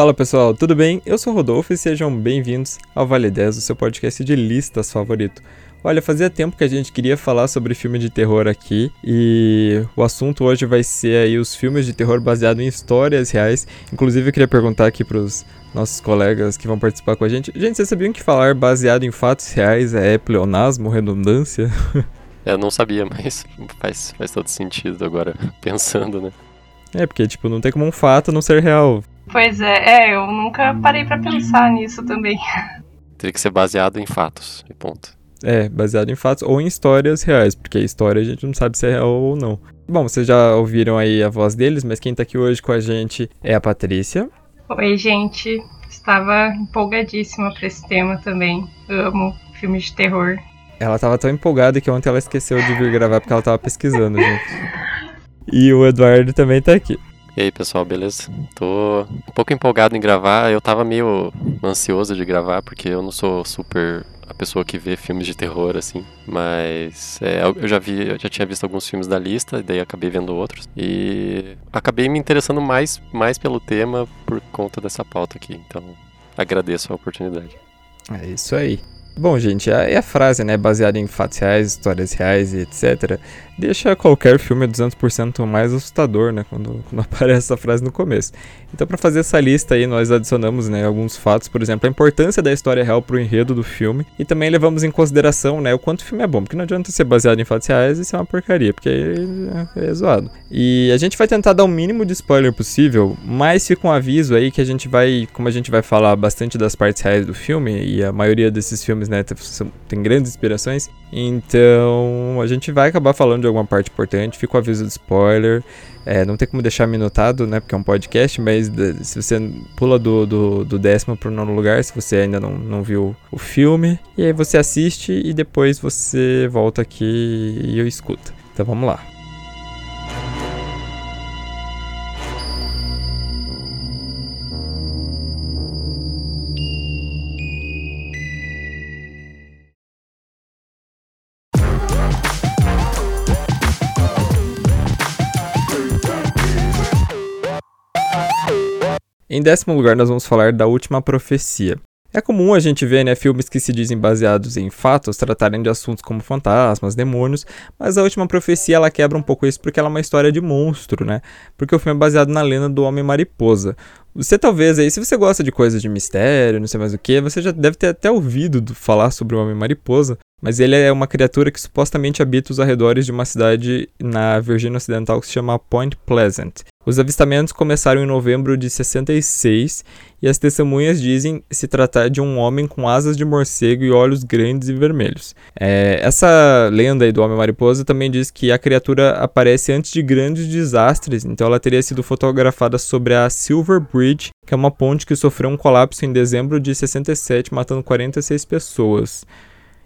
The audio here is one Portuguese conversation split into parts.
Fala pessoal, tudo bem? Eu sou o Rodolfo e sejam bem-vindos ao Vale 10, o seu podcast de listas favorito. Olha, fazia tempo que a gente queria falar sobre filme de terror aqui e o assunto hoje vai ser aí os filmes de terror baseados em histórias reais. Inclusive eu queria perguntar aqui pros nossos colegas que vão participar com a gente. Gente, vocês sabiam que falar baseado em fatos reais é pleonasmo, redundância? Eu não sabia, mas faz, faz todo sentido agora, pensando, né? É, porque, tipo, não tem como um fato não ser real. Pois é, é, eu nunca parei para pensar nisso também. Teria que ser baseado em fatos, e ponto. É, baseado em fatos ou em histórias reais, porque a história a gente não sabe se é real ou não. Bom, vocês já ouviram aí a voz deles, mas quem tá aqui hoje com a gente é a Patrícia. Oi, gente. Estava empolgadíssima para esse tema também. Amo filmes de terror. Ela tava tão empolgada que ontem ela esqueceu de vir gravar porque ela tava pesquisando, gente. E o Eduardo também tá aqui. E aí, pessoal, beleza? Tô um pouco empolgado em gravar. Eu tava meio ansioso de gravar porque eu não sou super a pessoa que vê filmes de terror, assim. Mas é, eu já vi, eu já tinha visto alguns filmes da lista, daí acabei vendo outros. E acabei me interessando mais, mais pelo tema por conta dessa pauta aqui. Então, agradeço a oportunidade. É isso aí. Bom, gente, é a frase, né, baseada em fatos reais, histórias reais e etc., deixa qualquer filme 200% mais assustador, né, quando, quando aparece essa frase no começo. Então, para fazer essa lista aí, nós adicionamos, né, alguns fatos, por exemplo, a importância da história real pro enredo do filme, e também levamos em consideração, né, o quanto o filme é bom, porque não adianta ser baseado em fatos reais e ser uma porcaria, porque é, é zoado. E a gente vai tentar dar o mínimo de spoiler possível, mas fica um aviso aí que a gente vai, como a gente vai falar bastante das partes reais do filme, e a maioria desses filmes, né, tem grandes inspirações, então a gente vai acabar falando de alguma parte importante, fica o aviso de spoiler. É, não tem como deixar minutado, né? Porque é um podcast, mas se você pula do, do, do décimo para o nono lugar, se você ainda não, não viu o filme, e aí você assiste e depois você volta aqui e eu escuto. Então vamos lá. Em décimo lugar, nós vamos falar da Última Profecia. É comum a gente ver né, filmes que se dizem baseados em fatos tratarem de assuntos como fantasmas, demônios, mas a Última Profecia ela quebra um pouco isso porque ela é uma história de monstro, né? Porque o filme é baseado na lenda do Homem Mariposa. Você talvez aí, se você gosta de coisas de mistério, não sei mais o que, você já deve ter até ouvido falar sobre o Homem Mariposa, mas ele é uma criatura que supostamente habita os arredores de uma cidade na Virgínia Ocidental que se chama Point Pleasant. Os avistamentos começaram em novembro de 66 e as testemunhas dizem se tratar de um homem com asas de morcego e olhos grandes e vermelhos. É, essa lenda aí do Homem-Mariposa também diz que a criatura aparece antes de grandes desastres, então ela teria sido fotografada sobre a Silver Bridge, que é uma ponte que sofreu um colapso em dezembro de 67, matando 46 pessoas.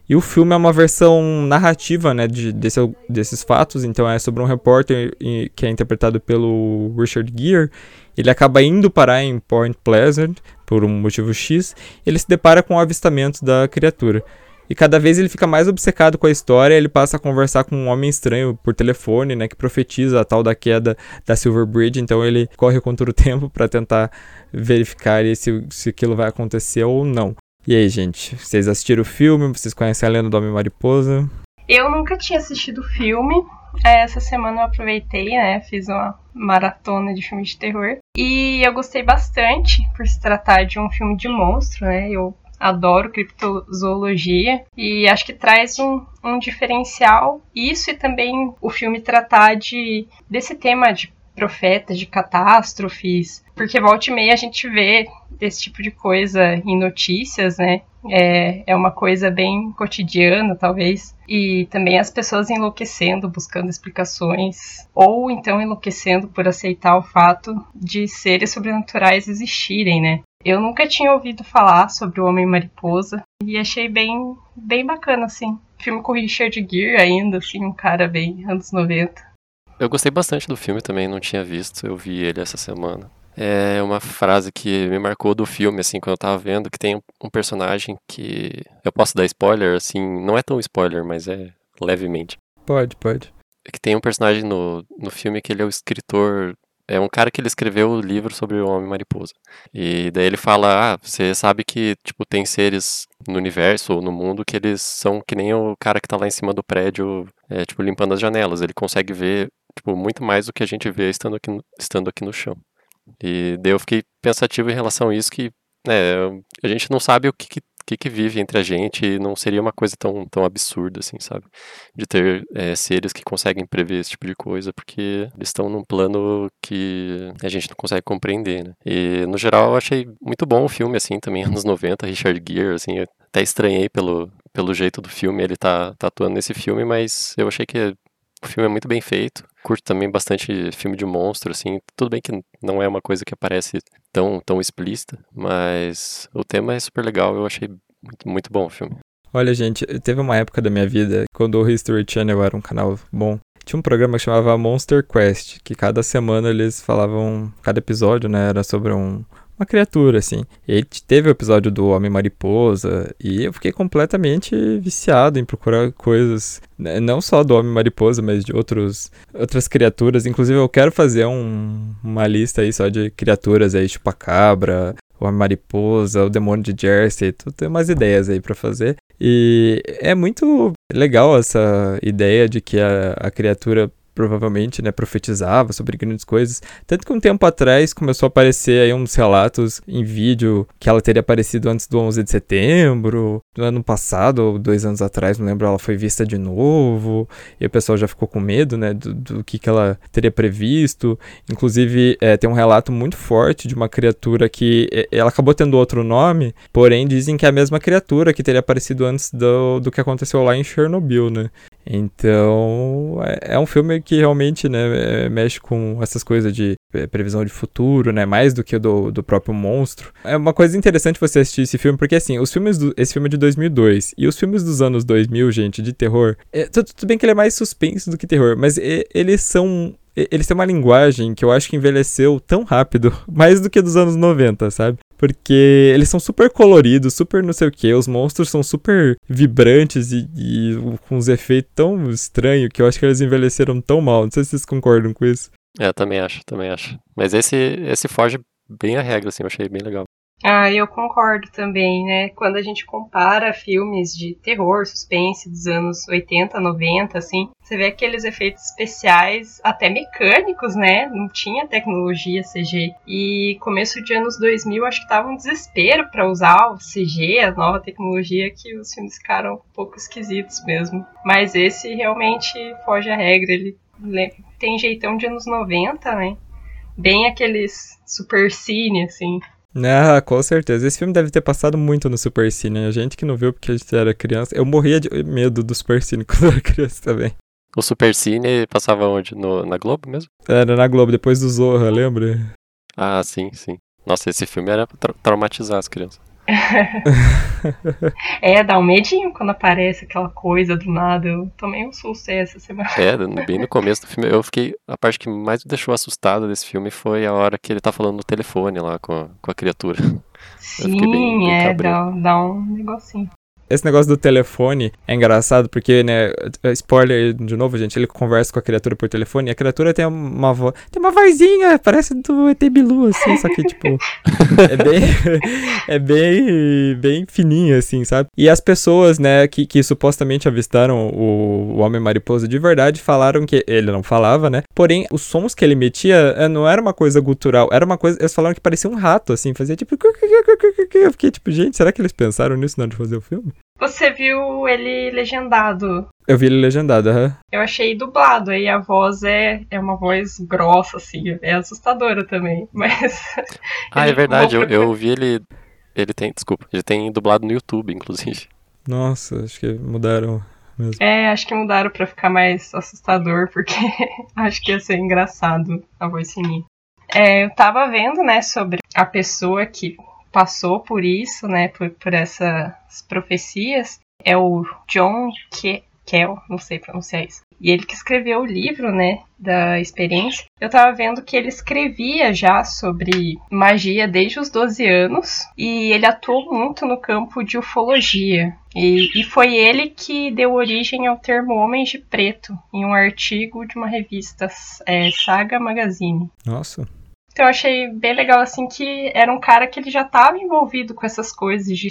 E o filme é uma versão narrativa né, de, desse, desses fatos, então é sobre um repórter que é interpretado pelo Richard Gere. Ele acaba indo parar em Point Pleasant por um motivo X, ele se depara com o avistamento da criatura. E cada vez ele fica mais obcecado com a história, ele passa a conversar com um homem estranho por telefone, né, que profetiza a tal da queda da Silver Bridge, então ele corre contra o tempo para tentar verificar se, se aquilo vai acontecer ou não. E aí, gente, vocês assistiram o filme? Vocês conhecem a lenda do Homem Mariposa? Eu nunca tinha assistido o filme. É, essa semana eu aproveitei, né? Fiz uma maratona de filmes de terror. E eu gostei bastante por se tratar de um filme de monstro, né? Eu adoro criptozoologia e acho que traz um, um diferencial isso e também o filme tratar de desse tema de profetas, de catástrofes, porque volta e meia a gente vê esse tipo de coisa em notícias, né? É, é uma coisa bem cotidiana, talvez. E também as pessoas enlouquecendo, buscando explicações, ou então enlouquecendo por aceitar o fato de seres sobrenaturais existirem, né? Eu nunca tinha ouvido falar sobre o Homem Mariposa e achei bem, bem bacana, assim. Filme com Richard Gere ainda, assim, um cara bem anos 90. Eu gostei bastante do filme também, não tinha visto, eu vi ele essa semana. É uma frase que me marcou do filme, assim, quando eu tava vendo, que tem um personagem que. Eu posso dar spoiler, assim, não é tão spoiler, mas é levemente. Pode, pode. É que tem um personagem no, no filme que ele é o escritor é um cara que ele escreveu o livro sobre o Homem Mariposa. E daí ele fala, ah, você sabe que, tipo, tem seres no universo ou no mundo que eles são que nem o cara que tá lá em cima do prédio, é, tipo, limpando as janelas. Ele consegue ver, tipo, muito mais do que a gente vê estando aqui, estando aqui no chão. E daí eu fiquei pensativo em relação a isso que, né, a gente não sabe o que, que que, vive entre a gente e não seria uma coisa tão, tão absurda, assim, sabe? De ter é, seres que conseguem prever esse tipo de coisa, porque eles estão num plano que a gente não consegue compreender, né? E, no geral, eu achei muito bom o filme, assim, também, anos 90, Richard Gere, assim, até estranhei pelo, pelo jeito do filme, ele tá, tá atuando nesse filme, mas eu achei que o filme é muito bem feito. Curto também bastante filme de monstro, assim. Tudo bem que não é uma coisa que aparece tão, tão explícita, mas o tema é super legal. Eu achei muito, muito bom o filme. Olha, gente, teve uma época da minha vida, quando o History Channel era um canal bom, tinha um programa que chamava Monster Quest, que cada semana eles falavam, cada episódio, né, era sobre um, uma criatura, assim. E teve o episódio do Homem-Mariposa, e eu fiquei completamente viciado em procurar coisas, né, não só do Homem-Mariposa, mas de outros, outras criaturas. Inclusive, eu quero fazer um, uma lista aí só de criaturas aí, tipo a cabra, o Homem-Mariposa, o Demônio de Jersey, tu tem umas ideias aí para fazer. E é muito legal essa ideia de que a, a criatura provavelmente, né, profetizava sobre grandes coisas. Tanto que um tempo atrás começou a aparecer aí uns relatos em vídeo que ela teria aparecido antes do 11 de setembro, no ano passado ou dois anos atrás, não lembro, ela foi vista de novo, e o pessoal já ficou com medo, né, do, do que, que ela teria previsto. Inclusive, é, tem um relato muito forte de uma criatura que ela acabou tendo outro nome, porém dizem que é a mesma criatura que teria aparecido antes do, do que aconteceu lá em Chernobyl, né. Então, é, é um filme que realmente, né, é, mexe com essas coisas de é, previsão de futuro, né, mais do que do, do próprio monstro. É uma coisa interessante você assistir esse filme, porque assim, os filmes do, esse filme é de 2002 e os filmes dos anos 2000, gente, de terror, é, tudo, tudo bem que ele é mais suspense do que terror, mas é, eles são eles têm uma linguagem que eu acho que envelheceu tão rápido, mais do que dos anos 90, sabe? Porque eles são super coloridos, super não sei o que, os monstros são super vibrantes e, e com uns efeitos tão estranhos que eu acho que eles envelheceram tão mal. Não sei se vocês concordam com isso. É, também acho, também acho. Mas esse, esse foge bem a regra, assim, eu achei bem legal. Ah, eu concordo também, né? Quando a gente compara filmes de terror, suspense dos anos 80, 90, assim, você vê aqueles efeitos especiais, até mecânicos, né? Não tinha tecnologia CG. E começo de anos 2000, acho que tava um desespero para usar o CG, a nova tecnologia, que os filmes ficaram um pouco esquisitos mesmo. Mas esse realmente foge à regra, ele tem jeitão de anos 90, né? Bem aqueles super cine, assim. Ah, com certeza. Esse filme deve ter passado muito no Super Cine. A gente que não viu porque a gente era criança. Eu morria de medo do Super Cine quando eu era criança também. O Super Cine passava onde? No, na Globo mesmo? Era na Globo, depois do Zorra, lembra? Ah, sim, sim. Nossa, esse filme era pra tra traumatizar as crianças. É, dá um medinho quando aparece aquela coisa do nada. Eu tomei um susto essa semana. É, bem no começo do filme. Eu fiquei. A parte que mais me deixou assustado desse filme foi a hora que ele tá falando no telefone lá com a, com a criatura. Sim, bem, bem é, dá, dá um negocinho. Esse negócio do telefone é engraçado porque, né, spoiler de novo, gente, ele conversa com a criatura por telefone e a criatura tem uma voz, tem uma vozinha, parece do ET Bilu, assim, só que, tipo, é bem, é bem, bem fininha, assim, sabe? E as pessoas, né, que, que supostamente avistaram o, o Homem-Mariposa de verdade falaram que ele não falava, né, porém, os sons que ele emitia eh, não era uma coisa gutural, era uma coisa, eles falaram que parecia um rato, assim, fazia tipo, eu fiquei tipo, gente, será que eles pensaram nisso na hora de fazer o filme? Você viu ele legendado? Eu vi ele legendado, aham. Uhum. Eu achei dublado, aí a voz é, é uma voz grossa, assim, é assustadora também, mas... Ah, é verdade, eu, eu vi ele... Ele tem, desculpa, ele tem dublado no YouTube, inclusive. Nossa, acho que mudaram mesmo. É, acho que mudaram pra ficar mais assustador, porque acho que ia ser engraçado a voz fininha. É, eu tava vendo, né, sobre a pessoa que passou por isso, né, por, por essas profecias, é o John Kel, não sei pronunciar isso. E ele que escreveu o livro, né, da experiência. Eu tava vendo que ele escrevia já sobre magia desde os 12 anos e ele atuou muito no campo de ufologia. E, e foi ele que deu origem ao termo Homens de Preto em um artigo de uma revista, é, Saga Magazine. Nossa. Então eu achei bem legal assim que era um cara que ele já estava envolvido com essas coisas de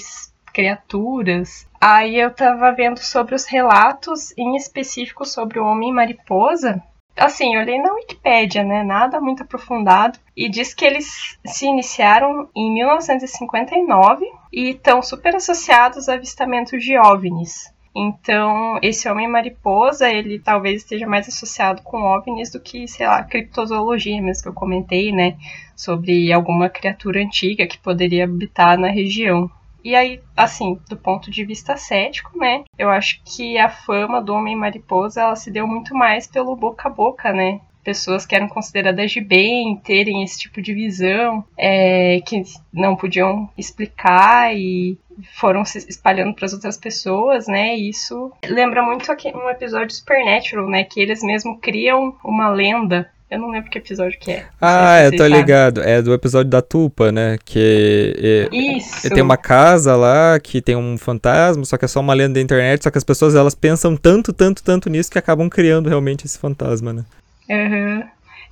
criaturas. Aí eu tava vendo sobre os relatos, em específico sobre o Homem Mariposa. Assim, eu olhei na Wikipédia, né? Nada muito aprofundado. E diz que eles se iniciaram em 1959 e estão super associados a avistamentos de OVNIs. Então, esse homem mariposa, ele talvez esteja mais associado com OVNIs do que, sei lá, criptozoologia mesmo que eu comentei, né? Sobre alguma criatura antiga que poderia habitar na região. E aí, assim, do ponto de vista cético, né? Eu acho que a fama do Homem Mariposa ela se deu muito mais pelo boca a boca, né? Pessoas que eram consideradas de bem terem esse tipo de visão, é, que não podiam explicar e foram se espalhando para as outras pessoas, né? E isso lembra muito um episódio de Supernatural, né? Que eles mesmo criam uma lenda eu não lembro que episódio que é. Ah, eu tô ligado. É do episódio da Tupa, né? Que é, Isso. tem uma casa lá que tem um fantasma, só que é só uma lenda da internet, só que as pessoas elas pensam tanto, tanto, tanto nisso que acabam criando realmente esse fantasma, né? Uhum.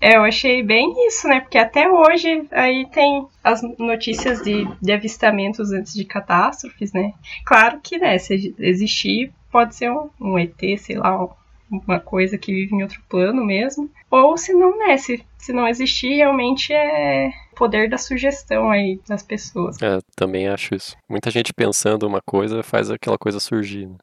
É, eu achei bem isso, né? Porque até hoje aí tem as notícias de, de avistamentos antes de catástrofes, né? Claro que, né, se existir, pode ser um, um ET, sei lá, uma coisa que vive em outro plano mesmo. Ou se não, né? Se, se não existir, realmente é poder da sugestão aí das pessoas. É, também acho isso. Muita gente pensando uma coisa faz aquela coisa surgir. Né?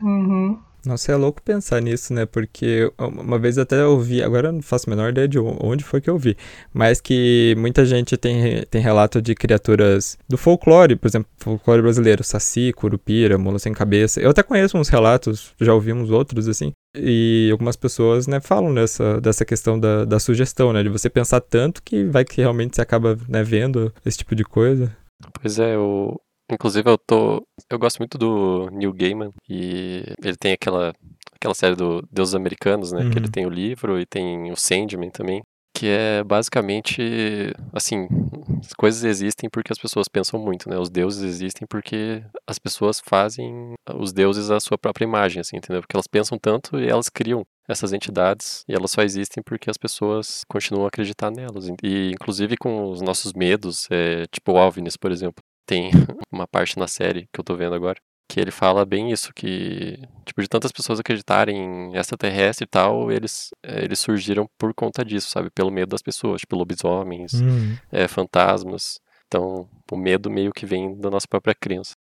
Uhum. Nossa, é louco pensar nisso, né? Porque uma vez até eu vi, agora eu não faço a menor ideia de onde foi que eu vi, mas que muita gente tem, tem relato de criaturas do folclore, por exemplo, folclore brasileiro, saci, curupira, mula sem cabeça. Eu até conheço uns relatos, já ouvi uns outros assim, e algumas pessoas, né, falam dessa, dessa questão da, da sugestão, né? De você pensar tanto que vai que realmente você acaba, né, vendo esse tipo de coisa. Pois é, o, Inclusive eu tô. Eu gosto muito do Neil Gaiman e ele tem aquela, aquela série do Deuses Americanos, né? Uhum. Que ele uhum. tem o livro e tem o Sandman também. Que é basicamente assim, as coisas existem porque as pessoas pensam muito, né? Os deuses existem porque as pessoas fazem os deuses a sua própria imagem, assim, entendeu? Porque elas pensam tanto e elas criam essas entidades e elas só existem porque as pessoas continuam a acreditar nelas. E inclusive com os nossos medos, é, tipo OVNIs, por exemplo tem uma parte na série que eu tô vendo agora que ele fala bem isso, que, tipo, de tantas pessoas acreditarem em extraterrestre e tal, eles, é, eles surgiram por conta disso, sabe? Pelo medo das pessoas, tipo, lobisomens, hum. é, fantasmas. Então, o medo meio que vem da nossa própria crença.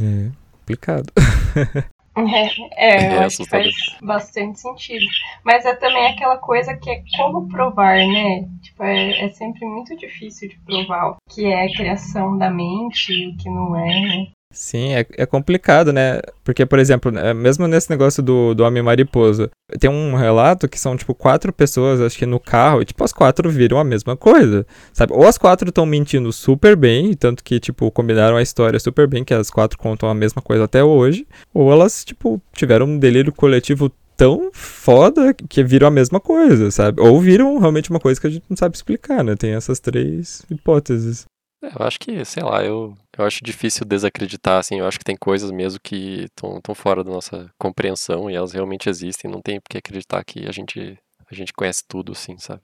É, complicado. É, é, eu é acho que faz bastante sentido. Mas é também aquela coisa que é como provar, né? Tipo, é, é sempre muito difícil de provar o que é a criação da mente e o que não é, né? Sim, é, é complicado, né? Porque, por exemplo, é, mesmo nesse negócio do, do Homem Mariposa, tem um relato que são, tipo, quatro pessoas, acho que no carro, e, tipo, as quatro viram a mesma coisa, sabe? Ou as quatro estão mentindo super bem, tanto que, tipo, combinaram a história super bem, que as quatro contam a mesma coisa até hoje, ou elas, tipo, tiveram um delírio coletivo tão foda que viram a mesma coisa, sabe? Ou viram realmente uma coisa que a gente não sabe explicar, né? Tem essas três hipóteses. É, eu acho que, sei lá, eu, eu acho difícil desacreditar, assim, eu acho que tem coisas mesmo que estão fora da nossa compreensão e elas realmente existem, não tem por que acreditar que a gente, a gente conhece tudo, assim, sabe?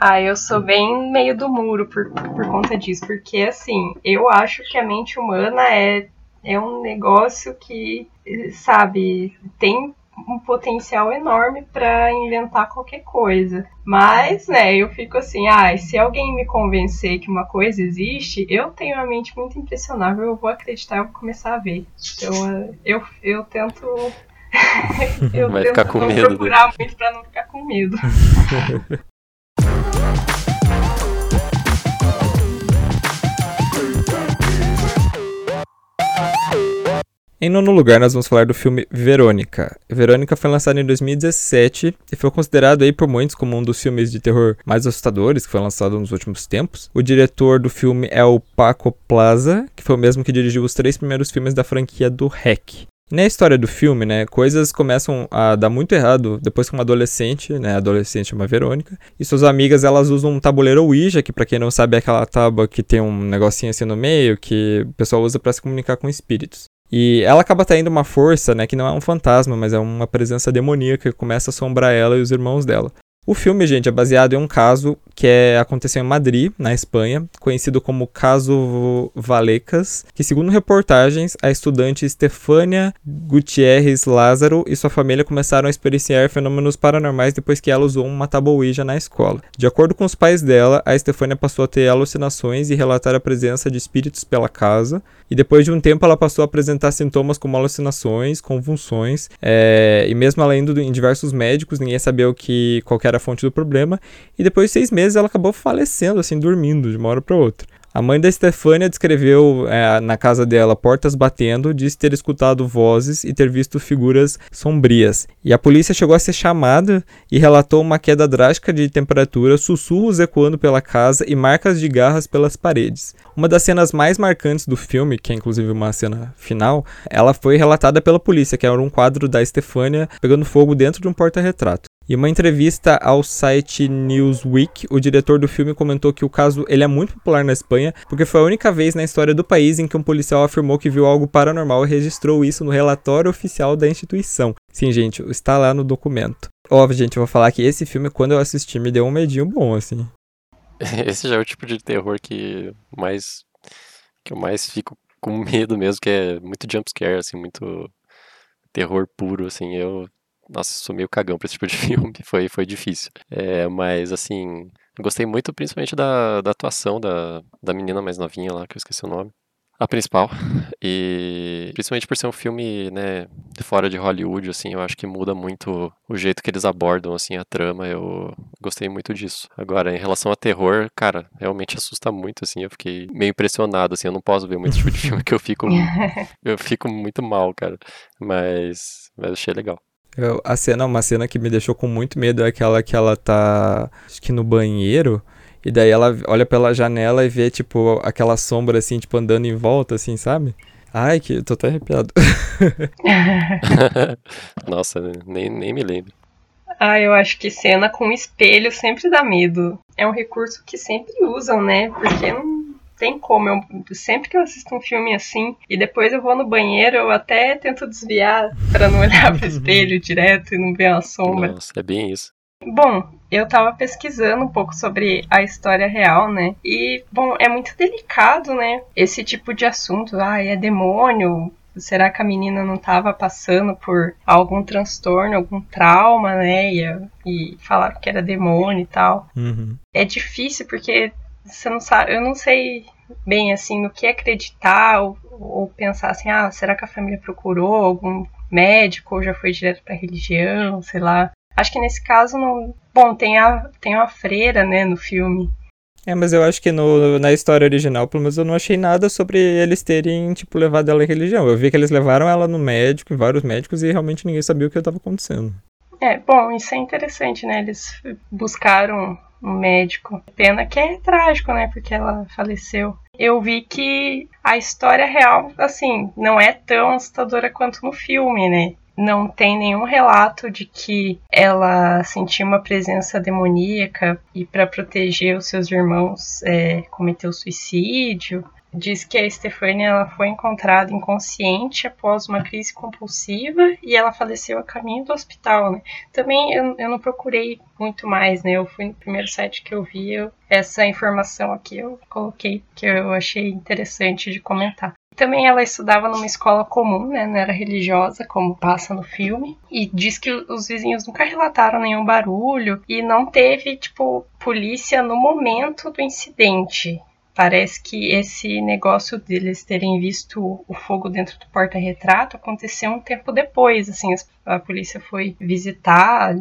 Ah, eu sou bem meio do muro por, por conta disso, porque, assim, eu acho que a mente humana é, é um negócio que, sabe, tem um potencial enorme para inventar qualquer coisa. Mas, né, eu fico assim, ah, se alguém me convencer que uma coisa existe, eu tenho uma mente muito impressionável, eu vou acreditar, eu vou começar a ver. Então, eu, eu tento eu Vai tento ficar com medo. procurar muito para não ficar com medo. Em nono lugar, nós vamos falar do filme Verônica. Verônica foi lançado em 2017 e foi considerado aí por muitos como um dos filmes de terror mais assustadores que foi lançado nos últimos tempos. O diretor do filme é o Paco Plaza, que foi o mesmo que dirigiu os três primeiros filmes da franquia do REC. Na história do filme, né, coisas começam a dar muito errado depois que uma adolescente, né, adolescente chama Verônica, e suas amigas elas usam um tabuleiro Ouija, que para quem não sabe é aquela tábua que tem um negocinho assim no meio, que o pessoal usa para se comunicar com espíritos. E ela acaba traindo uma força, né, que não é um fantasma, mas é uma presença demoníaca que começa a assombrar ela e os irmãos dela. O filme, gente, é baseado em um caso que é, aconteceu em Madrid, na Espanha, conhecido como Caso Valecas, que, segundo reportagens, a estudante Stefania Gutierrez Lázaro e sua família começaram a experienciar fenômenos paranormais depois que ela usou uma tabuija na escola. De acordo com os pais dela, a Stefania passou a ter alucinações e relatar a presença de espíritos pela casa, e depois de um tempo ela passou a apresentar sintomas como alucinações, convulsões, é, e mesmo ela indo em diversos médicos, ninguém sabia o que, qual era a fonte do problema, e depois de seis meses ela acabou falecendo, assim, dormindo de uma hora para outra. A mãe da Stefania descreveu é, na casa dela portas batendo, disse ter escutado vozes e ter visto figuras sombrias. E a polícia chegou a ser chamada e relatou uma queda drástica de temperatura, sussurros ecoando pela casa e marcas de garras pelas paredes. Uma das cenas mais marcantes do filme, que é inclusive uma cena final, ela foi relatada pela polícia, que era um quadro da Stefania pegando fogo dentro de um porta-retrato. Em uma entrevista ao site Newsweek, o diretor do filme comentou que o caso ele é muito popular na Espanha, porque foi a única vez na história do país em que um policial afirmou que viu algo paranormal e registrou isso no relatório oficial da instituição. Sim, gente, está lá no documento. Óbvio, gente, eu vou falar que esse filme, quando eu assisti, me deu um medinho bom, assim. Esse já é o tipo de terror que mais que eu mais fico com medo mesmo, que é muito jumpscare, assim, muito terror puro, assim. Eu nossa, sou meio cagão pra esse tipo de filme, foi, foi difícil. É, mas, assim, gostei muito principalmente da, da atuação da, da menina mais novinha lá, que eu esqueci o nome. A principal. E principalmente por ser um filme, né, fora de Hollywood, assim, eu acho que muda muito o jeito que eles abordam, assim, a trama. Eu gostei muito disso. Agora, em relação a terror, cara, realmente assusta muito, assim. Eu fiquei meio impressionado, assim. Eu não posso ver muito tipo de filme que eu fico. eu fico muito mal, cara. Mas, mas achei legal. Eu, a cena, uma cena que me deixou com muito medo é aquela que ela tá, acho que no banheiro, e daí ela olha pela janela e vê, tipo, aquela sombra, assim, tipo, andando em volta, assim, sabe? Ai, que tô até arrepiado. Nossa, nem, nem me lembro. Ah, eu acho que cena com espelho sempre dá medo. É um recurso que sempre usam, né? Porque não tem como. Eu, sempre que eu assisto um filme assim e depois eu vou no banheiro, eu até tento desviar para não olhar pro espelho direto e não ver a sombra. Nossa, é bem isso. Bom, eu tava pesquisando um pouco sobre a história real, né? E, bom, é muito delicado, né? Esse tipo de assunto. Ah, é demônio. Será que a menina não tava passando por algum transtorno, algum trauma, né? E, e falaram que era demônio e tal. Uhum. É difícil porque você não sabe, eu não sei bem assim no que acreditar ou, ou, pensar assim, ah, será que a família procurou algum médico ou já foi direto para religião, sei lá. Acho que nesse caso não, bom, tem a tem uma freira, né, no filme. É, mas eu acho que no, na história original, pelo menos eu não achei nada sobre eles terem, tipo, levado ela à religião. Eu vi que eles levaram ela no médico, em vários médicos, e realmente ninguém sabia o que estava acontecendo. É, bom, isso é interessante, né? Eles buscaram um médico. Pena que é trágico, né? Porque ela faleceu. Eu vi que a história real, assim, não é tão assustadora quanto no filme, né? Não tem nenhum relato de que ela sentiu uma presença demoníaca e, para proteger os seus irmãos, é, cometeu suicídio diz que a Stefania ela foi encontrada inconsciente após uma crise compulsiva e ela faleceu a caminho do hospital, né? Também eu, eu não procurei muito mais, né? Eu fui no primeiro site que eu vi, eu, essa informação aqui eu coloquei que eu achei interessante de comentar. Também ela estudava numa escola comum, né? Não era religiosa, como passa no filme. E diz que os vizinhos nunca relataram nenhum barulho e não teve, tipo, polícia no momento do incidente. Parece que esse negócio deles terem visto o fogo dentro do porta-retrato aconteceu um tempo depois. Assim, a polícia foi visitar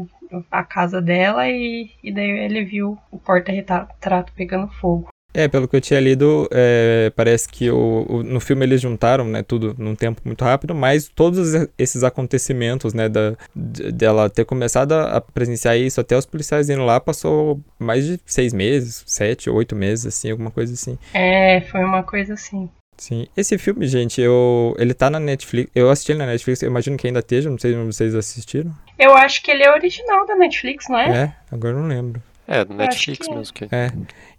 a casa dela e, e daí ele viu o porta-retrato pegando fogo. É, pelo que eu tinha lido, é, parece que o, o, no filme eles juntaram, né, tudo num tempo muito rápido, mas todos esses acontecimentos, né, da, dela ter começado a presenciar isso até os policiais indo lá, passou mais de seis meses, sete, oito meses, assim, alguma coisa assim. É, foi uma coisa assim. Sim. Esse filme, gente, eu ele tá na Netflix. Eu assisti ele na Netflix, eu imagino que ainda esteja, não sei se vocês assistiram. Eu acho que ele é original da Netflix, não é? É, agora eu não lembro. É, do Netflix que é. mesmo. Que... É.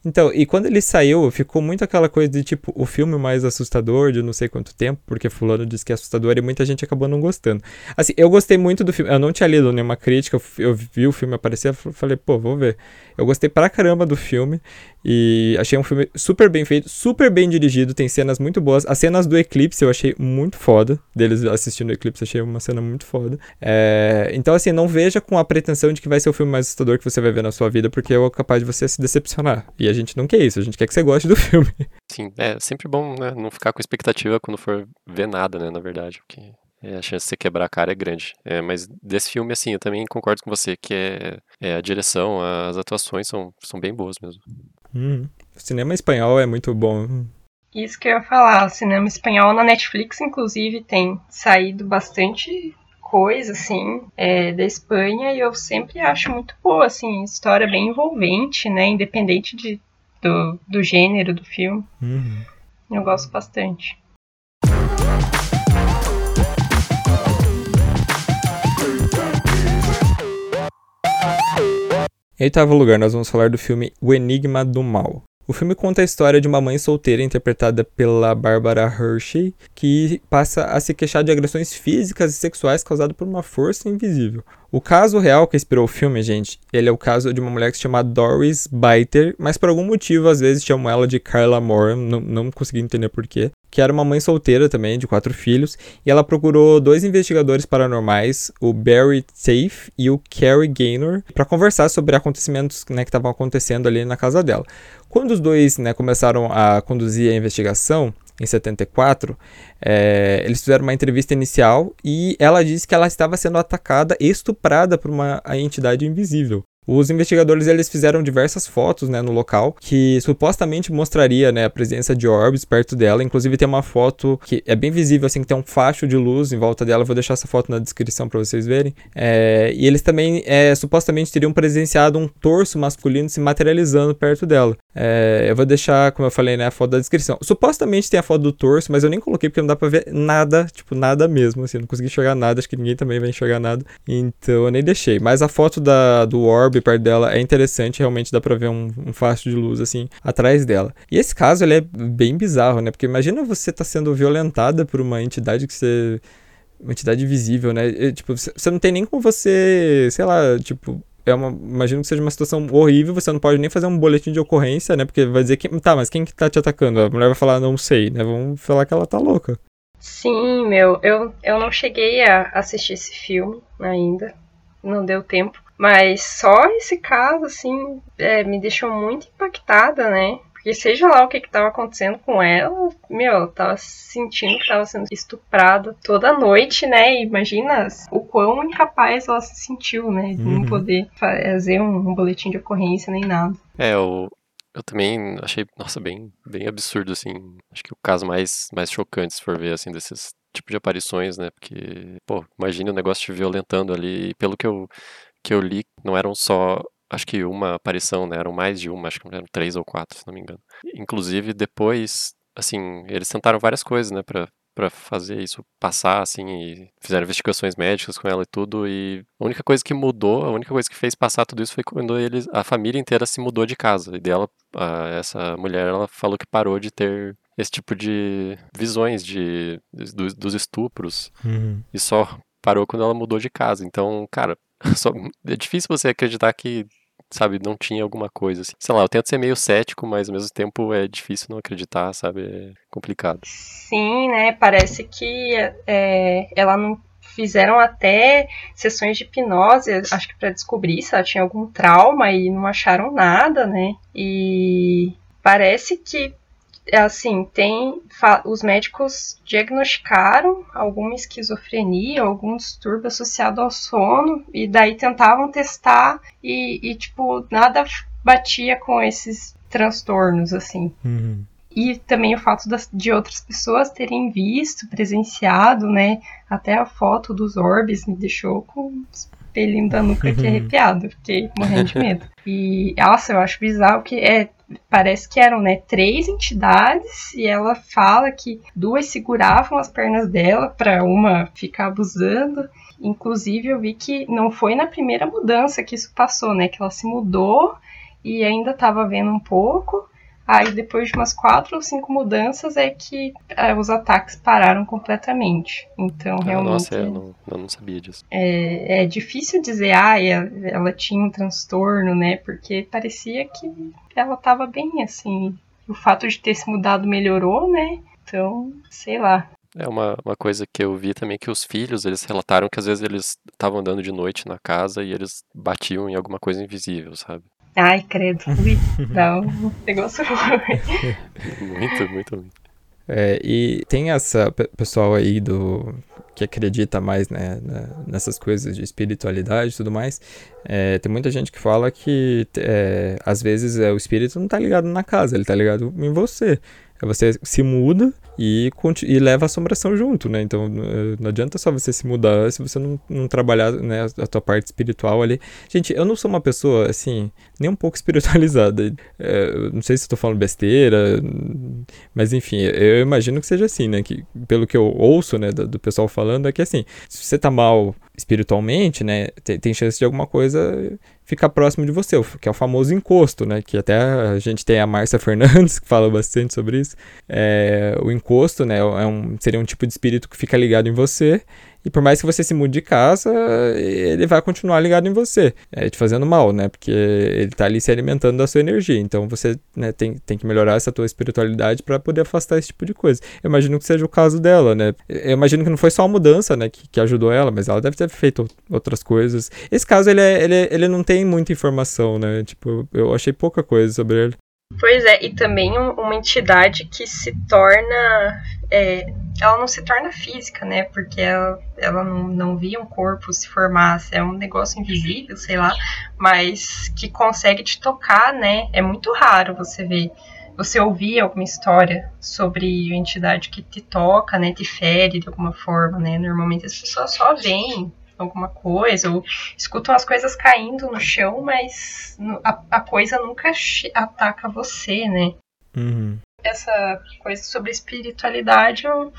Então, e quando ele saiu, ficou muito aquela coisa de tipo, o filme mais assustador de não sei quanto tempo, porque fulano disse que é assustador e muita gente acabou não gostando. Assim, eu gostei muito do filme, eu não tinha lido nenhuma crítica, eu vi o filme aparecer, falei, pô, vou ver. Eu gostei pra caramba do filme e achei um filme super bem feito, super bem dirigido, tem cenas muito boas. As cenas do Eclipse eu achei muito foda, deles assistindo o Eclipse, achei uma cena muito foda. É, então, assim, não veja com a pretensão de que vai ser o filme mais assustador que você vai ver na sua vida, porque é capaz de você se decepcionar. E a gente não quer isso, a gente quer que você goste do filme. Sim, é sempre bom, né? Não ficar com expectativa quando for ver nada, né? Na verdade, porque é, a chance de você quebrar a cara é grande. É, mas desse filme, assim, eu também concordo com você que é, é a direção, as atuações são, são bem boas mesmo. Hum, o cinema espanhol é muito bom. Isso que eu ia falar, o cinema espanhol na Netflix, inclusive, tem saído bastante coisa, assim, é, da Espanha, e eu sempre acho muito boa, assim, história bem envolvente, né, independente de, do, do gênero do filme. Uhum. Eu gosto bastante. Em oitavo lugar, nós vamos falar do filme O Enigma do Mal. O filme conta a história de uma mãe solteira interpretada pela Barbara Hershey, que passa a se queixar de agressões físicas e sexuais causadas por uma força invisível. O caso real que inspirou o filme, gente, ele é o caso de uma mulher que se chama Doris Biter, mas por algum motivo às vezes chamam ela de Carla Moore, não, não consegui entender porquê. Que era uma mãe solteira também, de quatro filhos, e ela procurou dois investigadores paranormais, o Barry Safe e o Carrie Gaynor, para conversar sobre acontecimentos né, que estavam acontecendo ali na casa dela. Quando os dois né, começaram a conduzir a investigação, em 74, é, eles fizeram uma entrevista inicial e ela disse que ela estava sendo atacada estuprada por uma entidade invisível. Os investigadores eles fizeram diversas fotos né, no local que supostamente mostraria né, a presença de orbes perto dela. Inclusive tem uma foto que é bem visível, assim, que tem um facho de luz em volta dela. Vou deixar essa foto na descrição para vocês verem. É, e eles também é, supostamente teriam presenciado um torso masculino se materializando perto dela. É, eu vou deixar, como eu falei, né, a foto da descrição. Supostamente tem a foto do torso, mas eu nem coloquei porque não dá pra ver nada, tipo, nada mesmo, assim, não consegui enxergar nada, acho que ninguém também vai enxergar nada, então eu nem deixei. Mas a foto da, do orb perto dela é interessante, realmente dá pra ver um, um facho de luz, assim, atrás dela. E esse caso, ele é bem bizarro, né, porque imagina você tá sendo violentada por uma entidade que você uma entidade visível, né? E, tipo, você não tem nem como você, sei lá, tipo, é uma, imagino que seja uma situação horrível, você não pode nem fazer um boletim de ocorrência, né? Porque vai dizer que, tá, mas quem que tá te atacando? A mulher vai falar, não sei, né? Vamos falar que ela tá louca. Sim, meu, eu, eu não cheguei a assistir esse filme ainda, não deu tempo. Mas só esse caso, assim, é, me deixou muito impactada, né? Porque seja lá o que estava acontecendo com ela, meu, ela tava sentindo que estava sendo estuprada toda noite, né? Imagina o quão incapaz ela se sentiu, né? De Uhum. não poder fazer um, um boletim de ocorrência nem nada. É, eu, eu também achei, nossa, bem, bem absurdo, assim. Acho que o caso mais, mais chocante, se for ver, assim, desses tipo de aparições, né? Porque, pô, imagina o negócio te violentando ali. E pelo que eu, que eu li, não eram só, acho que uma aparição, né? Eram mais de uma, acho que eram três ou quatro, se não me engano. Inclusive, depois, assim, eles tentaram várias coisas, né? Pra, pra fazer isso passar, assim, e fizeram investigações médicas com ela e tudo, e a única coisa que mudou, a única coisa que fez passar tudo isso foi quando eles, a família inteira se mudou de casa, e dela, a- essa mulher, ela falou que parou de ter esse tipo de visões de, dos, dos estupros, Uhum. e só parou quando ela mudou de casa, então, cara, só, é difícil você acreditar que sabe, não tinha alguma coisa assim. Sei lá, eu tento ser meio cético, mas ao mesmo tempo é difícil não acreditar, sabe? É complicado. Sim, né? Parece que é, ela não fizeram até sessões de hipnose, acho que para descobrir se ela tinha algum trauma e não acharam nada, né? E parece que assim, tem os médicos diagnosticaram alguma esquizofrenia, algum distúrbio associado ao sono e daí tentavam testar e, e tipo, nada batia com esses transtornos assim. Uhum. E também o fato das, de outras pessoas terem visto, presenciado, né? Até a foto dos orbes me deixou com pelinho da nuca aqui arrepiado, fiquei morrendo de medo. E, nossa, eu acho bizarro que é parece que eram né, três entidades e ela fala que duas seguravam as pernas dela para uma ficar abusando. Inclusive eu vi que não foi na primeira mudança que isso passou, né? Que ela se mudou e ainda estava vendo um pouco. Aí depois de umas quatro ou cinco mudanças é que é, os ataques pararam completamente. Então ah, realmente. Nossa, eu não, eu não sabia disso. É, é difícil dizer, ah, ela, ela tinha um transtorno, né? Porque parecia que ela estava bem assim. O fato de ter se mudado melhorou, né? Então, sei lá. É uma, uma coisa que eu vi também que os filhos, eles relataram que às vezes eles estavam andando de noite na casa e eles batiam em alguma coisa invisível, sabe? Ai, credo. Não, negócio Muito, muito ruim. É, e tem essa pessoal aí do que acredita mais né, nessas coisas de espiritualidade e tudo mais. É, tem muita gente que fala que é, às vezes é, o espírito não está ligado na casa, ele está ligado em você. É você se muda e, e leva a assombração junto, né? Então não adianta só você se mudar se você não, não trabalhar né, a tua parte espiritual ali. Gente, eu não sou uma pessoa, assim, nem um pouco espiritualizada. É, não sei se estou falando besteira, mas enfim, eu imagino que seja assim, né? Que, pelo que eu ouço, né, do, do pessoal falando, é que assim, se você tá mal espiritualmente, né, tem, tem chance de alguma coisa ficar próximo de você, que é o famoso encosto, né? Que até a gente tem a Márcia Fernandes, que fala bastante sobre isso. É, o encosto, né? É um, seria um tipo de espírito que fica ligado em você e por mais que você se mude de casa, ele vai continuar ligado em você, é, te fazendo mal, né? Porque ele tá ali se alimentando da sua energia. Então você né, tem, tem que melhorar essa tua espiritualidade para poder afastar esse tipo de coisa. Eu imagino que seja o caso dela, né? Eu imagino que não foi só a mudança, né, que, que ajudou ela, mas ela deve ter feito outras coisas. Esse caso, ele, é, ele, é, ele não tem muita informação, né? Tipo, eu achei pouca coisa sobre ele. Pois é, e também uma entidade que se torna. É, ela não se torna física, né? Porque ela, ela não, não via um corpo se formar, é um negócio invisível, sei lá, mas que consegue te tocar, né? É muito raro você ver. Você ouvir alguma história sobre uma entidade que te toca, né? Te fere de alguma forma, né? Normalmente as pessoas só veem alguma coisa, ou escutam as coisas caindo no chão, mas a, a coisa nunca ataca você, né? Uhum. Essa coisa sobre espiritualidade, eu,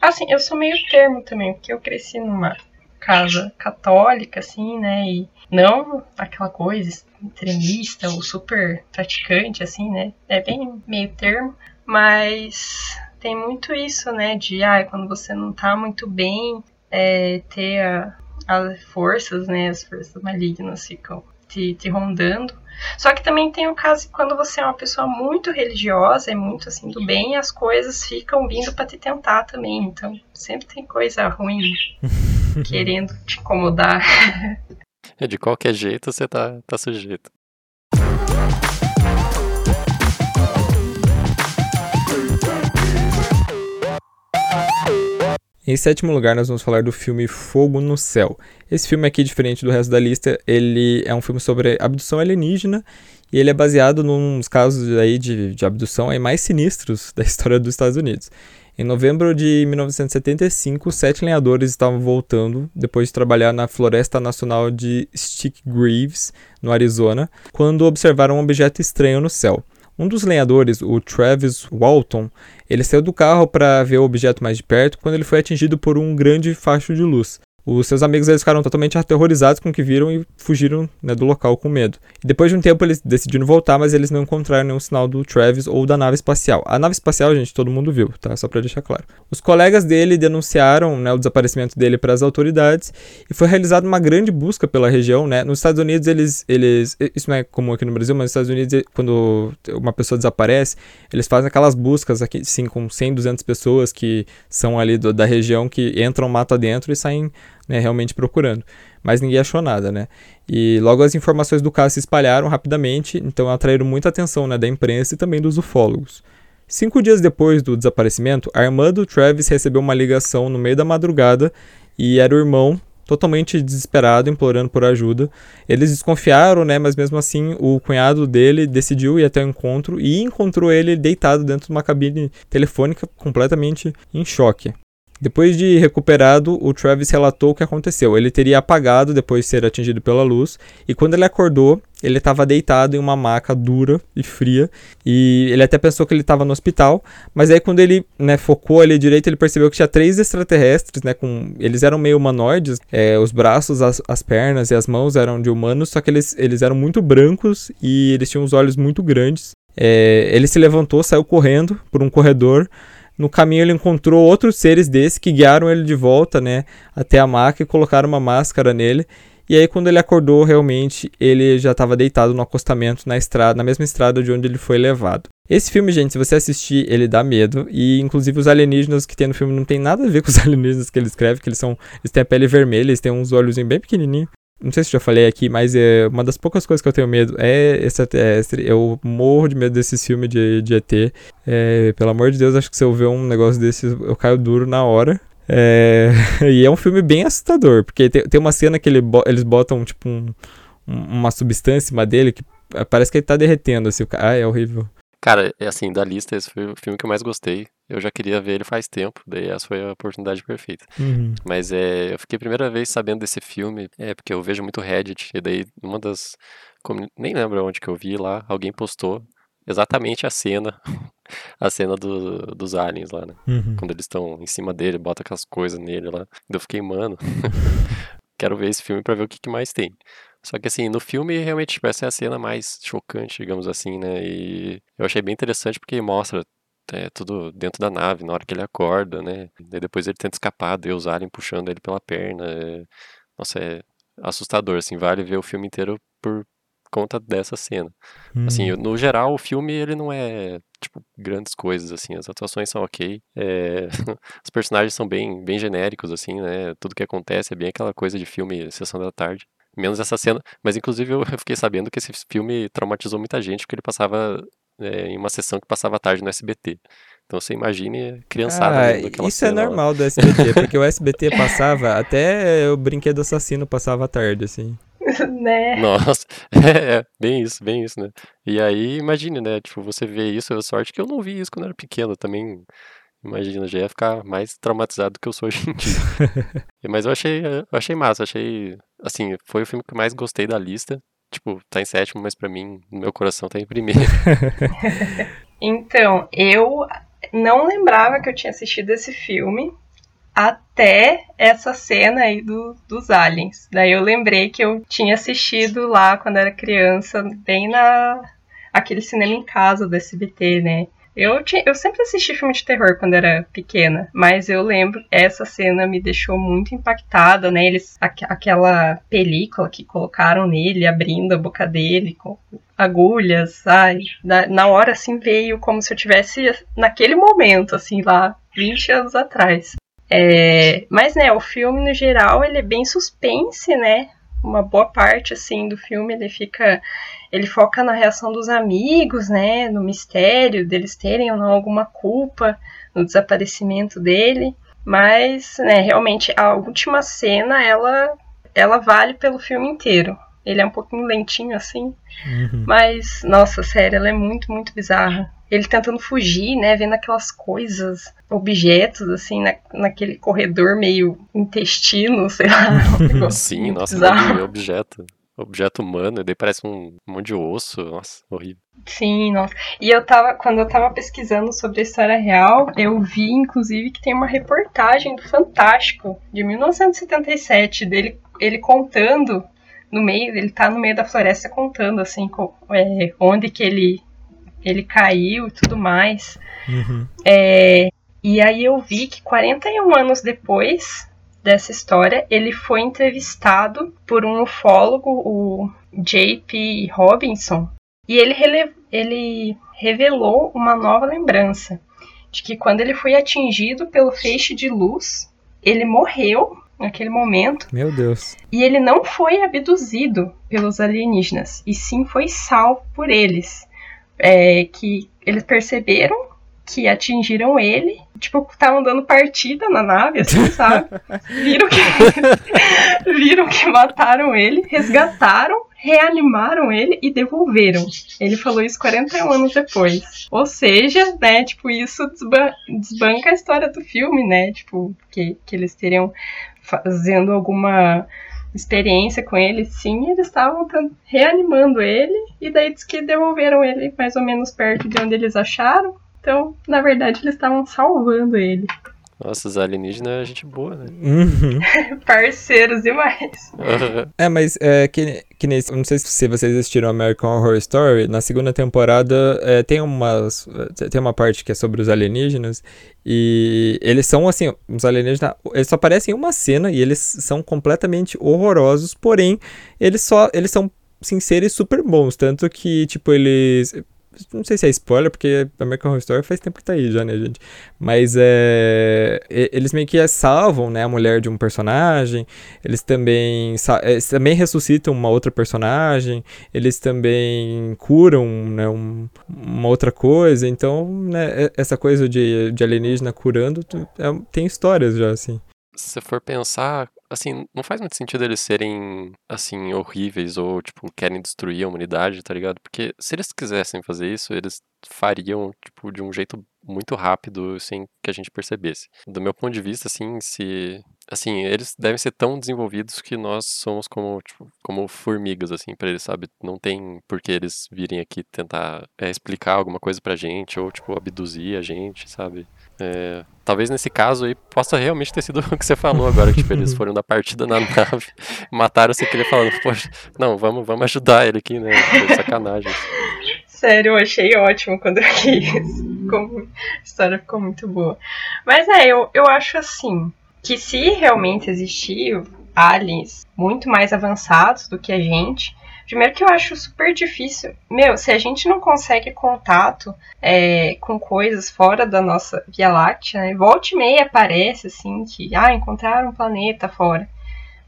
assim, eu sou meio termo também, porque eu cresci numa casa católica, assim, né, e não aquela coisa extremista ou super praticante, assim, né, é bem meio termo, mas tem muito isso, né, de, ah, quando você não tá muito bem, é, ter a, as forças, né, as forças malignas ficam te, te rondando. Só que também tem o caso quando você é uma pessoa muito religiosa, é muito assim do bem, as coisas ficam vindo para te tentar também. Então, sempre tem coisa ruim querendo te incomodar. É, de qualquer jeito você tá, tá sujeito. Em sétimo lugar, nós vamos falar do filme Fogo no Céu. Esse filme aqui, diferente do resto da lista, ele é um filme sobre abdução alienígena e ele é baseado nos casos aí de, de abdução aí mais sinistros da história dos Estados Unidos. Em novembro de 1975, sete lenhadores estavam voltando depois de trabalhar na Floresta Nacional de Stick Greaves, no Arizona, quando observaram um objeto estranho no céu. Um dos lenhadores, o Travis Walton, ele saiu do carro para ver o objeto mais de perto quando ele foi atingido por um grande facho de luz. Os seus amigos eles ficaram totalmente aterrorizados com o que viram e fugiram né, do local com medo. E depois de um tempo eles decidiram voltar, mas eles não encontraram nenhum sinal do Travis ou da nave espacial. A nave espacial, gente, todo mundo viu, tá? Só para deixar claro. Os colegas dele denunciaram né, o desaparecimento dele para as autoridades e foi realizada uma grande busca pela região, né? Nos Estados Unidos eles, eles, isso não é comum aqui no Brasil, mas nos Estados Unidos quando uma pessoa desaparece, eles fazem aquelas buscas aqui, sim, com 100, 200 pessoas que são ali do, da região que entram mato adentro e saem né, realmente procurando. Mas ninguém achou nada, né? E logo as informações do caso se espalharam rapidamente, então atraíram muita atenção né, da imprensa e também dos ufólogos. Cinco dias depois do desaparecimento, a irmã do Travis recebeu uma ligação no meio da madrugada e era o irmão totalmente desesperado, implorando por ajuda. Eles desconfiaram, né, mas mesmo assim o cunhado dele decidiu ir até o encontro e encontrou ele deitado dentro de uma cabine telefônica completamente em choque. Depois de recuperado, o Travis relatou o que aconteceu. Ele teria apagado depois de ser atingido pela luz, e quando ele acordou, ele estava deitado em uma maca dura e fria, e ele até pensou que ele estava no hospital, mas aí quando ele né, focou ali direito, ele percebeu que tinha três extraterrestres, né, com, eles eram meio humanoides, é, os braços, as, as pernas e as mãos eram de humanos, só que eles, eles eram muito brancos e eles tinham os olhos muito grandes. É, ele se levantou, saiu correndo por um corredor, no caminho ele encontrou outros seres desses que guiaram ele de volta, né, até a maca e colocaram uma máscara nele. E aí quando ele acordou, realmente ele já estava deitado no acostamento na estrada, na mesma estrada de onde ele foi levado. Esse filme, gente, se você assistir, ele dá medo e inclusive os alienígenas que tem no filme não tem nada a ver com os alienígenas que ele escreve, que eles são, eles têm a pele vermelha, eles têm uns olhos bem pequenininhos. Não sei se já falei aqui, mas é uma das poucas coisas que eu tenho medo é extraterrestre. Eu morro de medo desses filmes de, de ET. É, pelo amor de Deus, acho que se eu ver um negócio desses, eu caio duro na hora. É, e é um filme bem assustador, porque tem, tem uma cena que ele, eles botam, tipo, um, uma substância em cima dele que parece que ele tá derretendo, assim. Ah, é horrível. Cara, é assim, da lista, esse foi o filme que eu mais gostei. Eu já queria ver ele faz tempo, daí essa foi a oportunidade perfeita. Uhum. Mas é, eu fiquei a primeira vez sabendo desse filme, é porque eu vejo muito Reddit, e daí uma das. Nem lembro onde que eu vi lá, alguém postou exatamente a cena, a cena do, dos aliens lá, né? Uhum. Quando eles estão em cima dele, bota aquelas coisas nele lá. Eu fiquei, mano, quero ver esse filme pra ver o que, que mais tem. Só que assim, no filme realmente tipo, essa é a cena mais chocante, digamos assim, né? E eu achei bem interessante porque mostra é, tudo dentro da nave, na hora que ele acorda, né? E depois ele tenta escapar, e os aliens puxando ele pela perna. É... Nossa, é assustador, assim, vale ver o filme inteiro por conta dessa cena. Hum. Assim, no geral, o filme, ele não é, tipo, grandes coisas, assim, as atuações são ok, é... os personagens são bem, bem genéricos, assim, né? Tudo que acontece é bem aquela coisa de filme Sessão da Tarde. Menos essa cena. Mas, inclusive, eu fiquei sabendo que esse filme traumatizou muita gente, porque ele passava é, em uma sessão que passava tarde no SBT. Então você imagine criançada ah, Isso cena é lá. normal do SBT, porque o SBT passava, até o Brinquedo Assassino passava à tarde, assim. né? Nossa, é, é, bem isso, bem isso, né? E aí, imagine, né? Tipo, você vê isso, a sorte que eu não vi isso quando eu era pequeno também. Imagina, já ia ficar mais traumatizado do que eu sou hoje em dia. Mas eu achei, eu achei massa, achei. Assim, foi o filme que mais gostei da lista. Tipo, tá em sétimo, mas pra mim, no meu coração, tá em primeiro. Então, eu não lembrava que eu tinha assistido esse filme até essa cena aí do, dos aliens. Daí eu lembrei que eu tinha assistido lá quando era criança, bem na aquele cinema em casa do SBT, né? Eu, tinha, eu sempre assisti filme de terror quando era pequena, mas eu lembro essa cena me deixou muito impactada, né? Eles, aqu aquela película que colocaram nele, abrindo a boca dele com agulhas, ai, na, na hora assim veio como se eu tivesse naquele momento, assim, lá 20 anos atrás. É, mas, né, o filme no geral ele é bem suspense, né? Uma boa parte assim do filme ele fica ele foca na reação dos amigos, né, no mistério deles terem ou não alguma culpa no desaparecimento dele, mas, né, realmente a última cena ela ela vale pelo filme inteiro. Ele é um pouquinho lentinho assim, Uhum. mas nossa, sério, ela é muito muito bizarra. Ele tentando fugir, né, vendo aquelas coisas, objetos assim na, naquele corredor meio intestino, sei lá. um negócio Sim, nossa, bizarro. de objeto. Objeto humano, e daí parece um monte de osso. Nossa, horrível. Sim, nossa. E eu tava, quando eu tava pesquisando sobre a história real, eu vi, inclusive, que tem uma reportagem do Fantástico, de 1977, dele ele contando no meio, ele tá no meio da floresta contando, assim, co- é, onde que ele, ele caiu e tudo mais. Uhum. É, e aí eu vi que 41 anos depois dessa história, ele foi entrevistado por um ufólogo, o J.P. Robinson, e ele, ele revelou uma nova lembrança de que quando ele foi atingido pelo feixe de luz, ele morreu naquele momento Meu Deus. e ele não foi abduzido pelos alienígenas, e sim foi salvo por eles. É, que eles perceberam que atingiram ele, tipo, estavam dando partida na nave, assim, sabe? Viram que, viram que mataram ele, resgataram, reanimaram ele e devolveram. Ele falou isso 41 anos depois. Ou seja, né, tipo, isso desban desbanca a história do filme, né? Tipo, que, que eles teriam fazendo alguma experiência com ele, sim, eles estavam reanimando ele e daí diz que devolveram ele mais ou menos perto de onde eles acharam. Então, na verdade, eles estavam salvando ele. Nossa, os alienígenas é gente boa, né? Uhum. Parceiros demais. é, mas é, que, que nem, não sei se vocês assistiram American Horror Story, na segunda temporada é, tem, umas, tem uma parte que é sobre os alienígenas e eles são assim, os alienígenas, eles só aparecem em uma cena e eles são completamente horrorosos, porém, eles só, eles são sim, seres super bons, tanto que, tipo, eles não sei se é spoiler, porque American Horror Story faz tempo que tá aí já, né, gente? Mas é. Eles meio que salvam, né, a mulher de um personagem. Eles também. Eles também ressuscitam uma outra personagem. Eles também curam, né, um, uma outra coisa. Então, né, essa coisa de, de alienígena curando é, tem histórias já, assim. Se for pensar, assim, não faz muito sentido eles serem, assim, horríveis ou, tipo, querem destruir a humanidade, tá ligado? Porque se eles quisessem fazer isso, eles fariam, tipo, de um jeito muito rápido, sem que a gente percebesse. Do meu ponto de vista, assim, se... Assim, eles devem ser tão desenvolvidos que nós somos como, tipo, como formigas, assim, pra eles, sabe? Não tem por que eles virem aqui tentar é, explicar alguma coisa pra gente ou, tipo, abduzir a gente, sabe? É, talvez nesse caso aí possa realmente ter sido o que você falou agora, que tipo, eles foram da partida na nave, mataram você queria falando, poxa, não, vamos, vamos ajudar ele aqui, né? Foi sacanagem. Sério, eu achei ótimo quando eu vi isso. A história ficou muito boa. Mas é, eu, eu acho assim, que se realmente existir aliens muito mais avançados do que a gente, Primeiro que eu acho super difícil. Meu, se a gente não consegue contato é, com coisas fora da nossa Via Láctea, né? Volta e meia aparece assim que, ah, encontraram um planeta fora.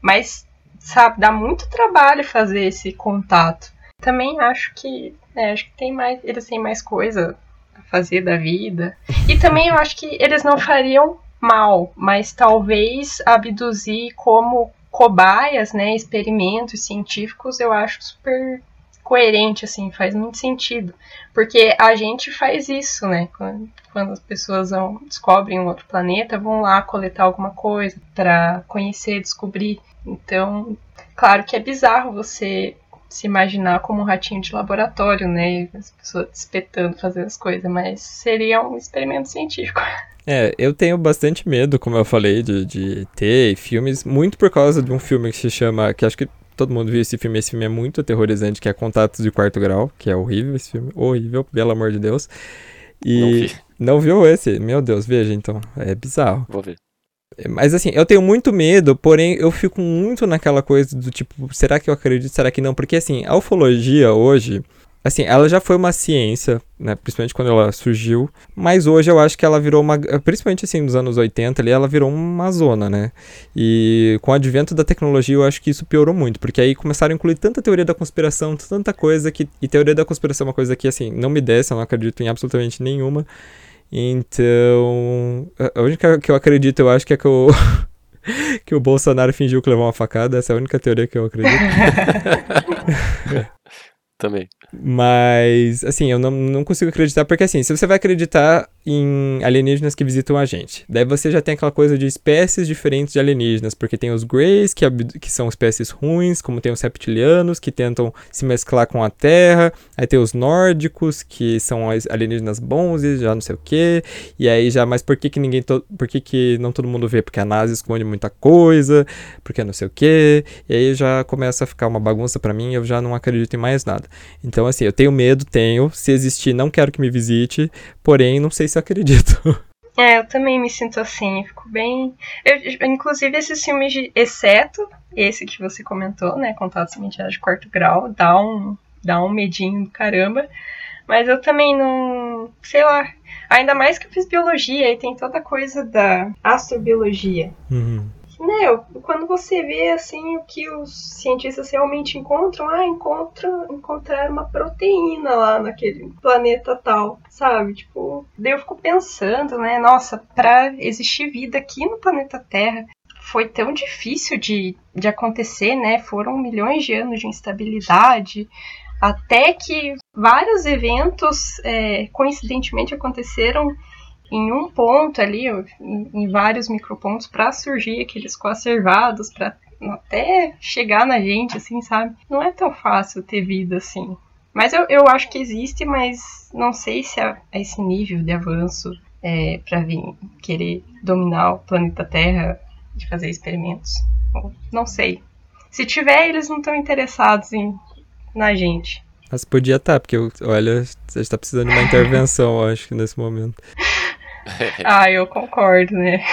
Mas, sabe, dá muito trabalho fazer esse contato. Também acho que, é, acho que tem mais, eles têm mais coisa a fazer da vida. E também eu acho que eles não fariam mal, mas talvez abduzir como cobaias, né, experimentos científicos, eu acho super coerente, assim, faz muito sentido. Porque a gente faz isso, né? Quando, as pessoas vão, descobrem um outro planeta, vão lá coletar alguma coisa para conhecer, descobrir. Então, claro que é bizarro você se imaginar como um ratinho de laboratório, né? As pessoas espetando fazer as coisas, mas seria um experimento científico. É, eu tenho bastante medo, como eu falei, de, de ter filmes, muito por causa de um filme que se chama, que acho que todo mundo viu esse filme, esse filme é muito aterrorizante, que é Contatos de Quarto Grau, que é horrível esse filme, horrível, pelo amor de Deus. E não, vi. não viu esse? Meu Deus, veja então, é bizarro. Vou ver. Mas assim, eu tenho muito medo, porém eu fico muito naquela coisa do tipo, será que eu acredito, será que não? Porque assim, a ufologia hoje, assim, ela já foi uma ciência, né, principalmente quando ela surgiu, mas hoje eu acho que ela virou uma, principalmente assim nos anos 80 ali, ela virou uma zona, né? E com o advento da tecnologia eu acho que isso piorou muito, porque aí começaram a incluir tanta teoria da conspiração, tanta coisa que e teoria da conspiração é uma coisa que assim, não me desce, eu não acredito em absolutamente nenhuma. Então, a única que eu acredito, eu acho que é que o que o Bolsonaro fingiu que levou uma facada, essa é a única teoria que eu acredito. Também. Mas, assim, eu não, não consigo acreditar, porque assim, se você vai acreditar em alienígenas que visitam a gente, daí você já tem aquela coisa de espécies diferentes de alienígenas, porque tem os Greys, que, que são espécies ruins, como tem os reptilianos, que tentam se mesclar com a Terra, aí tem os nórdicos, que são alienígenas bons e já não sei o que, e aí já, mas por que que ninguém, por que que não todo mundo vê? Porque a NASA esconde muita coisa, porque não sei o que, e aí já começa a ficar uma bagunça para mim, eu já não acredito em mais nada. Então, assim, eu tenho medo, tenho. Se existir, não quero que me visite. Porém, não sei se eu acredito. É, eu também me sinto assim, fico bem. Eu, inclusive, esses filmes, de, exceto esse que você comentou, né? Contatos Mentiras de quarto grau, dá um, dá um medinho do caramba. Mas eu também não. Sei lá. Ainda mais que eu fiz biologia e tem toda a coisa da astrobiologia. Uhum né, quando você vê assim o que os cientistas realmente encontram, ah, encontram, encontraram uma proteína lá naquele planeta tal, sabe? Tipo, daí eu fico pensando, né, nossa, para existir vida aqui no planeta Terra, foi tão difícil de, de acontecer, né? Foram milhões de anos de instabilidade, até que vários eventos é, coincidentemente aconteceram em um ponto ali, em, em vários micropontos, para surgir aqueles coacervados, para até chegar na gente, assim, sabe? Não é tão fácil ter vida assim. Mas eu, eu acho que existe, mas não sei se a, a esse nível de avanço é, para vir querer dominar o planeta Terra de fazer experimentos. Não sei. Se tiver, eles não estão interessados em na gente. Mas podia estar, tá, porque olha, você está precisando de uma intervenção, acho que nesse momento. ah, eu concordo, né?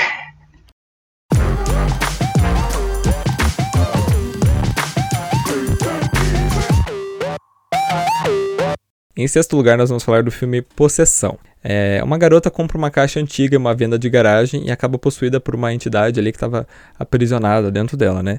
Em sexto lugar, nós vamos falar do filme Possessão. É, uma garota compra uma caixa antiga em uma venda de garagem e acaba possuída por uma entidade ali que estava aprisionada dentro dela, né?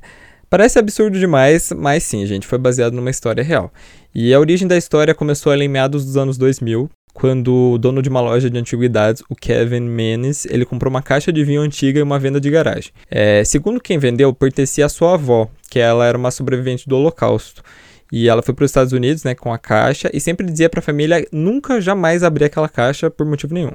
Parece absurdo demais, mas sim, gente, foi baseado numa história real. E a origem da história começou ali em meados dos anos 2000, quando o dono de uma loja de antiguidades, o Kevin Menes, ele comprou uma caixa de vinho antiga em uma venda de garagem. É, segundo quem vendeu, pertencia à sua avó, que ela era uma sobrevivente do Holocausto. E ela foi para os Estados Unidos, né, com a caixa e sempre dizia para a família nunca jamais abrir aquela caixa por motivo nenhum.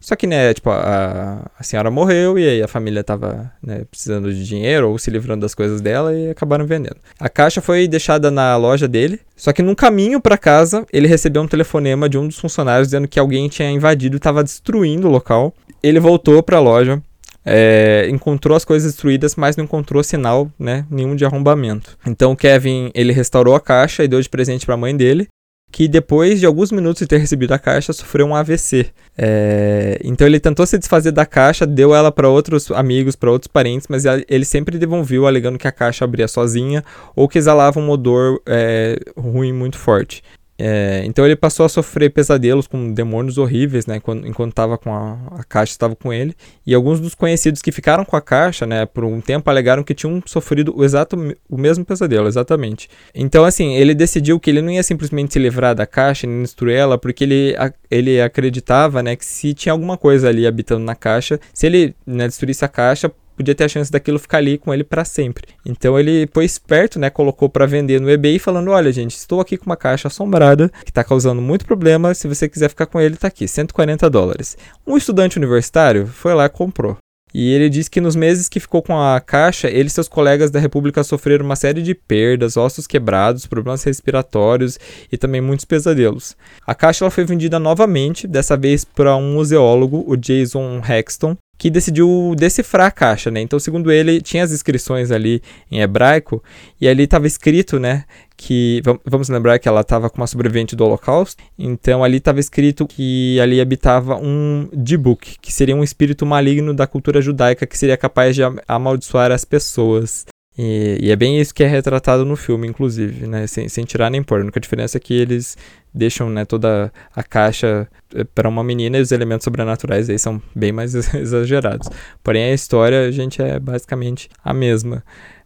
Só que, né, tipo, a, a senhora morreu e aí a família tava, né, precisando de dinheiro ou se livrando das coisas dela e acabaram vendendo. A caixa foi deixada na loja dele, só que no caminho para casa ele recebeu um telefonema de um dos funcionários dizendo que alguém tinha invadido e estava destruindo o local. Ele voltou para a loja, é, encontrou as coisas destruídas, mas não encontrou sinal, né, nenhum de arrombamento. Então o Kevin, ele restaurou a caixa e deu de presente para a mãe dele, que depois de alguns minutos de ter recebido a caixa, sofreu um AVC. É, então ele tentou se desfazer da caixa, deu ela para outros amigos, para outros parentes, mas ele sempre devolveu, alegando que a caixa abria sozinha ou que exalava um odor é, ruim muito forte. É, então ele passou a sofrer pesadelos com demônios horríveis, né, quando, enquanto estava com a, a caixa estava com ele. E alguns dos conhecidos que ficaram com a caixa, né, por um tempo alegaram que tinham sofrido o exato o mesmo pesadelo, exatamente. Então assim, ele decidiu que ele não ia simplesmente se livrar da caixa e destruir ela, porque ele, ele acreditava, né, que se tinha alguma coisa ali habitando na caixa, se ele né, destruísse a caixa, podia ter a chance daquilo ficar ali com ele para sempre. Então ele foi esperto, né, colocou para vender no eBay falando: "Olha, gente, estou aqui com uma caixa assombrada que está causando muito problema, se você quiser ficar com ele, tá aqui, 140 dólares". Um estudante universitário foi lá e comprou. E ele disse que nos meses que ficou com a caixa, ele e seus colegas da República sofreram uma série de perdas, ossos quebrados, problemas respiratórios e também muitos pesadelos. A caixa ela foi vendida novamente, dessa vez para um museólogo, o Jason Hexton, que decidiu decifrar a caixa, né? Então, segundo ele, tinha as inscrições ali em hebraico e ali estava escrito, né, que vamos lembrar que ela estava com uma sobrevivente do Holocausto. Então, ali estava escrito que ali habitava um Dibuk, que seria um espírito maligno da cultura judaica que seria capaz de amaldiçoar as pessoas. E, e, é bem isso que é retratado no filme, inclusive, né? Sem, sem tirar nem pôr. A única diferença é que eles deixam né, toda a caixa eh, para uma menina e os elementos sobrenaturais aí são bem mais exagerados. Porém, a história, gente, é basicamente a mesma.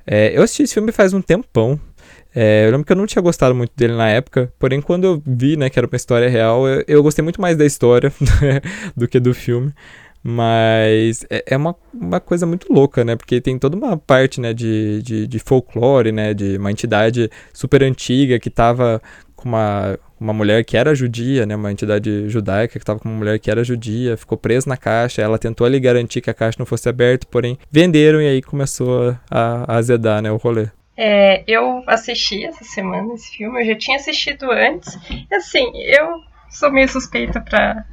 É, eu assisti esse filme faz um tempão. É, eu lembro que eu não tinha gostado muito dele na época, porém, quando eu vi né, que era uma história real, eu, eu gostei muito mais da história do que do filme. Mas é, é uma, uma coisa muito louca, né? Porque tem toda uma parte, né, de, de, de folclore, né? De uma entidade super antiga que estava com uma, uma mulher que era judia, né? Uma entidade judaica que estava com uma mulher que era judia, ficou presa na caixa. Ela tentou ali garantir que a caixa não fosse aberta, porém venderam e aí começou a, a azedar, né? O rolê. É, eu assisti essa semana esse filme, eu já tinha assistido antes. E assim, eu sou meio suspeita para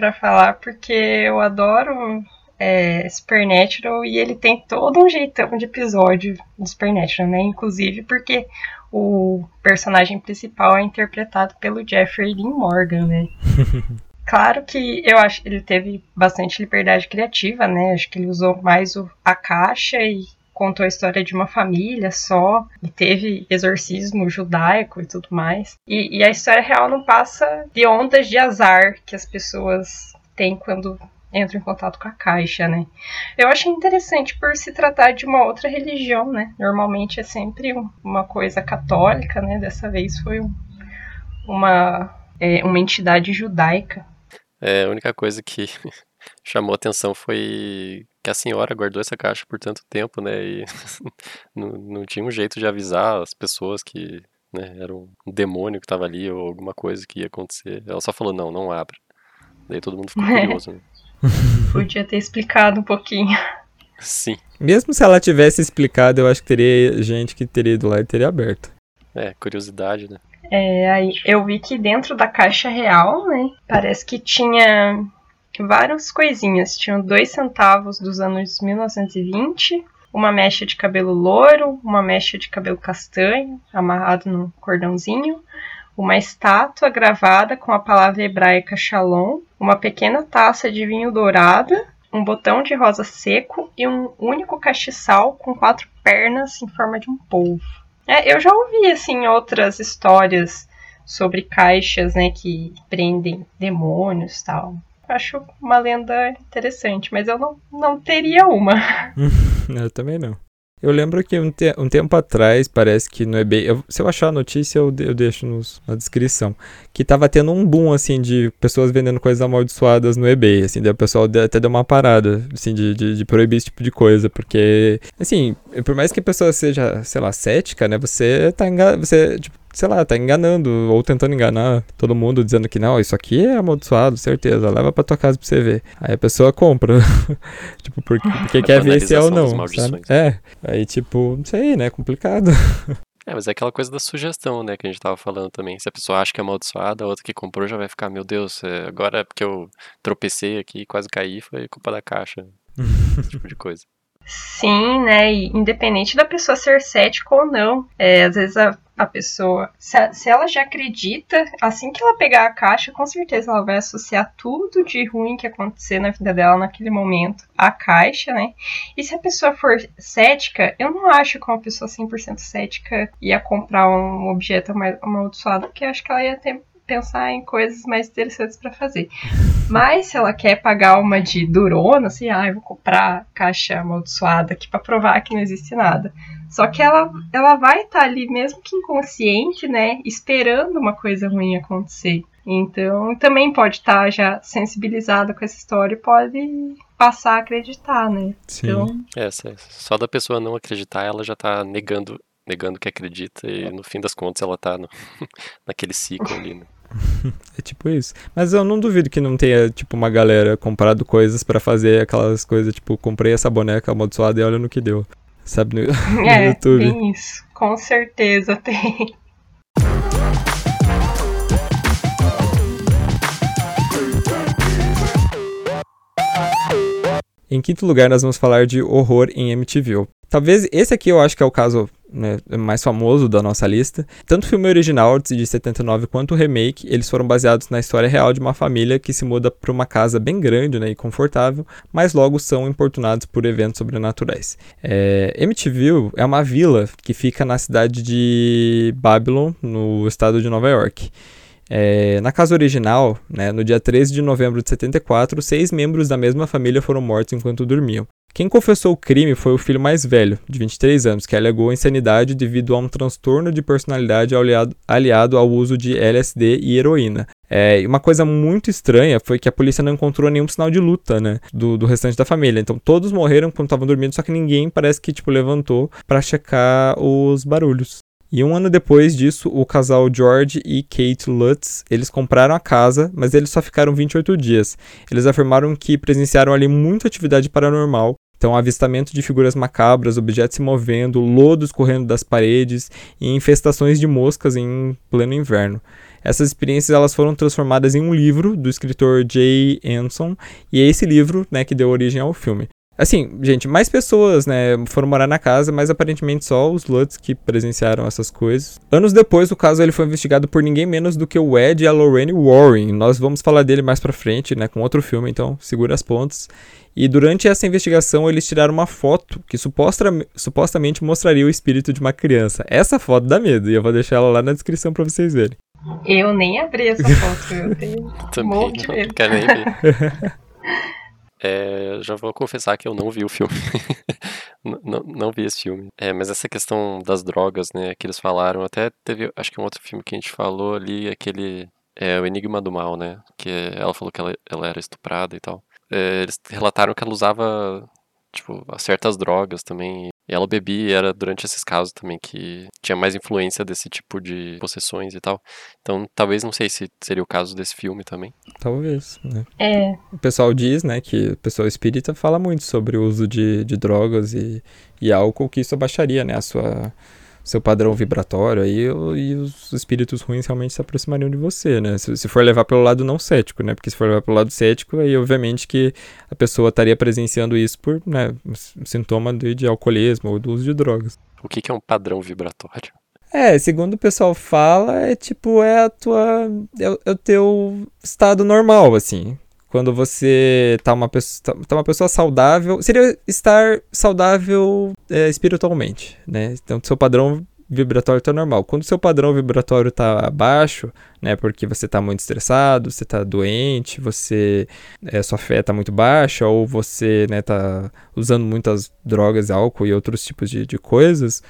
para falar, porque eu adoro é, Supernatural e ele tem todo um jeitão de episódio do Supernatural, né? Inclusive porque o personagem principal é interpretado pelo Jeffrey Dean Morgan, né? Claro que eu acho que ele teve bastante liberdade criativa, né? Acho que ele usou mais o, a caixa e contou a história de uma família só, e teve exorcismo judaico e tudo mais. E, e a história real não passa de ondas de azar que as pessoas têm quando entram em contato com a caixa, né? Eu achei interessante por se tratar de uma outra religião, né? Normalmente é sempre uma coisa católica, né? Dessa vez foi uma, é, uma entidade judaica. É, a única coisa que chamou atenção foi que a senhora guardou essa caixa por tanto tempo, né? E não, não tinha um jeito de avisar as pessoas que né, era um demônio que estava ali ou alguma coisa que ia acontecer. Ela só falou, não, não abra. Daí todo mundo ficou curioso, né? Podia ter explicado um pouquinho. Sim. Mesmo se ela tivesse explicado, eu acho que teria gente que teria ido lá e teria aberto. É, curiosidade, né? É, aí eu vi que dentro da caixa real, né, parece que tinha várias coisinhas. Tinham dois centavos dos anos 1920, uma mecha de cabelo louro, uma mecha de cabelo castanho, amarrado num cordãozinho, uma estátua gravada com a palavra hebraica shalom, uma pequena taça de vinho dourada, um botão de rosa seco e um único castiçal com quatro pernas em forma de um polvo. É, eu já ouvi assim outras histórias sobre caixas, né, que prendem demônios, tal. Acho uma lenda interessante, mas eu não, não teria uma. eu também não. Eu lembro que um, te um, tempo atrás, parece que no eBay, eu, se eu achar a notícia, eu, eu deixo nos, na descrição, que tava tendo um boom, assim, de pessoas vendendo coisas amaldiçoadas no eBay, assim, daí o pessoal até deu uma parada, assim, de, de, de, proibir esse tipo de coisa, porque, assim, por mais que a pessoa seja, sei lá, cética, né, você tá você, tipo, sei lá, tá enganando ou tentando enganar todo mundo, dizendo que não, isso aqui é amaldiçoado, certeza, leva pra tua casa pra você ver. Aí a pessoa compra. tipo, porque, porque quer ver se é ou não. Sabe? É. Aí, tipo, não sei, né? Complicado. É, mas é aquela coisa da sugestão, né, que a gente tava falando também. Se a pessoa acha que é amaldiçoada, a outra que comprou já vai ficar, meu Deus, é, agora é porque eu tropecei aqui, quase caí, foi culpa da caixa. Esse tipo de coisa. Sim, né? E independente da pessoa ser cética ou não, é, às vezes a, a pessoa, se, se, ela já acredita, assim que ela pegar a caixa, com certeza ela vai associar tudo de ruim que acontecer na vida dela naquele momento à caixa, né? E se a pessoa for cética, eu não acho que uma pessoa 100% cética ia comprar um objeto amaldiçoado, porque acho que ela ia ter pensar em coisas mais interessantes para fazer. Mas se ela quer pagar uma de durona, assim, ah, eu vou comprar caixa amaldiçoada aqui para provar que não existe nada. Só que ela, ela vai estar tá ali, mesmo que inconsciente, né, esperando uma coisa ruim acontecer. Então, também pode estar tá já sensibilizada com essa história e pode passar a acreditar, né? Sim. Então... É, só da pessoa não acreditar, ela já tá negando negando que acredita e no fim das contas ela tá no, naquele ciclo ali, né? é tipo isso. Mas eu não duvido que não tenha, tipo, uma galera comprado coisas para fazer aquelas coisas, tipo, comprei essa boneca amaldiçoada e olha no que deu. Sabe, no, no é, YouTube. Tem isso. Com certeza tem. Em quinto lugar, nós vamos falar de horror em MTV. Talvez esse aqui eu acho que é o caso mais famoso da nossa lista. Tanto o filme original de 79 quanto o remake, eles foram baseados na história real de uma família que se muda para uma casa bem grande né, e confortável, mas logo são importunados por eventos sobrenaturais. É, é uma vila que fica na cidade de Babylon, no estado de Nova York. É, na casa original, né, no dia 13 de novembro de 74, seis membros da mesma família foram mortos enquanto dormiam. Quem confessou o crime foi o filho mais velho, de 23 anos, que alegou insanidade devido a um transtorno de personalidade aliado, aliado ao uso de LSD e heroína. É, uma coisa muito estranha foi que a polícia não encontrou nenhum sinal de luta, né, do, do restante da família. Então todos morreram quando estavam dormindo, só que ninguém parece que tipo levantou para checar os barulhos. E um ano depois disso, o casal George e Kate Lutz, eles compraram a casa, mas eles só ficaram 28 dias. Eles afirmaram que presenciaram ali muita atividade paranormal, então avistamento de figuras macabras, objetos se movendo, lodo escorrendo das paredes e infestações de moscas em pleno inverno. Essas experiências elas foram transformadas em um livro do escritor Jay Anson, e é esse livro né, que deu origem ao filme. Assim, gente, mais pessoas, né, foram morar na casa, mas aparentemente só os Lutz que presenciaram essas coisas. Anos depois, o caso ele foi investigado por ninguém menos do que o Ed e a Lorraine Warren. Nós vamos falar dele mais pra frente, né, com outro filme, então segura as pontas. E durante essa investigação, eles tiraram uma foto que suposta, supostamente mostraria o espírito de uma criança. Essa foto dá medo, e eu vou deixar ela lá na descrição para vocês verem. Eu nem abri essa foto, eu tenho Também um monte de medo. Não quero nem ver. É, já vou confessar que eu não vi o filme. não, não vi esse filme. É, mas essa questão das drogas, né, que eles falaram, até teve, acho que um outro filme que a gente falou ali, aquele, é, O Enigma do Mal, né, que ela falou que ela, ela era estuprada e tal. É, eles relataram que ela usava tipo, certas drogas também. E ela bebia e era durante esses casos também que tinha mais influência desse tipo de possessões e tal. Então, talvez, não sei se seria o caso desse filme também. Talvez, né? É. O pessoal diz, né, que o pessoal espírita fala muito sobre o uso de, de drogas e, e álcool, que isso abaixaria, né, a sua seu padrão vibratório aí e os espíritos ruins realmente se aproximariam de você, né? Se, se, for levar pelo lado não cético, né? Porque se for levar pelo lado cético, aí obviamente que a pessoa estaria presenciando isso por, né, sintoma de, de alcoolismo ou do uso de drogas. O que, que é um padrão vibratório? É, segundo o pessoal fala, é tipo, é a tua. É, é o teu estado normal, assim quando você tá uma pessoa, tá, tá uma pessoa saudável, seria estar saudável é, espiritualmente, né? Então, seu padrão vibratório está normal. Quando seu padrão vibratório está baixo, né, porque você está muito estressado, você está doente, você é, sua fé está muito baixa, ou você né, usando muitas drogas, álcool e outros tipos de, de coisas,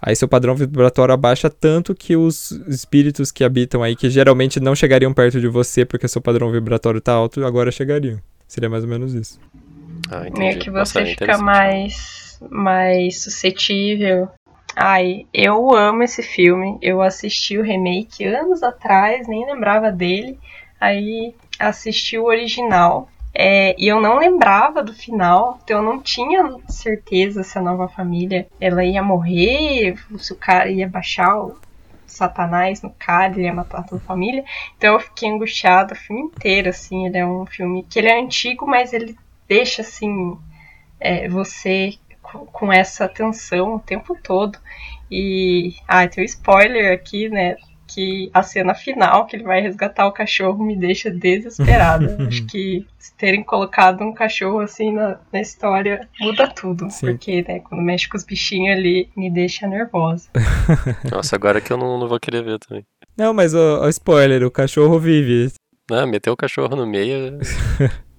Aí seu padrão vibratório abaixa tanto que os espíritos que habitam aí, que geralmente não chegariam perto de você porque seu padrão vibratório tá alto, agora chegariam. Seria mais ou menos isso. Ah, entendi. Que você Nossa, fica mais, mais suscetível. Ai, eu amo esse filme. Eu assisti o remake anos atrás, nem lembrava dele. Aí assisti o original. É, e eu não lembrava do final, então eu não tinha certeza se a nova família ela ia morrer, se o cara ia baixar o Satanás no cara, ele ia matar toda a família. Então eu fiquei angustiada o filme inteiro, assim. Ele é um filme que ele é antigo, mas ele deixa assim é, você com, essa tensão o tempo todo. E ah, tem um spoiler aqui, né? Que a cena final, que ele vai resgatar o cachorro, me deixa desesperada. Acho que terem colocado um cachorro assim na, na história muda tudo. Sim. Porque, né, quando mexe com os bichinhos ali, me deixa nervosa. Nossa, agora que eu não, não vou querer ver também. Não, mas o, o spoiler, o cachorro vive. Ah, meteu o cachorro no meio.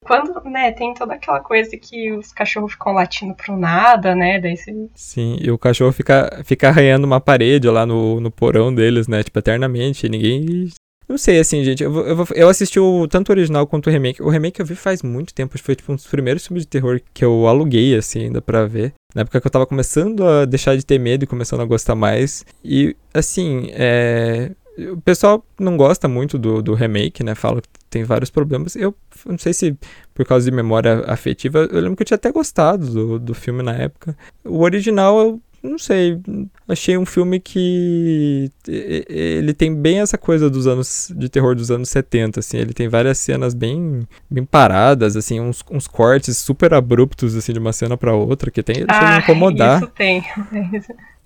Quando, né, tem toda aquela coisa que os cachorros ficam latindo pro nada, né? Daí você... Sim, e o cachorro fica, fica arranhando uma parede lá no, no porão deles, né? Tipo, eternamente. E ninguém. Não sei, assim, gente. Eu, eu, eu assisti o, tanto o original quanto o remake. O remake eu vi faz muito tempo. Acho que foi tipo um dos primeiros filmes de terror que eu aluguei, assim, ainda pra ver. Na época que eu tava começando a deixar de ter medo e começando a gostar mais. E, assim, é o pessoal não gosta muito do, do remake, né? Fala que tem vários problemas. Eu não sei se por causa de memória afetiva, eu lembro que eu tinha até gostado do, do filme na época. O original, eu não sei, achei um filme que ele tem bem essa coisa dos anos de terror dos anos 70, assim, ele tem várias cenas bem bem paradas, assim, uns, uns cortes super abruptos assim de uma cena para outra que tem ele ah, chega a incomodar. Isso tem.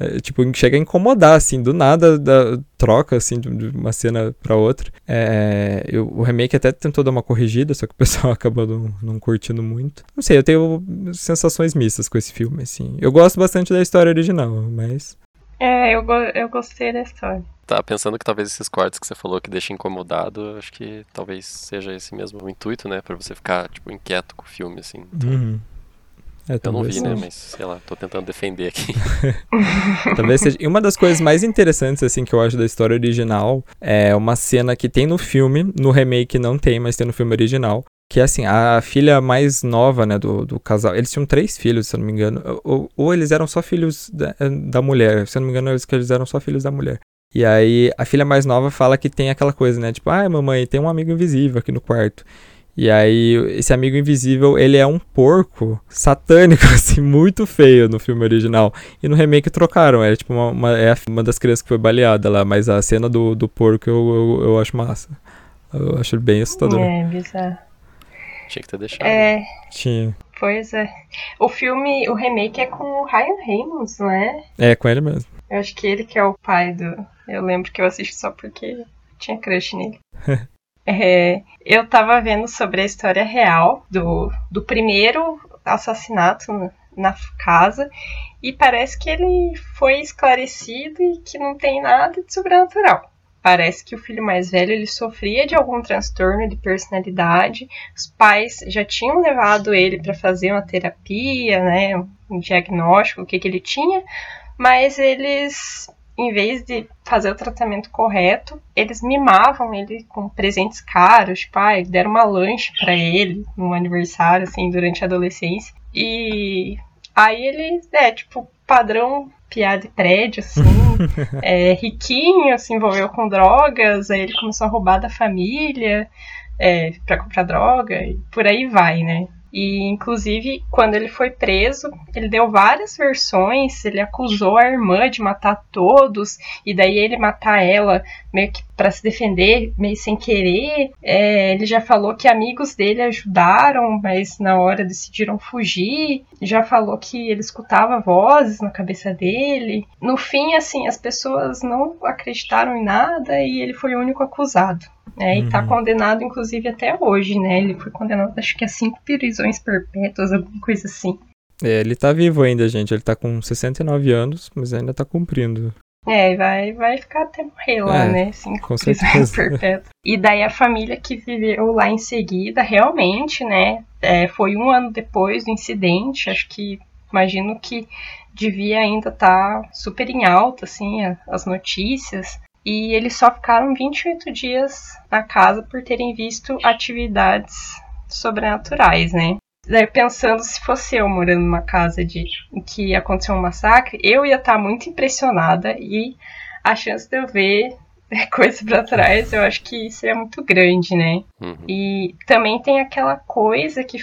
É, tipo, chega a incomodar, assim, do nada, da, troca, assim, de, uma cena pra outra. É, eu, o remake até tentou dar uma corrigida, só que o pessoal acabou não, não curtindo muito. Não sei, eu tenho sensações mistas com esse filme, assim. Eu gosto bastante da história original, mas... É, eu, go eu gostei da história. Tá pensando que talvez esses cortes que você falou que deixa incomodado, acho que talvez seja esse mesmo o intuito, né? Pra você ficar, tipo, inquieto com o filme, assim. Então... Uhum. É, eu não vi, né? Mas sei lá, tô tentando defender aqui. talvez seja. E uma das coisas mais interessantes, assim, que eu acho da história original é uma cena que tem no filme, no remake não tem, mas tem no filme original. Que é assim, a filha mais nova, né, do, do casal. Eles tinham três filhos, se eu não me engano. Ou, ou eles eram só filhos da, da mulher. Se eu não me engano, eles, eles eram só filhos da mulher. E aí a filha mais nova fala que tem aquela coisa, né? Tipo, ai, mamãe, tem um amigo invisível aqui no quarto. E aí, esse amigo invisível, ele é um porco satânico, assim, muito feio no filme original. E no remake trocaram, é tipo uma, uma, é uma das crianças que foi baleada lá, mas a cena do, do porco eu, eu, eu acho massa. Eu acho bem assustador. É, bizarro. Tinha que ter deixado. É. Tinha. Pois é. O filme, o remake é com o Ryan Reynolds, não é? É, com ele mesmo. Eu acho que ele que é o pai do. Eu lembro que eu assisti só porque tinha crush nele. É, eu tava vendo sobre a história real do, do primeiro assassinato na casa e parece que ele foi esclarecido e que não tem nada de sobrenatural. Parece que o filho mais velho ele sofria de algum transtorno de personalidade. Os pais já tinham levado ele para fazer uma terapia, né, um diagnóstico, o que, que ele tinha, mas eles em vez de fazer o tratamento correto, eles mimavam ele com presentes caros, tipo, ah, deram uma lanche para ele no aniversário, assim, durante a adolescência. E aí ele, é, tipo, padrão piada de prédio, assim, é, riquinho, se envolveu com drogas, aí ele começou a roubar da família é, para comprar droga, e por aí vai, né? E, inclusive, quando ele foi preso, ele deu várias versões. Ele acusou a irmã de matar todos, e daí ele matar ela meio que para se defender, meio sem querer. É, ele já falou que amigos dele ajudaram, mas na hora decidiram fugir. Já falou que ele escutava vozes na cabeça dele. No fim, assim, as pessoas não acreditaram em nada e ele foi o único acusado. É, e tá uhum. condenado, inclusive, até hoje, né? Ele foi condenado, acho que a cinco prisões perpétuas, alguma coisa assim. É, ele tá vivo ainda, gente. Ele tá com 69 anos, mas ainda tá cumprindo. É, vai, vai ficar até morrer lá, é, né? Cinco com prisões perpétuas. E daí a família que viveu lá em seguida, realmente, né? É, foi um ano depois do incidente. Acho que, imagino que devia ainda estar tá super em alta, assim, as notícias e eles só ficaram 28 dias na casa por terem visto atividades sobrenaturais, né? Daí pensando se fosse eu morando numa casa de em que aconteceu um massacre, eu ia estar muito impressionada e a chance de eu ver coisas sobrenaturais eu acho que seria muito grande, né? Uhum. E também tem aquela coisa que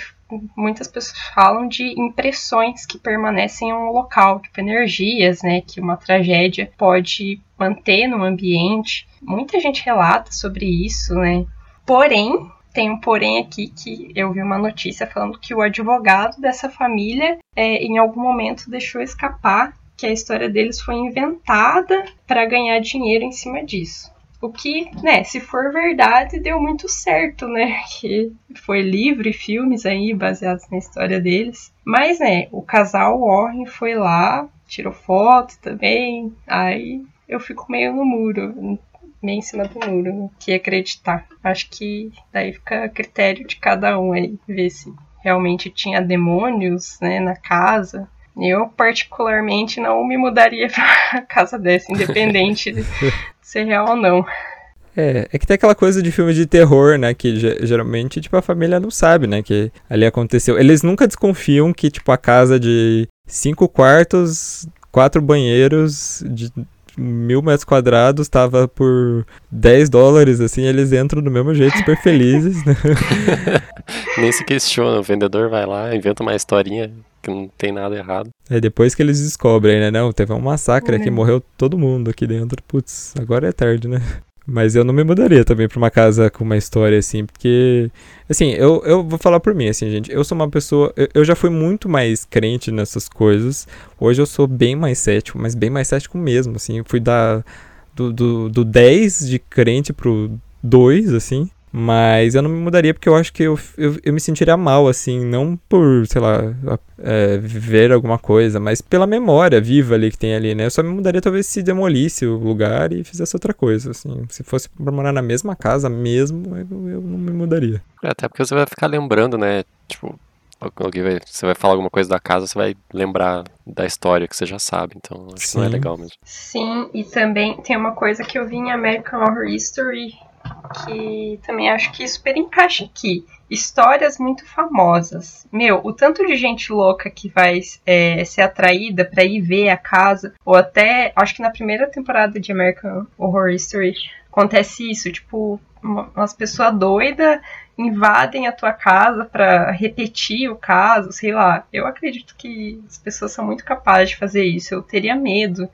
muitas pessoas falam de impressões que permanecem em um local, tipo energias, né, que uma tragédia pode manter no ambiente. Muita gente relata sobre isso, né? Porém, tem um porém aqui que eu vi uma notícia falando que o advogado dessa família é, em algum momento deixou escapar que a história deles foi inventada para ganhar dinheiro em cima disso. O que, né, se for verdade, deu muito certo, né? Que foi livre filmes aí baseados na história deles. Mas, né, o casal Warren foi lá, tirou foto também. Aí eu fico meio no muro, meio em cima do muro, que acreditar. Acho que daí fica a critério de cada um aí, ver se realmente tinha demônios, né, na casa. Eu, particularmente, não me mudaria pra casa dessa, independente ser real ou não. É, é que tem aquela coisa de filme de terror, né? Que geralmente, tipo, a família não sabe, né? Que ali aconteceu. Eles nunca desconfiam que, tipo, a casa de cinco quartos, quatro banheiros, de mil metros quadrados, estava por 10 dólares, assim, eles entram do mesmo jeito, super felizes, né? Nem se questiona, o vendedor vai lá, inventa uma historinha que não tem nada errado. É depois que eles descobrem, né? Não, teve um massacre aqui, uhum. morreu todo mundo aqui dentro. Putz, agora é tarde, né? Mas eu não me mudaria também pra uma casa com uma história assim, porque. Assim, eu, eu vou falar por mim, assim, gente. Eu sou uma pessoa. Eu, eu já fui muito mais crente nessas coisas. Hoje eu sou bem mais cético, mas bem mais cético mesmo, assim. Eu fui da. Do, do, do 10 de crente pro 2, assim. Mas eu não me mudaria porque eu acho que eu, eu, eu me sentiria mal, assim, não por, sei lá, é, ver alguma coisa, mas pela memória viva ali que tem ali, né? Eu só me mudaria talvez se demolisse o lugar e fizesse outra coisa, assim. Se fosse pra morar na mesma casa mesmo, eu, eu não me mudaria. É, até porque você vai ficar lembrando, né? Tipo, alguém vai, você vai falar alguma coisa da casa, você vai lembrar da história que você já sabe, então acho Sim. que não é legal mesmo. Sim, e também tem uma coisa que eu vi em American Horror History que também acho que super encaixa aqui. Histórias muito famosas. Meu, o tanto de gente louca que vai é, ser atraída para ir ver a casa, ou até, acho que na primeira temporada de American Horror Story acontece isso, tipo, umas pessoas doidas invadem a tua casa para repetir o caso, sei lá. Eu acredito que as pessoas são muito capazes de fazer isso. Eu teria medo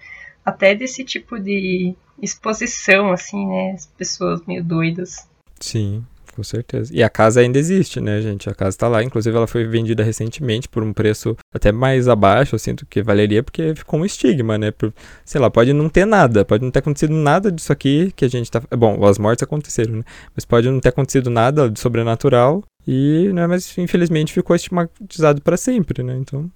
até desse tipo de exposição, assim, né? As pessoas meio doidas. Sim, com certeza. E a casa ainda existe, né, gente? A casa tá lá. Inclusive, ela foi vendida recentemente por um preço até mais abaixo, assim, do que valeria, porque ficou um estigma, né? Por, sei lá, pode não ter nada, pode não ter acontecido nada disso aqui que a gente tá. Bom, as mortes aconteceram, né? Mas pode não ter acontecido nada de sobrenatural. E, né, mas infelizmente ficou estigmatizado para sempre, né? Então.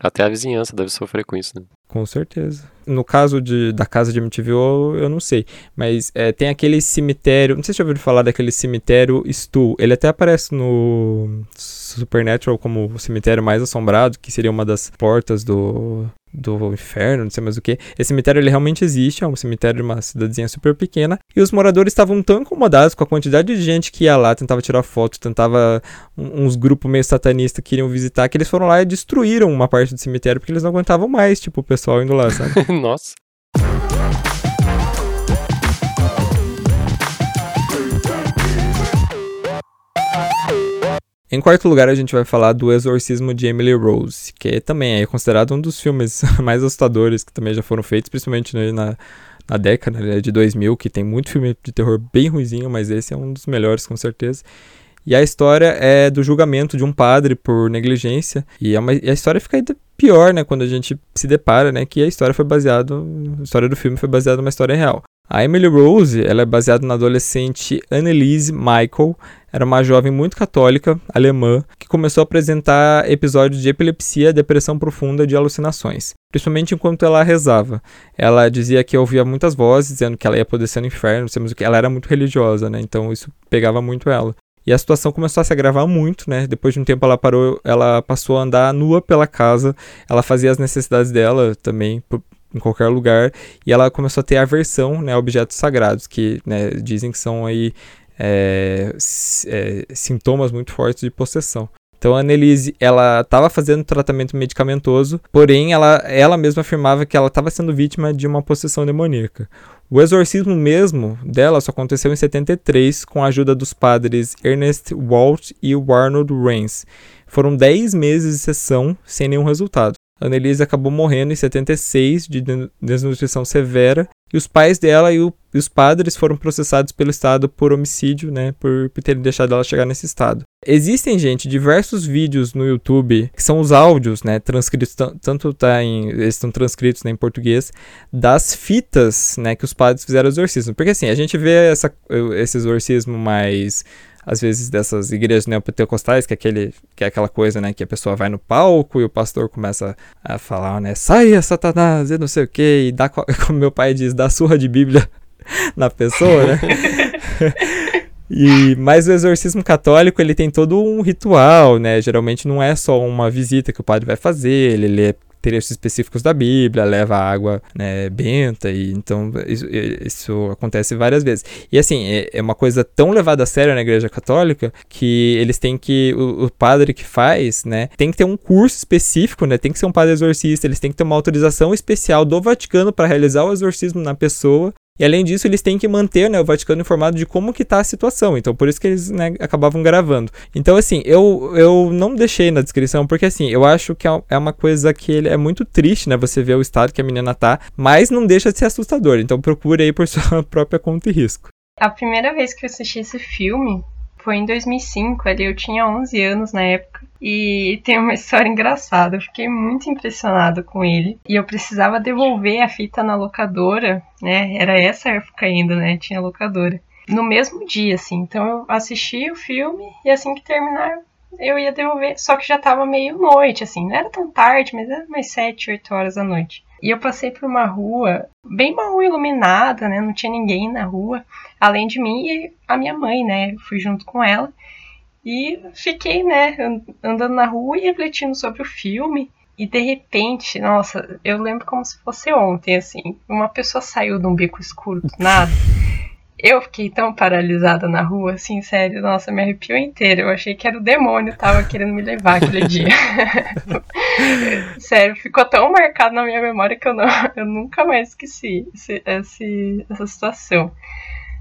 Até a vizinhança deve sofrer com isso, né? Com certeza. No caso de, da casa de MTV, eu não sei. Mas é, tem aquele cemitério. Não sei se já ouviram falar daquele cemitério Stu. Ele até aparece no Supernatural como o cemitério mais assombrado, que seria uma das portas do, do inferno, não sei mais o que. Esse cemitério ele realmente existe, é um cemitério de uma cidadezinha super pequena. E os moradores estavam tão incomodados com a quantidade de gente que ia lá, tentava tirar foto, tentava uns grupos meio satanistas que iriam visitar, que eles foram lá e destruíram uma parte do cemitério porque eles não aguentavam mais, tipo, o pessoal indo lá, sabe? Nossa. Em quarto lugar, a gente vai falar do Exorcismo de Emily Rose, que também é considerado um dos filmes mais assustadores que também já foram feitos, principalmente na, na década né, de 2000, que tem muito filme de terror bem ruizinho, mas esse é um dos melhores com certeza. E a história é do julgamento de um padre por negligência. E, é uma, e a história fica pior, né? Quando a gente se depara, né? Que a história foi baseada. A história do filme foi baseada numa história real. A Emily Rose, ela é baseada na adolescente Annelise Michael, era uma jovem muito católica, alemã, que começou a apresentar episódios de epilepsia, depressão profunda e de alucinações, principalmente enquanto ela rezava. Ela dizia que ouvia muitas vozes dizendo que ela ia poder ser no inferno, mas ela era muito religiosa, né? Então isso pegava muito ela. E a situação começou a se agravar muito, né? Depois de um tempo ela parou, ela passou a andar nua pela casa, ela fazia as necessidades dela também em qualquer lugar e ela começou a ter aversão, né, a objetos sagrados que, né, dizem que são aí é, é, sintomas muito fortes de possessão. Então a Annelise, ela estava fazendo tratamento medicamentoso, porém ela, ela mesma afirmava que ela estava sendo vítima de uma possessão demoníaca. O exorcismo mesmo dela só aconteceu em 73 com a ajuda dos padres Ernest Walt e Arnold Rains. Foram 10 meses de sessão sem nenhum resultado. A acabou morrendo em 76 de desnutrição severa e os pais dela e, o, e, os padres foram processados pelo Estado por homicídio, né, por, por terem deixado ela chegar nesse estado. Existem, gente, diversos vídeos no YouTube que são os áudios, né, transcritos, tanto tá em, eles estão transcritos né, em português, das fitas, né, que os padres fizeram exorcismo. Porque assim, a gente vê essa, esse exorcismo mais às vezes dessas igrejas neopentecostais, que é, aquele, que é aquela coisa, né, que a pessoa vai no palco e o pastor começa a falar, né, saia Satanás e não sei o que, e dá, como meu pai diz, dá surra de Bíblia na pessoa, né? E, mas o exorcismo católico ele tem todo um ritual, né? Geralmente não é só uma visita que o padre vai fazer, ele lê trechos específicos da Bíblia, leva água né, benta, e então isso, isso, acontece várias vezes. E assim, é, é, uma coisa tão levada a sério na Igreja Católica que eles têm que, o, o, padre que faz, né, tem que ter um curso específico, né, tem que ser um padre exorcista, eles têm que ter uma autorização especial do Vaticano para realizar o exorcismo na pessoa e além disso, eles têm que manter né, o Vaticano informado de como que está a situação. Então, por isso que eles né, acabavam gravando. Então, assim, eu, eu não deixei na descrição, porque assim, eu acho que é, é uma coisa que ele é muito triste, né? Você ver o estado que a menina tá, mas não deixa de ser assustador. Então procure aí por sua própria conta e risco. A primeira vez que eu assisti esse filme foi em 2005, ali eu tinha 11 anos na época. E tem uma história engraçada. Eu fiquei muito impressionada com ele. E eu precisava devolver a fita na locadora, né? Era essa época ainda, né? Tinha locadora. No mesmo dia, assim. Então eu assisti o filme e assim que terminar, eu ia devolver. Só que já tava meio noite, assim. Não era tão tarde, mas era umas 7, 8 horas da noite. E eu passei por uma rua, bem mal iluminada, né? Não tinha ninguém na rua, além de mim e a minha mãe, né? Eu fui junto com ela. E fiquei, né, andando na rua e refletindo sobre o filme. E de repente, nossa, eu lembro como se fosse ontem, assim. Uma pessoa saiu de um bico escuro do nada. Eu fiquei tão paralisada na rua, assim, sério, nossa, me arrepiou inteira. Eu achei que era o demônio que tava querendo me levar aquele dia. sério, ficou tão marcado na minha memória que eu, não, eu nunca mais esqueci esse, esse, essa situação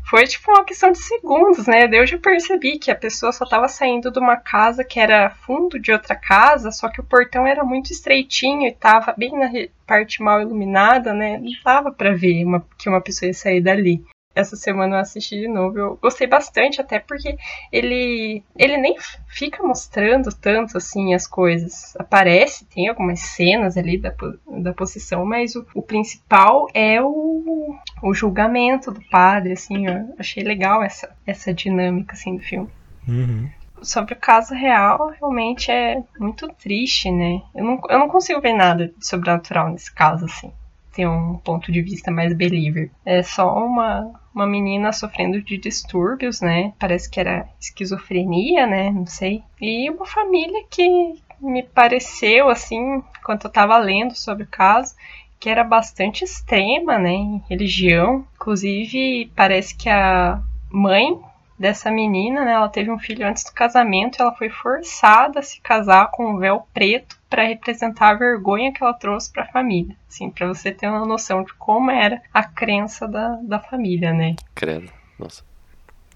foi tipo uma questão de segundos, né? Eu já percebi que a pessoa só estava saindo de uma casa que era fundo de outra casa, só que o portão era muito estreitinho e tava bem na parte mal iluminada, né? Não dava para ver uma, que uma pessoa ia sair dali essa semana eu assisti de novo. Eu gostei bastante, até porque ele ele nem fica mostrando tanto assim as coisas. Aparece, tem algumas cenas ali da, da possessão, mas o, o principal é o, o julgamento do padre, assim. Eu achei legal essa, essa dinâmica assim do filme. Uhum. Sobre o caso real, realmente é muito triste, né? Eu não, eu não consigo ver nada de sobrenatural nesse caso, assim. Ter um ponto de vista mais believer. É só uma, uma menina sofrendo de distúrbios, né? Parece que era esquizofrenia, né? Não sei. E uma família que me pareceu, assim, enquanto eu tava lendo sobre o caso, que era bastante extrema, né? Em religião. Inclusive, parece que a mãe dessa menina, né? Ela teve um filho antes do casamento, ela foi forçada a se casar com um véu preto para representar a vergonha que ela trouxe para a família. Assim, para você ter uma noção de como era a crença da, da família, né? Credo. Nossa.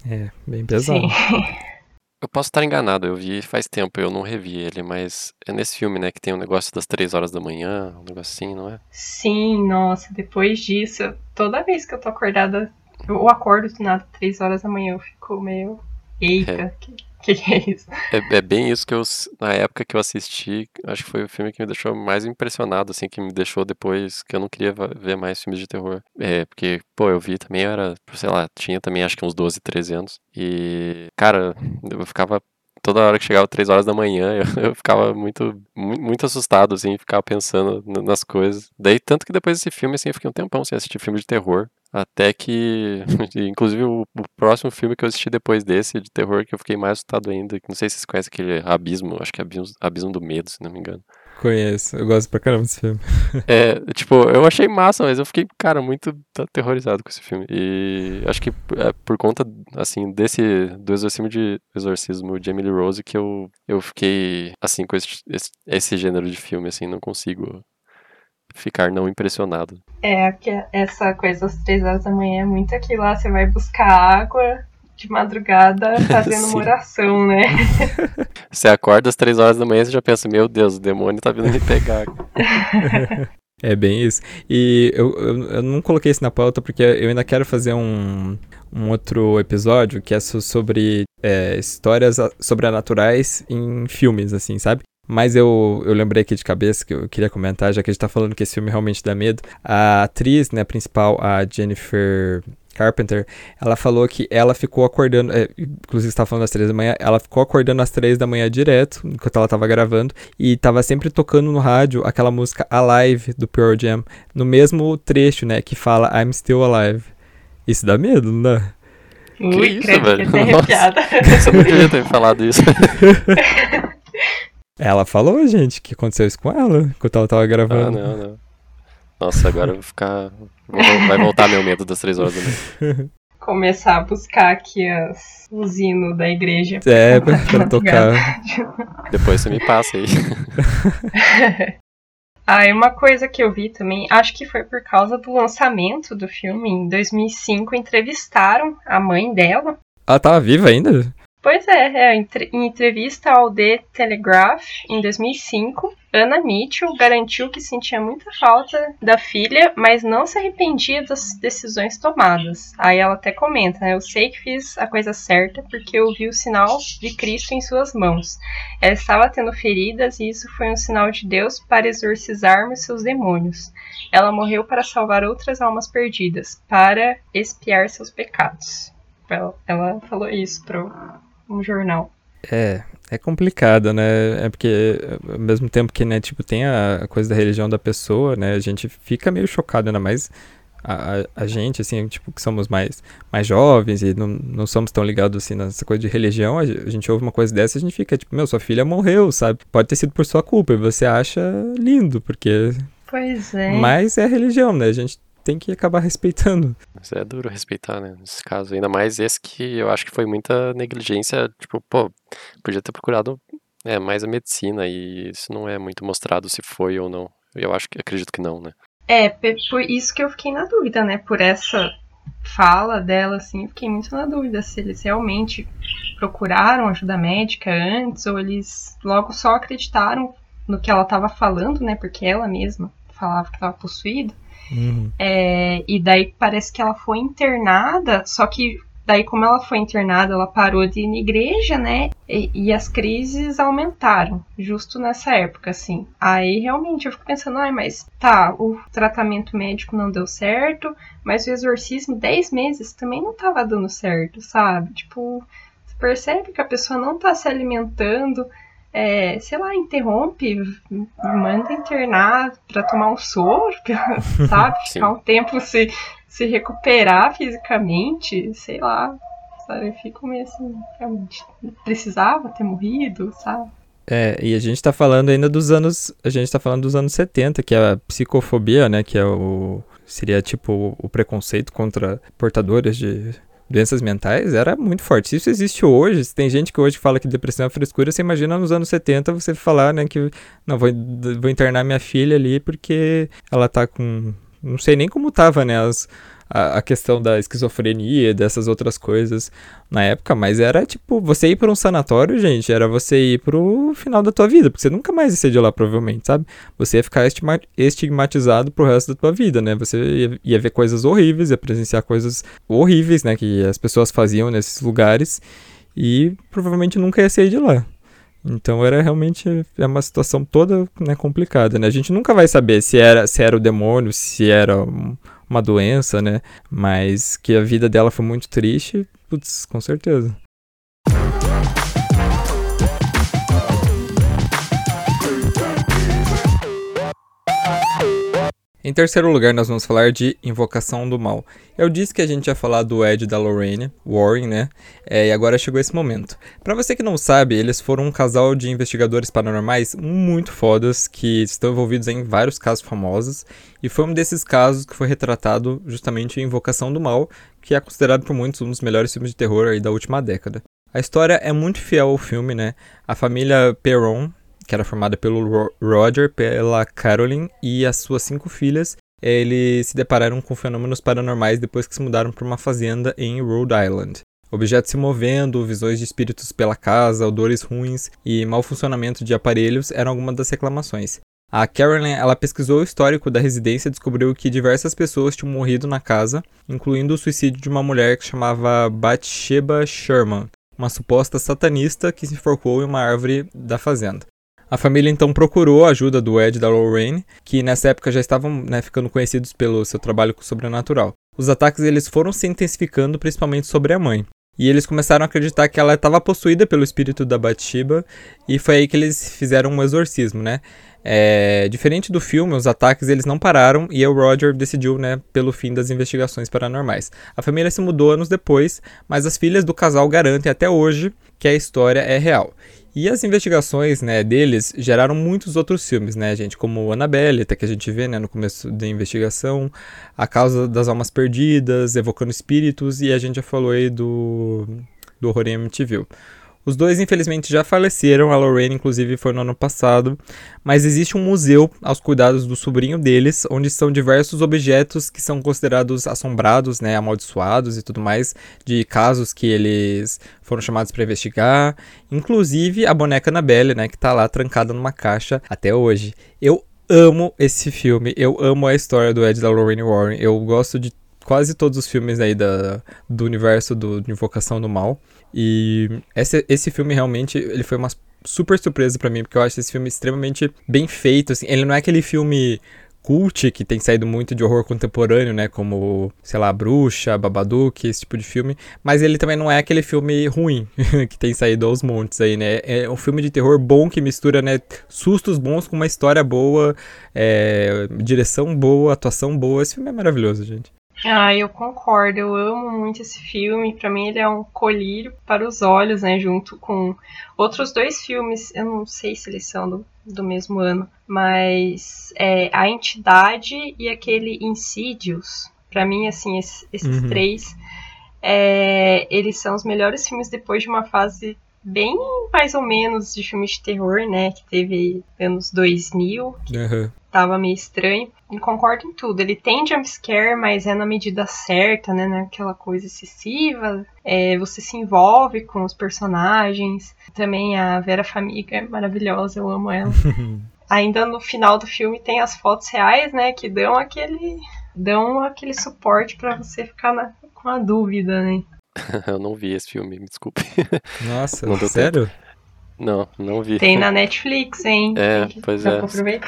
É, bem pesado. Sim. Eu posso estar enganado, eu vi faz tempo, eu não revi ele, mas é nesse filme, né, que tem um negócio das três horas da manhã, um negócio assim, não é? Sim, nossa, depois disso, toda vez que eu tô acordada eu acordo do nada três horas da manhã, eu fico meio. Eita, É. que, que que é isso? É, é bem isso que eu, na época que eu assisti, acho que foi o filme que me deixou mais impressionado, assim, que me deixou depois que eu não queria ver mais filmes de terror. É, porque, pô, eu vi também, eu era, sei lá, tinha também acho que uns 12, 13 anos. E, cara, eu ficava. Toda hora que chegava três horas da manhã, eu, eu ficava muito, mu- muito assustado, assim, ficava pensando nas coisas. Daí, tanto que depois desse filme, assim, eu fiquei um tempão sem assistir filme de terror. Até que, inclusive, o, o próximo filme que eu assisti depois desse, de terror, que eu fiquei mais assustado ainda, não sei se vocês conhecem aquele Abismo, acho que é Abismo, Abismo do Medo, se não me engano. Conheço, eu gosto pra caramba desse filme. É, tipo, eu achei massa, mas eu fiquei, cara, muito aterrorizado com esse filme. E acho que é por conta, assim, desse, do exorcismo de, exorcismo de Emily Rose que eu, eu fiquei, assim, com esse, esse, esse gênero de filme, assim, não consigo ficar não impressionado. É, que essa coisa das três horas da manhã é muito aquilo lá, você vai buscar água de madrugada fazendo uma oração, né? Você acorda às três horas da manhã e você já pensa, meu Deus, o demônio tá vindo me pegar. É bem isso. E eu, eu, eu não coloquei isso na pauta porque eu ainda quero fazer um, um outro episódio que é so- sobre é, histórias sobrenaturais em filmes, assim, sabe? Mas eu, eu lembrei aqui de cabeça que eu queria comentar, já que a gente tá falando que esse filme realmente dá medo. A atriz, né, principal, a Jennifer Carpenter, ela falou que ela ficou acordando, é, inclusive você tava falando às três da manhã, ela ficou acordando às três da manhã direto, enquanto ela tava gravando, e tava sempre tocando no rádio aquela música Alive do Pearl Jam, no mesmo trecho, né, que fala I'm Still Alive. Isso dá medo, não dá? Ui, isso, credo, velho? Nossa. Você não devia ter falado isso. Ela falou, gente, que aconteceu isso com ela, enquanto ela tava Ah, gravando. não, não. Nossa, agora eu vou ficar. Vai voltar meu medo das três horas da manhã. Começar a buscar aqui as, os hinos da igreja. É, pra, pra tocar. Depois você me passa aí. Ah, e uma coisa que eu vi também, acho que foi por causa do lançamento do filme em 2005, entrevistaram a mãe dela. Ela tava viva ainda? Pois é, é, em entrevista ao The Telegraph em 2005, Anna Mitchell garantiu que sentia muita falta da filha, mas não se arrependia das decisões tomadas. Aí ela até comenta, né? Eu sei que fiz a coisa certa porque eu vi o sinal de Cristo em suas mãos. Ela estava tendo feridas e isso foi um sinal de Deus para exorcizarmos seus demônios. Ela morreu para salvar outras almas perdidas, para expiar seus pecados. Ela, ela falou isso para um jornal. É, é complicado, né? É porque ao mesmo tempo que, né, tipo, tem a coisa da religião da pessoa, né? A gente fica meio chocado, ainda mais a, a, a gente, assim, tipo, que somos mais, mais jovens e não, não somos tão ligados, assim, nessa coisa de religião, a gente ouve uma coisa dessa e a gente fica, tipo, meu, sua filha morreu, sabe? Pode ter sido por sua culpa e você acha lindo, porque... Pois é. Mas é religião, né? A gente tem que acabar respeitando. Mas é duro respeitar, né? Nesse caso. Ainda mais esse que eu acho que foi muita negligência. Tipo, pô, podia ter procurado é, mais a medicina e isso não é muito mostrado se foi ou não. Eu acho que acredito que não, né? É, por isso que eu fiquei na dúvida, né? Por essa fala dela, assim, eu fiquei muito na dúvida se eles realmente procuraram ajuda médica antes ou eles logo só acreditaram no que ela estava falando, né? Porque ela mesma falava que estava possuída. Uhum. É, e daí parece que ela foi internada, só que daí como ela foi internada, ela parou de ir na igreja, né? E, e as crises aumentaram, justo nessa época, assim. Aí realmente eu fico pensando, ai, mas tá, o tratamento médico não deu certo, mas o exorcismo 10 meses também não tava dando certo, sabe? Tipo, você percebe que a pessoa não tá se alimentando. É, sei lá, interrompe, manda internar para tomar um soro, sabe? Ficar um tempo se, se recuperar fisicamente, sei lá. Sabe? Eu fico meio assim, realmente, precisava ter morrido, sabe? É, e a gente tá falando ainda dos anos. A gente tá falando dos anos 70, que é a psicofobia, né? Que é o. Seria tipo o preconceito contra portadores de doenças mentais era muito forte. Isso existe hoje, se tem gente que hoje fala que depressão é frescura, você imagina nos anos 70 você falar, né, que não, vou, vou internar minha filha ali porque ela tá com. Não sei nem como tava, né? As, a, questão da esquizofrenia, dessas outras coisas na época, mas era tipo, você ir para um sanatório, gente, era você ir pro final da tua vida, porque você nunca mais ia ser de lá, provavelmente, sabe? Você ia ficar estigmatizado pro resto da tua vida, né? Você ia, ia ver coisas horríveis, ia presenciar coisas horríveis, né, que as pessoas faziam nesses lugares e provavelmente nunca ia sair de lá. Então era realmente é uma situação toda né, complicada, né? A gente nunca vai saber se era, se era o demônio, se era um, uma doença, né? Mas que a vida dela foi muito triste, putz, com certeza. Em terceiro lugar, nós vamos falar de Invocação do Mal. Eu disse que a gente ia falar do Ed da Lorraine, Warren, né? É, e agora chegou esse momento. Para você que não sabe, eles foram um casal de investigadores paranormais muito fodas que estão envolvidos em vários casos famosos. E foi um desses casos que foi retratado justamente em Invocação do Mal, que é considerado por muitos um dos melhores filmes de terror da última década. A história é muito fiel ao filme, né? A família Perron, que era formada pelo Roger, pela Carolyn e as suas cinco filhas. Eles se depararam com fenômenos paranormais depois que se mudaram para uma fazenda em Rhode Island. Objetos se movendo, visões de espíritos pela casa, odores ruins e mau funcionamento de aparelhos eram algumas das reclamações. A Carolyn ela pesquisou o histórico da residência e descobriu que diversas pessoas tinham morrido na casa, incluindo o suicídio de uma mulher que chamava Bathsheba Sherman, uma suposta satanista que se enforcou em uma árvore da fazenda. A família então procurou a ajuda do Ed e da Lorraine, que nessa época já estavam né, ficando conhecidos pelo seu trabalho com o sobrenatural. Os ataques eles foram se intensificando, principalmente sobre a mãe. E eles começaram a acreditar que ela estava possuída pelo espírito da Bathsheba, e foi aí que eles fizeram um exorcismo, né? É, diferente do filme, os ataques eles não pararam e o Roger decidiu, né, pelo fim das investigações paranormais. A família se mudou anos depois, mas as filhas do casal garantem até hoje que a história é real. E as investigações, né, deles geraram muitos outros filmes, né, gente, como Annabelle, até que a gente vê, né, no começo da investigação, A Causa das Almas Perdidas, Evocando Espíritos, e a gente já falou aí do, do Horror em MTV. Os dois, infelizmente, já faleceram. A Lorraine, inclusive, foi no ano passado. Mas existe um museu aos cuidados do sobrinho deles, onde estão diversos objetos que são considerados assombrados, né, amaldiçoados e tudo mais, de casos que eles foram chamados para investigar. Inclusive a boneca Annabelle, né, que está lá trancada numa caixa até hoje. Eu amo esse filme. Eu amo a história do Ed da Lorraine Warren. Eu gosto de quase todos os filmes aí da, do universo do, de Invocação do Mal. E esse, esse filme realmente ele foi uma super surpresa para mim, porque eu acho esse filme extremamente bem feito. Assim, ele não é aquele filme cult que tem saído muito de horror contemporâneo, né? Como, sei lá, Bruxa, Babadook, esse tipo de filme. Mas ele também não é aquele filme ruim que tem saído aos montes aí, né? É um filme de terror bom que mistura, né? Sustos bons com uma história boa, é, direção boa, atuação boa. Esse filme é maravilhoso, gente. Ah, eu concordo. Eu amo muito esse filme. Para mim, ele é um colírio para os olhos, né? Junto com outros dois filmes. Eu não sei se eles são do, do mesmo ano, mas é A Entidade e aquele Insidious. Para mim, assim, esses, esses uhum. três, é, eles são os melhores filmes depois de uma fase bem mais ou menos de filme de terror, né? Que teve anos 2000. Que uhum. Tava meio estranho. E concordo em tudo. Ele tem jumpscare, mas é na medida certa, né? Não é aquela coisa excessiva. É, você se envolve com os personagens. Também a Vera Famiga é maravilhosa, eu amo ela. Ainda no final do filme tem as fotos reais, né? Que dão aquele. dão aquele suporte para você ficar na, com a dúvida, né? eu não vi esse filme, me desculpe. Nossa, não sério? Tempo. Não, não vi. Tem na Netflix, hein? É, pois é.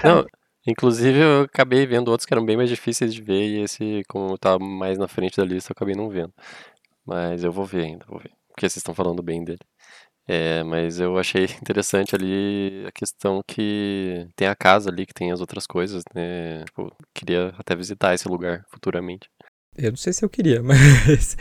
Não, inclusive eu acabei vendo outros que eram bem mais difíceis de ver e esse, como tá mais na frente da lista, eu acabei não vendo. Mas eu vou ver ainda, vou ver. Porque vocês estão falando bem dele. É, mas eu achei interessante ali a questão que tem a casa ali, que tem as outras coisas, né? Tipo, queria até visitar esse lugar futuramente. Eu não sei se eu queria, mas.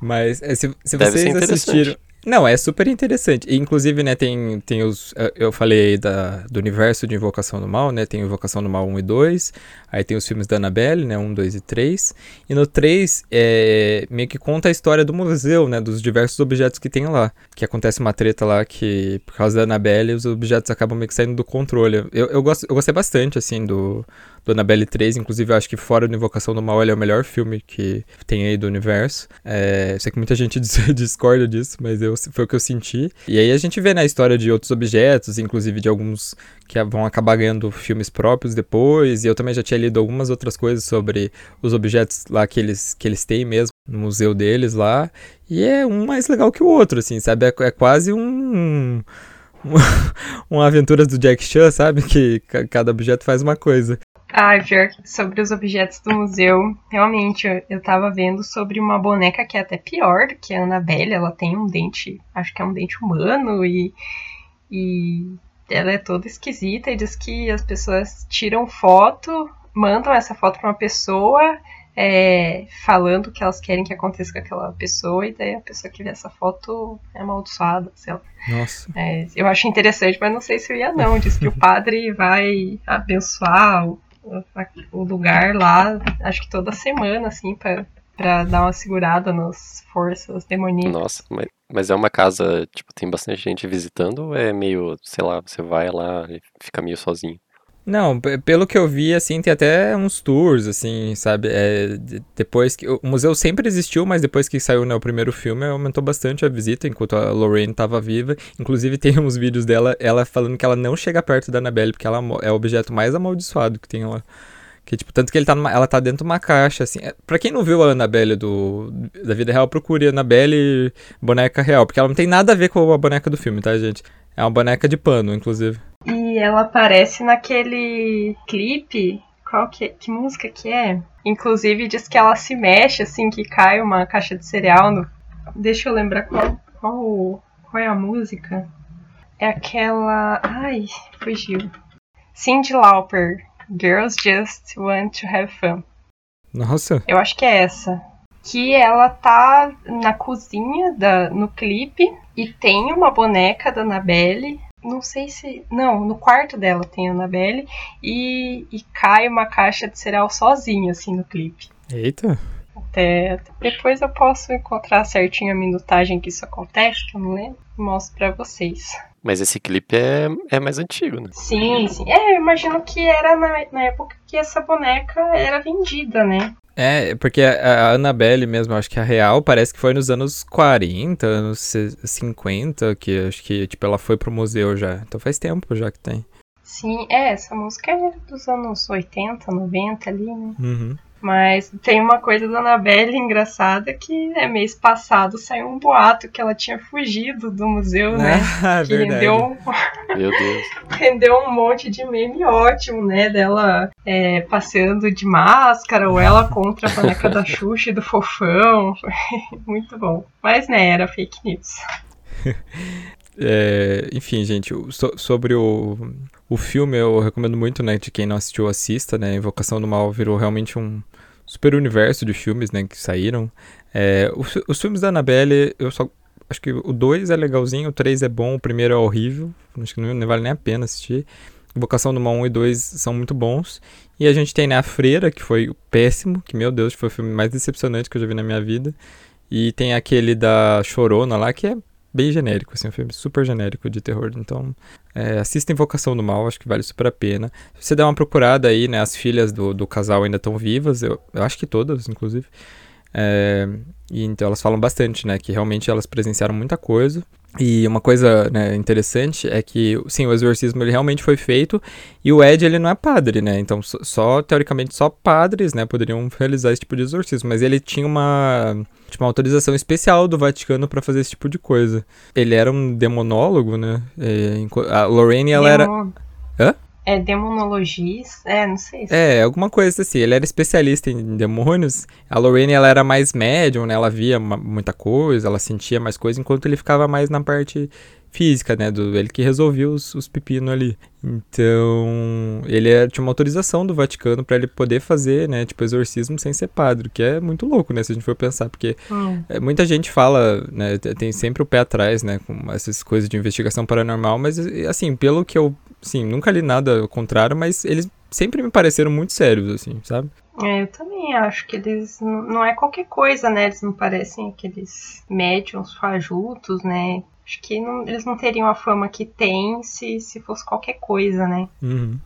mas é, se, se vocês assistiram. Não, é super interessante. Inclusive, né, tem, tem os. Eu falei da, do universo de Invocação do Mal, né? Tem Invocação do Mal 1 e 2. Aí tem os filmes da Annabelle, né? 1, 2 e 3. E no 3, é, meio que conta a história do museu, né? Dos diversos objetos que tem lá. Que acontece uma treta lá que, por causa da Annabelle, os objetos acabam meio que saindo do controle. Eu, eu, gosto, eu gostei bastante, assim, do, do Annabelle 3. Inclusive, eu acho que fora do Invocação do Mal, ele é o melhor filme que tem aí do universo. É, sei que muita gente discorda disso, mas eu, foi o que eu senti. E aí a gente vê, né, a história de outros objetos, inclusive de alguns que vão acabar ganhando filmes próprios depois. E eu também já tinha lido algumas outras coisas sobre os objetos lá que eles, que eles têm mesmo no museu deles lá. E é um mais legal que o outro, assim, sabe? É, é quase um. uma aventura do Jack Chan, sabe? Que cada objeto faz uma coisa. Ah, pior sobre os objetos do museu, realmente, eu, eu tava vendo sobre uma boneca que é até pior do que a Annabelle, ela tem um dente, acho que é um dente humano e, e ela é toda esquisita e diz que as pessoas tiram foto, mandam essa foto para uma pessoa é, falando o que elas querem que aconteça com aquela pessoa, e daí a pessoa que vê essa foto é amaldiçoada, sei lá. Nossa. É, eu acho interessante, mas não sei se eu ia não. Diz que o padre vai abençoar o, lugar lá, acho que toda semana, assim, pra dar uma segurada nas forças demoníacas. Nossa, mas, mas é uma casa, tipo, tem bastante gente visitando ou é meio, sei lá, você vai lá e fica meio sozinho? Não, pelo que eu vi, assim, tem até uns tours, assim, sabe? É, depois que. O museu sempre existiu, mas depois que saiu né, o primeiro filme, aumentou bastante a visita, enquanto a Lorraine estava viva. Inclusive, tem uns vídeos dela, ela falando que ela não chega perto da Annabelle, porque ela é o objeto mais amaldiçoado que tem lá. Que, tipo, tanto que ele tá numa, ela tá dentro de uma caixa, assim. É, pra quem não viu a Annabelle do, da vida real, procure Annabelle boneca real, porque ela não tem nada a ver com a boneca do filme, tá, gente? É uma boneca de pano, inclusive. E ela aparece naquele clipe. Qual que, que música que é? Inclusive diz que ela se mexe, assim, que cai uma caixa de cereal no. Deixa eu lembrar qual, qual, qual é a música. É aquela. Ai, fugiu. Cindy Lauper. Girls Just Want to Have Fun. Nossa. Eu acho que é essa. Que ela tá na cozinha da, no clipe e tem uma boneca da Annabelle. Não sei se. Não, no quarto dela tem a Annabelle e, e cai uma caixa de cereal sozinha, assim, no clipe. Eita. Até, depois eu posso encontrar certinho a minutagem que isso acontece, que eu não lembro, e mostro pra vocês. Mas esse clipe é, é mais antigo, né? Sim, sim. É, eu imagino que era na, na época que essa boneca era vendida, né? É, porque a, a Annabelle mesmo, acho que a real parece que foi nos anos 40, anos 50, que acho que, tipo, ela foi pro museu já. Então faz tempo já que tem. Sim, é, essa música é dos anos 80, 90 ali, né? Uhum. Mas tem uma coisa da Annabelle engraçada que é mês passado saiu um boato que ela tinha fugido do museu, né? Ah, que verdade. rendeu, Meu Deus. rendeu um monte de meme ótimo, né? Dela é, passeando de máscara, ou ela contra a boneca da Xuxa e do Fofão. Foi muito bom. Mas, né, era fake news. É, enfim, gente, so, sobre o, o filme eu recomendo muito, né, de quem não assistiu assista, né, Invocação do Mal virou realmente um super universo de filmes, né, que saíram. É, os, os, filmes da Annabelle, eu só acho que o 2 é legalzinho, o 3 é bom, o primeiro é horrível, acho que não, não vale nem a pena assistir. Invocação do Mal 1 e 2 são muito bons. E a gente tem né, A Freira, que foi péssimo, que meu Deus, foi o filme mais decepcionante que eu já vi na minha vida. E tem aquele da Chorona lá, que é bem genérico, assim, um filme super genérico de terror. Então, é, assista Invocação do Mal, acho que vale super a pena. Se você der uma procurada aí, né, as filhas do, do casal ainda estão vivas, eu, eu acho que todas, inclusive. É, e então elas falam bastante, né, que realmente elas presenciaram muita coisa. E uma coisa né, interessante é que, sim, o exorcismo ele realmente foi feito e o Ed ele não é padre, né? Então, só, teoricamente, só padres, né, poderiam realizar esse tipo de exorcismo. Mas ele tinha uma, tipo, uma autorização especial do Vaticano para fazer esse tipo de coisa. Ele era um demonólogo, né? E, a Lorraine, ela Demon... era... Hã? É demonologista, é, não sei. Se... É, alguma coisa assim. Ele era especialista em demônios. A Lorraine, ela era mais médium, né? Ela via muita coisa, ela sentia mais coisa, enquanto ele ficava mais na parte física, né? Do, ele que resolvia os, os pepinos ali. Então, ele é, tinha uma autorização do Vaticano para ele poder fazer, né? Tipo, exorcismo sem ser padre, que é muito louco, né? Se a gente for pensar, porque hum. é, muita gente fala, né? Tem sempre o pé atrás, né? Com essas coisas de investigação paranormal, mas, assim, pelo que eu, sim, nunca li nada ao contrário, mas eles sempre me pareceram muito sérios, assim, sabe? É, eu também acho que eles não é qualquer coisa, né? Eles não parecem aqueles médiums fajutos, né? Acho que não, eles não teriam a fama que tem se, se fosse qualquer coisa, né? Uhum.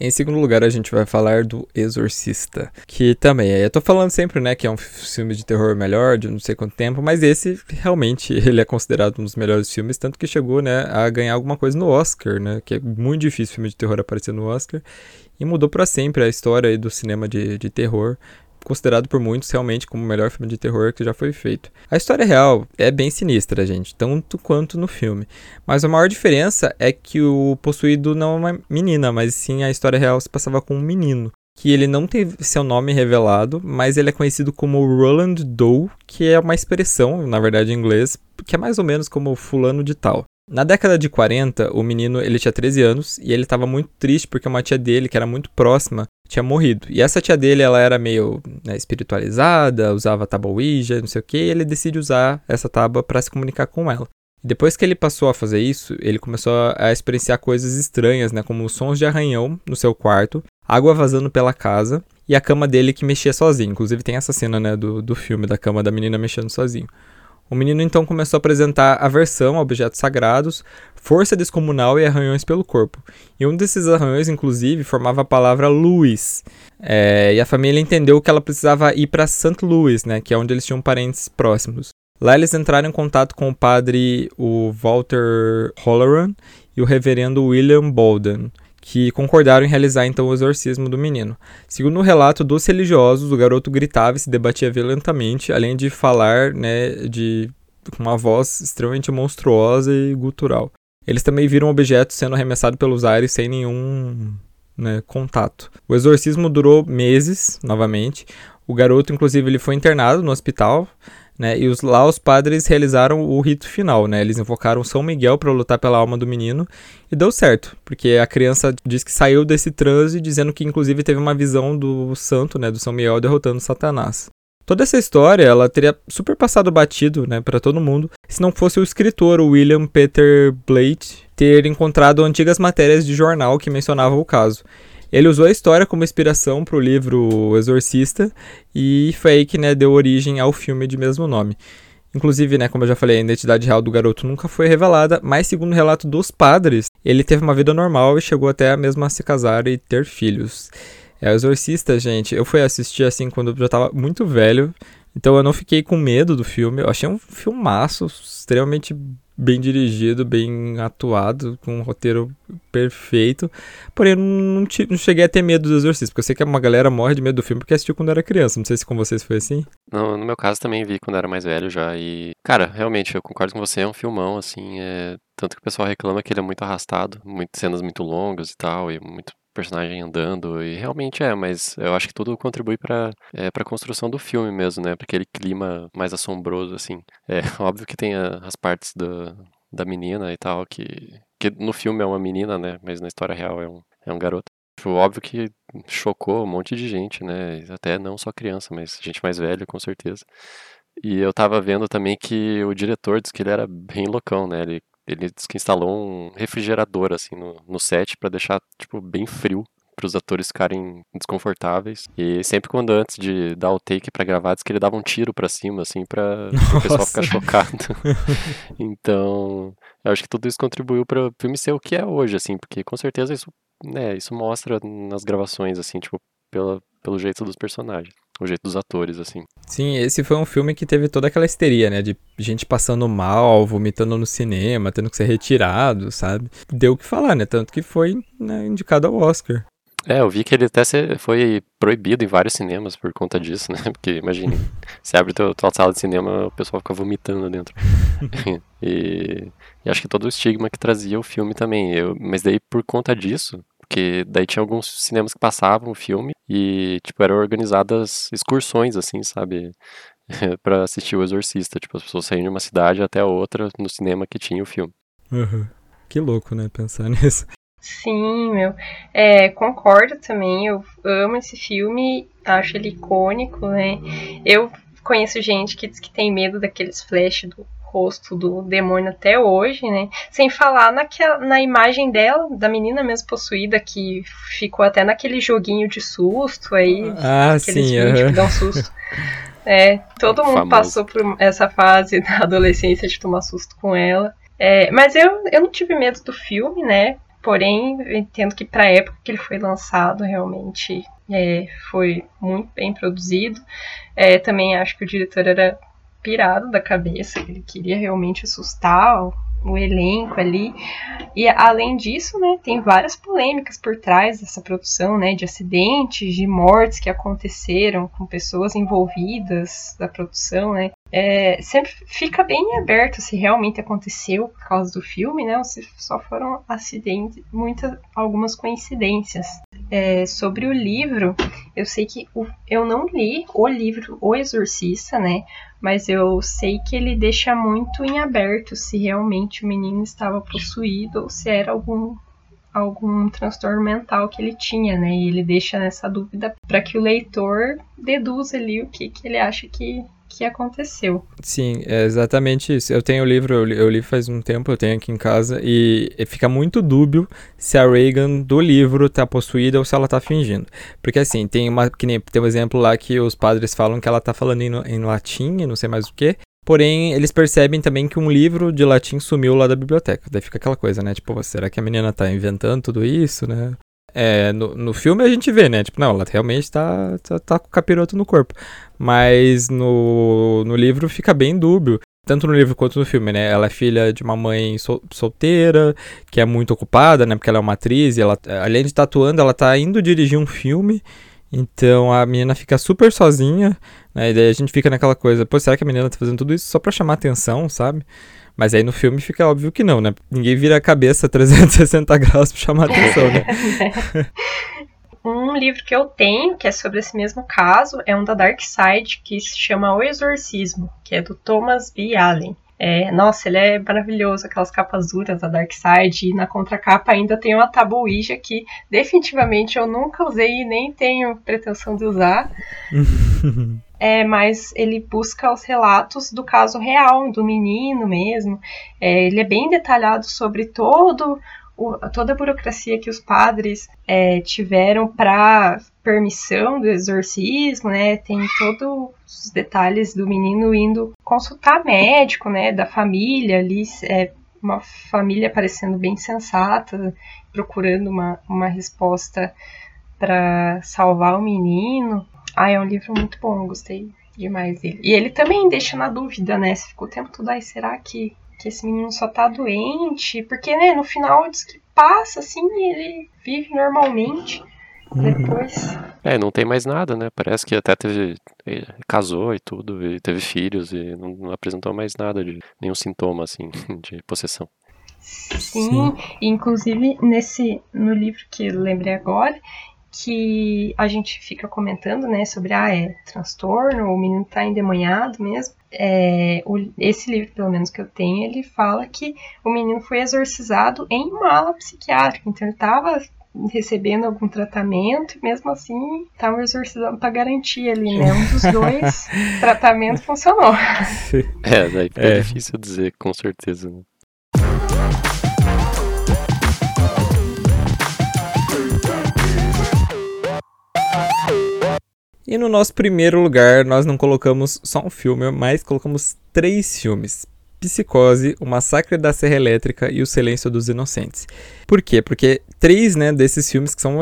Em segundo lugar, a gente vai falar do Exorcista, que também, eu tô falando sempre, né, que é um filme de terror melhor, de não sei quanto tempo, mas esse realmente ele é considerado um dos melhores filmes, tanto que chegou, né, a ganhar alguma coisa no Oscar, né, que é muito difícil filme de terror aparecer no Oscar, e mudou para sempre a história do cinema de, de terror, considerado por muitos realmente como o melhor filme de terror que já foi feito. A história real é bem sinistra, gente, tanto quanto no filme. Mas a maior diferença é que o possuído não é uma menina, mas sim a história real se passava com um menino. Que ele não teve seu nome revelado, mas ele é conhecido como Roland Doe, que é uma expressão, na verdade em inglês, que é mais ou menos como fulano de tal. Na década de 40, o menino ele tinha 13 anos e ele estava muito triste porque uma tia dele, que era muito próxima, tinha morrido. E essa tia dele, ela era meio né, espiritualizada, usava tábua Ouija, não sei o que, e ele decide usar essa tábua para se comunicar com ela. Depois que ele passou a fazer isso, ele começou a experienciar coisas estranhas, né, como sons de arranhão no seu quarto, água vazando pela casa e a cama dele que mexia sozinho. Inclusive tem essa cena, né, do, do filme da cama da menina mexendo sozinho. O menino então começou a apresentar aversão a objetos sagrados, força descomunal e arranhões pelo corpo. E um desses arranhões, inclusive, formava a palavra Louis. É, e a família entendeu que ela precisava ir para St. Louis, né, que é onde eles tinham parentes próximos. Lá eles entraram em contato com o padre o Walter Holloran e o reverendo William Bolden que concordaram em realizar então o exorcismo do menino. Segundo o relato dos religiosos, o garoto gritava e se debatia violentamente, além de falar, né, de com uma voz extremamente monstruosa e gutural. Eles também viram objetos sendo arremessados pelos ares sem nenhum né, contato. O exorcismo durou meses, novamente. O garoto, inclusive, ele foi internado no hospital né? E os, lá os padres realizaram o rito final, né? Eles invocaram São Miguel para lutar pela alma do menino e deu certo, porque a criança diz que saiu desse transe dizendo que inclusive teve uma visão do santo, né, do São Miguel derrotando Satanás. Toda essa história, ela teria super passado batido, né, para todo mundo, se não fosse o escritor William Peter Blake ter encontrado antigas matérias de jornal que mencionavam o caso. Ele usou a história como inspiração para o livro Exorcista e foi aí que né, deu origem ao filme de mesmo nome. Inclusive, né, como eu já falei, a identidade real do garoto nunca foi revelada, mas segundo o relato dos padres, ele teve uma vida normal e chegou até mesmo a se casar e ter filhos. É, o Exorcista, gente, eu fui assistir assim quando eu já estava muito velho, então eu não fiquei com medo do filme. Eu achei um filmaço extremamente bem dirigido, bem atuado, com um roteiro perfeito. Porém, eu não, não cheguei a ter medo do Exorcista, porque eu sei que uma galera morre de medo do filme porque assistiu quando era criança. Não sei se com vocês foi assim. No, no meu caso também vi quando era mais velho já. E, cara, realmente, eu concordo com você, é um filmão, assim. É... Tanto que o pessoal reclama que ele é muito arrastado, muitas cenas muito longas e tal, e muito personagem andando, e realmente é, mas eu acho que tudo contribui para é, a construção do filme mesmo, né? Para aquele clima mais assombroso, assim. É óbvio que tem a, as partes do, da menina e tal, que, que no filme é uma menina, né? Mas na história real é um, é um garoto. Tipo, óbvio que chocou um monte de gente, né? Até não só criança, mas gente mais velha, com certeza. E eu tava vendo também que o diretor disse que ele era bem loucão, né? Ele ele disse que instalou um refrigerador assim no, no set para deixar tipo bem frio para os atores ficarem desconfortáveis. E sempre quando antes de dar o take para gravar, diz que ele dava um tiro para cima assim para o pessoal ficar chocado. então, eu acho que tudo isso contribuiu para o filme ser o que é hoje assim, porque com certeza isso, né, isso mostra nas gravações assim, tipo, pela, pelo jeito dos personagens o jeito dos atores, assim. Sim, esse foi um filme que teve toda aquela histeria, né? De gente passando mal, vomitando no cinema, tendo que ser retirado, sabe? Deu o que falar, né? Tanto que foi né, indicado ao Oscar. É, eu vi que ele até foi proibido em vários cinemas por conta disso, né? Porque imagine, você abre tua, tua sala de cinema, o pessoal fica vomitando dentro. e, e, acho que todo o estigma que trazia o filme também. Eu, mas daí por conta disso, porque daí tinha alguns cinemas que passavam o filme e, tipo, eram organizadas excursões, assim, sabe? para assistir o Exorcista. Tipo, as pessoas saíam de uma cidade até outra no cinema que tinha o filme. Uhum. Que louco, né? Pensar nisso. Sim, meu. É, concordo também. Eu amo esse filme, acho ele icônico, né? Eu conheço gente que diz que tem medo daqueles flashes do rosto do demônio até hoje, né? Sem falar naquela, na imagem dela, da menina mesmo possuída, que ficou até naquele joguinho de susto aí. Ah, aqueles sim, vídeos que dão susto. É, todo mundo Famoso. passou por essa fase da adolescência de tomar susto com ela. É, mas eu, eu não tive medo do filme, né? Porém, eu entendo que para a época que ele foi lançado, realmente é, foi muito bem produzido. É, também acho que o diretor era pirado da cabeça, ele queria realmente assustar o elenco ali. E além disso, né, tem várias polêmicas por trás dessa produção, né, de acidentes, de mortes que aconteceram com pessoas envolvidas da produção, né. É, sempre fica bem aberto se realmente aconteceu por causa do filme, né, ou se só foram acidentes, muitas, algumas coincidências. É, sobre o livro, eu sei que o, eu não li o livro O Exorcista, né, mas eu sei que ele deixa muito em aberto se realmente o menino estava possuído ou se era algum algum transtorno mental que ele tinha, né? E ele deixa nessa dúvida para que o leitor deduza ali o que, que ele acha que, que aconteceu. Sim, é exatamente isso. Eu tenho o livro, eu li, eu li, faz um tempo, eu tenho aqui em casa, e fica muito dúbio se a Reagan do livro tá possuída ou se ela tá fingindo. Porque assim, tem uma. Que nem, tem um exemplo lá que os padres falam que ela tá falando em, em latim, não sei mais o que. Porém, eles percebem também que um livro de latim sumiu lá da biblioteca. Daí fica aquela coisa, né? Tipo, será que a menina tá inventando tudo isso, né? É, no, no filme a gente vê, né? Tipo, não, ela realmente tá, tá, tá com capiroto no corpo. Mas no, no livro fica bem dúbio. Tanto no livro quanto no filme, né? Ela é filha de uma mãe sol, solteira, que é muito ocupada, né? Porque ela é uma atriz e ela, além de tatuando, ela tá indo dirigir um filme. Então a menina fica super sozinha, né? E daí a gente fica naquela coisa, pô, será que a menina tá fazendo tudo isso só pra chamar atenção, sabe? Mas aí no filme fica óbvio que não, né? Ninguém vira a cabeça 360 graus pra chamar atenção, né? um livro que eu tenho, que é sobre esse mesmo caso, é um da Dark Side, que se chama O Exorcismo, que é do Thomas B. Allen. É, nossa, ele é maravilhoso, aquelas capas duras da Dark Side. E na contracapa ainda tem uma tabuija que definitivamente eu nunca usei e nem tenho pretensão de usar. é, mas ele busca os relatos do caso real, do menino mesmo. É, ele é bem detalhado sobre todo o, toda a burocracia que os padres é, tiveram para permissão do exorcismo, né? Tem todos os detalhes do menino indo consultar médico, né? Da família ali, é, uma família parecendo bem sensata, procurando uma, uma resposta para salvar o menino. Ah, é um livro muito bom, gostei demais dele. E ele também deixa na dúvida, né? Se ficou o tempo todo aí, será que, que esse menino só tá doente? Porque, né, no final diz que passa, assim, e ele vive normalmente. Uhum. Depois. É, não tem mais nada, né? Parece que até teve. casou e tudo, e teve filhos, e não, não apresentou mais nada de nenhum sintoma, assim, de possessão. Sim, Sim. inclusive nesse no livro que eu lembrei agora, que a gente fica comentando, né, sobre ah, é transtorno, o menino tá endemoniado mesmo. É, o, esse livro, pelo menos que eu tenho, ele fala que o menino foi exorcizado em uma ala psiquiátrica, então ele tava recebendo algum tratamento e mesmo assim estavam exorcizando para garantir ali, né? Um dos dois tratamento funcionou. É, daí fica é. difícil dizer com certeza. Né? E no nosso primeiro lugar, nós não colocamos só um filme, mas colocamos três filmes. Psicose, O Massacre da Serra Elétrica e O Silêncio dos Inocentes. Por quê? Porque três né, desses filmes, que são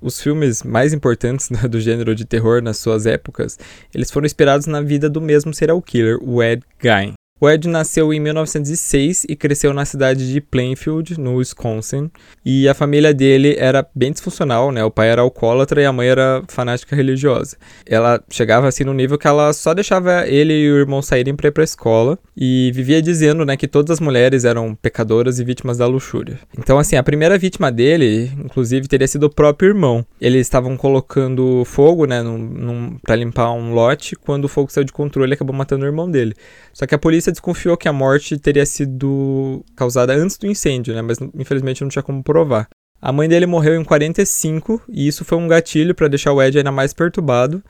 os filmes mais importantes né, do gênero de terror nas suas épocas, eles foram inspirados na vida do mesmo serial killer, o Ed Gein. O Ed nasceu em 1906 e cresceu na cidade de Plainfield, no Wisconsin. E a família dele era bem disfuncional, né? O pai era alcoólatra e a mãe era fanática religiosa. Ela chegava assim no nível que ela só deixava ele e o irmão saírem para ir pra escola e vivia dizendo, né, que todas as mulheres eram pecadoras e vítimas da luxúria. Então, assim, a primeira vítima dele, inclusive, teria sido o próprio irmão. Eles estavam colocando fogo, né, num, num, pra limpar um lote. Quando o fogo saiu de controle, acabou matando o irmão dele. Só que a polícia desconfiou que a morte teria sido causada antes do incêndio, né? Mas infelizmente não tinha como provar. A mãe dele morreu em 45 e isso foi um gatilho para deixar o Ed ainda mais perturbado.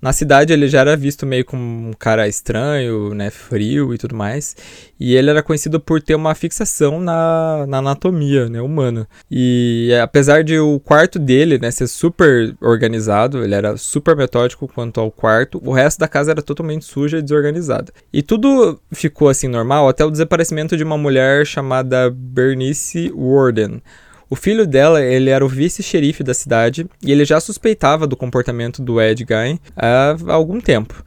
Na cidade ele já era visto meio como um cara estranho, né, frio e tudo mais. E ele era conhecido por ter uma fixação na, na anatomia, né, humana. E apesar de o quarto dele, né, ser super organizado, ele era super metódico quanto ao quarto, o resto da casa era totalmente suja e desorganizada. E tudo ficou assim normal até o desaparecimento de uma mulher chamada Bernice Warden. O filho dela, ele era o vice-xerife da cidade e ele já suspeitava do comportamento do Ed Gein há algum tempo.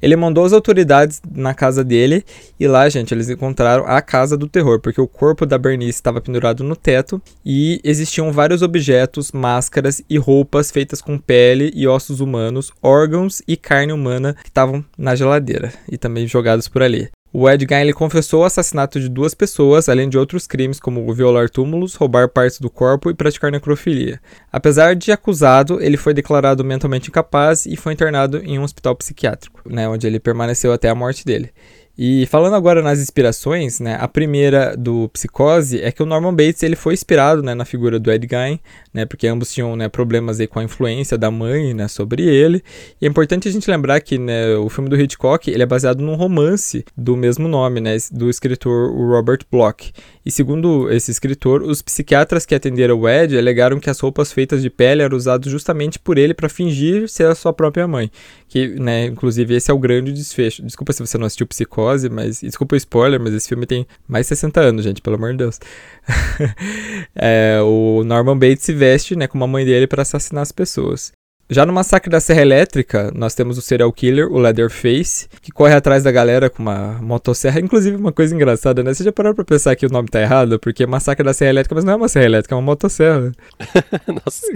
Ele mandou as autoridades na casa dele e lá, gente, eles encontraram a casa do terror, porque o corpo da Bernice estava pendurado no teto e existiam vários objetos, máscaras e roupas feitas com pele e ossos humanos, órgãos e carne humana que estavam na geladeira e também jogados por ali. O Ed Gein ele confessou o assassinato de duas pessoas, além de outros crimes como violar túmulos, roubar partes do corpo e praticar necrofilia. Apesar de acusado, ele foi declarado mentalmente incapaz e foi internado em um hospital psiquiátrico, né, onde ele permaneceu até a morte dele. E falando agora nas inspirações, né, a primeira do Psicose é que o Norman Bates ele foi inspirado né, na figura do Ed Gein, né, porque ambos tinham né, problemas aí com a influência da mãe né, sobre ele. E é importante a gente lembrar que né, o filme do Hitchcock ele é baseado num romance do mesmo nome, né, do escritor Robert Bloch. E segundo esse escritor, os psiquiatras que atenderam o Ed alegaram que as roupas feitas de pele eram usadas justamente por ele para fingir ser a sua própria mãe. Que, né, inclusive, esse é o grande desfecho. Desculpa se você não assistiu Psicose, mas. Desculpa o spoiler, mas esse filme tem mais de 60 anos, gente, pelo amor de Deus. é, o Norman Bates se veste, né, com a mãe dele para assassinar as pessoas. Já no Massacre da Serra Elétrica, nós temos o serial killer, o Leatherface, que corre atrás da galera com uma motosserra. Inclusive, uma coisa engraçada, né? Você já parou pra pensar que o nome tá errado? Porque Massacre da Serra Elétrica, mas não é uma serra elétrica, é uma motosserra. Nossa,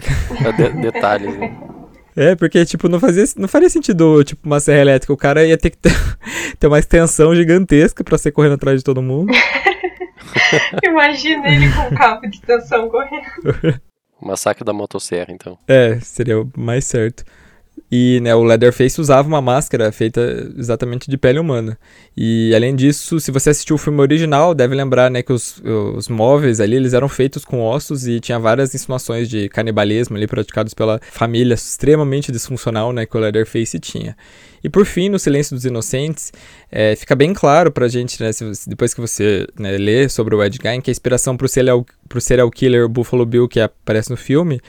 é de detalhes, né? É, porque, tipo, não, fazia, não faria sentido, tipo, uma serra elétrica. O cara ia ter que ter, ter uma extensão gigantesca pra ser correndo atrás de todo mundo. Imagina ele com um cabo de extensão correndo. Massacre da motosserra, então. É, seria o mais certo. E né, o Leatherface usava uma máscara feita exatamente de pele humana. E além disso, se você assistiu o filme original, deve lembrar né, que os, os móveis ali eles eram feitos com ossos e tinha várias insinuações de canibalismo ali praticados pela família extremamente disfuncional né, que o Leatherface tinha. E por fim, no Silêncio dos Inocentes, é, fica bem claro pra gente, né, se, depois que você né, lê sobre o Ed Gein, que a inspiração pro serial, pro serial killer Buffalo Bill que aparece no filme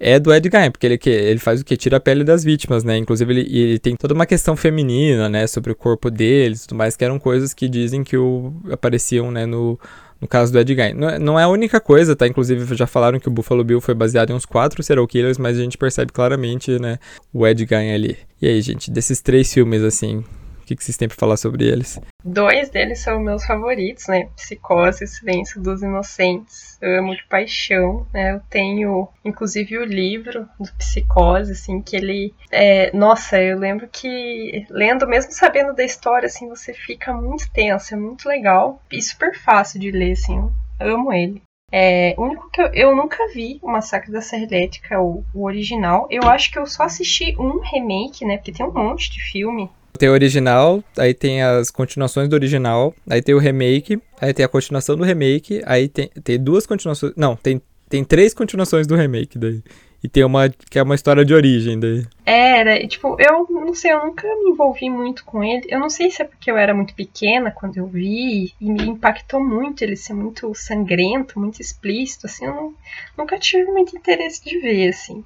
é do Ed Gein, porque ele, ele faz o que? Tira a pele das vítimas, né? Inclusive, ele, ele tem toda uma questão feminina, né? Sobre o corpo deles e tudo mais, que eram coisas que dizem que o, apareciam, né? No, no caso do Ed Gein. Não, é, não é a única coisa, tá? Inclusive, já falaram que o Buffalo Bill foi baseado em uns quatro serial killers, mas a gente percebe claramente, né? O Ed Gein ali. E aí, gente, desses três filmes, assim, que, que vocês têm pra falar sobre eles? Dois deles são meus favoritos, né? Psicose e Silêncio dos Inocentes. Eu amo de paixão, né? Eu tenho, inclusive, o livro do Psicose, assim, que ele... É... Nossa, eu lembro que, lendo, mesmo sabendo da história, assim, você fica muito tenso, é muito legal. E super fácil de ler, assim. Eu amo ele. É, único que eu, eu nunca vi o Massacre da Serra Elétrica, o, o original. Eu acho que eu só assisti um remake, né? Porque tem um monte de filme tem o original, aí tem as continuações do original, aí tem o remake, aí tem a continuação do remake, aí tem, tem duas continuações. Não, tem, tem três continuações do remake daí. E tem uma que é uma história de origem daí. Era, tipo, eu não sei, eu nunca me envolvi muito com ele. Eu não sei se é porque eu era muito pequena quando eu vi e me impactou muito ele ser muito sangrento, muito explícito, assim, eu não, nunca tive muito interesse de ver, assim.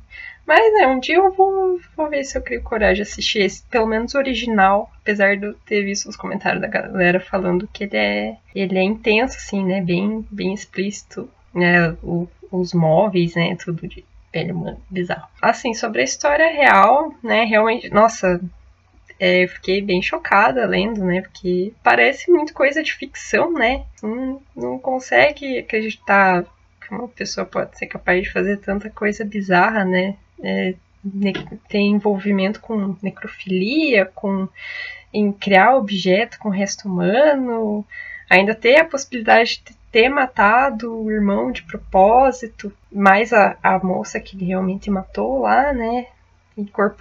Mas é, um dia eu vou, vou ver se eu crio coragem de assistir esse, pelo menos original, apesar de eu ter visto os comentários da galera falando que ele é, ele é intenso, assim, né? Bem, bem explícito, né? O, os móveis, né? Tudo de pele bizarro. Assim, sobre a história real, né? Realmente, nossa, É, fiquei bem chocada lendo, né? Porque parece muito coisa de ficção, né? Não, não consegue acreditar que uma pessoa pode ser capaz de fazer tanta coisa bizarra, né? É, tem envolvimento com necrofilia, com em criar objeto com resto humano, ainda ter a possibilidade de ter matado o irmão de propósito, mais a, a moça que ele realmente matou lá, né?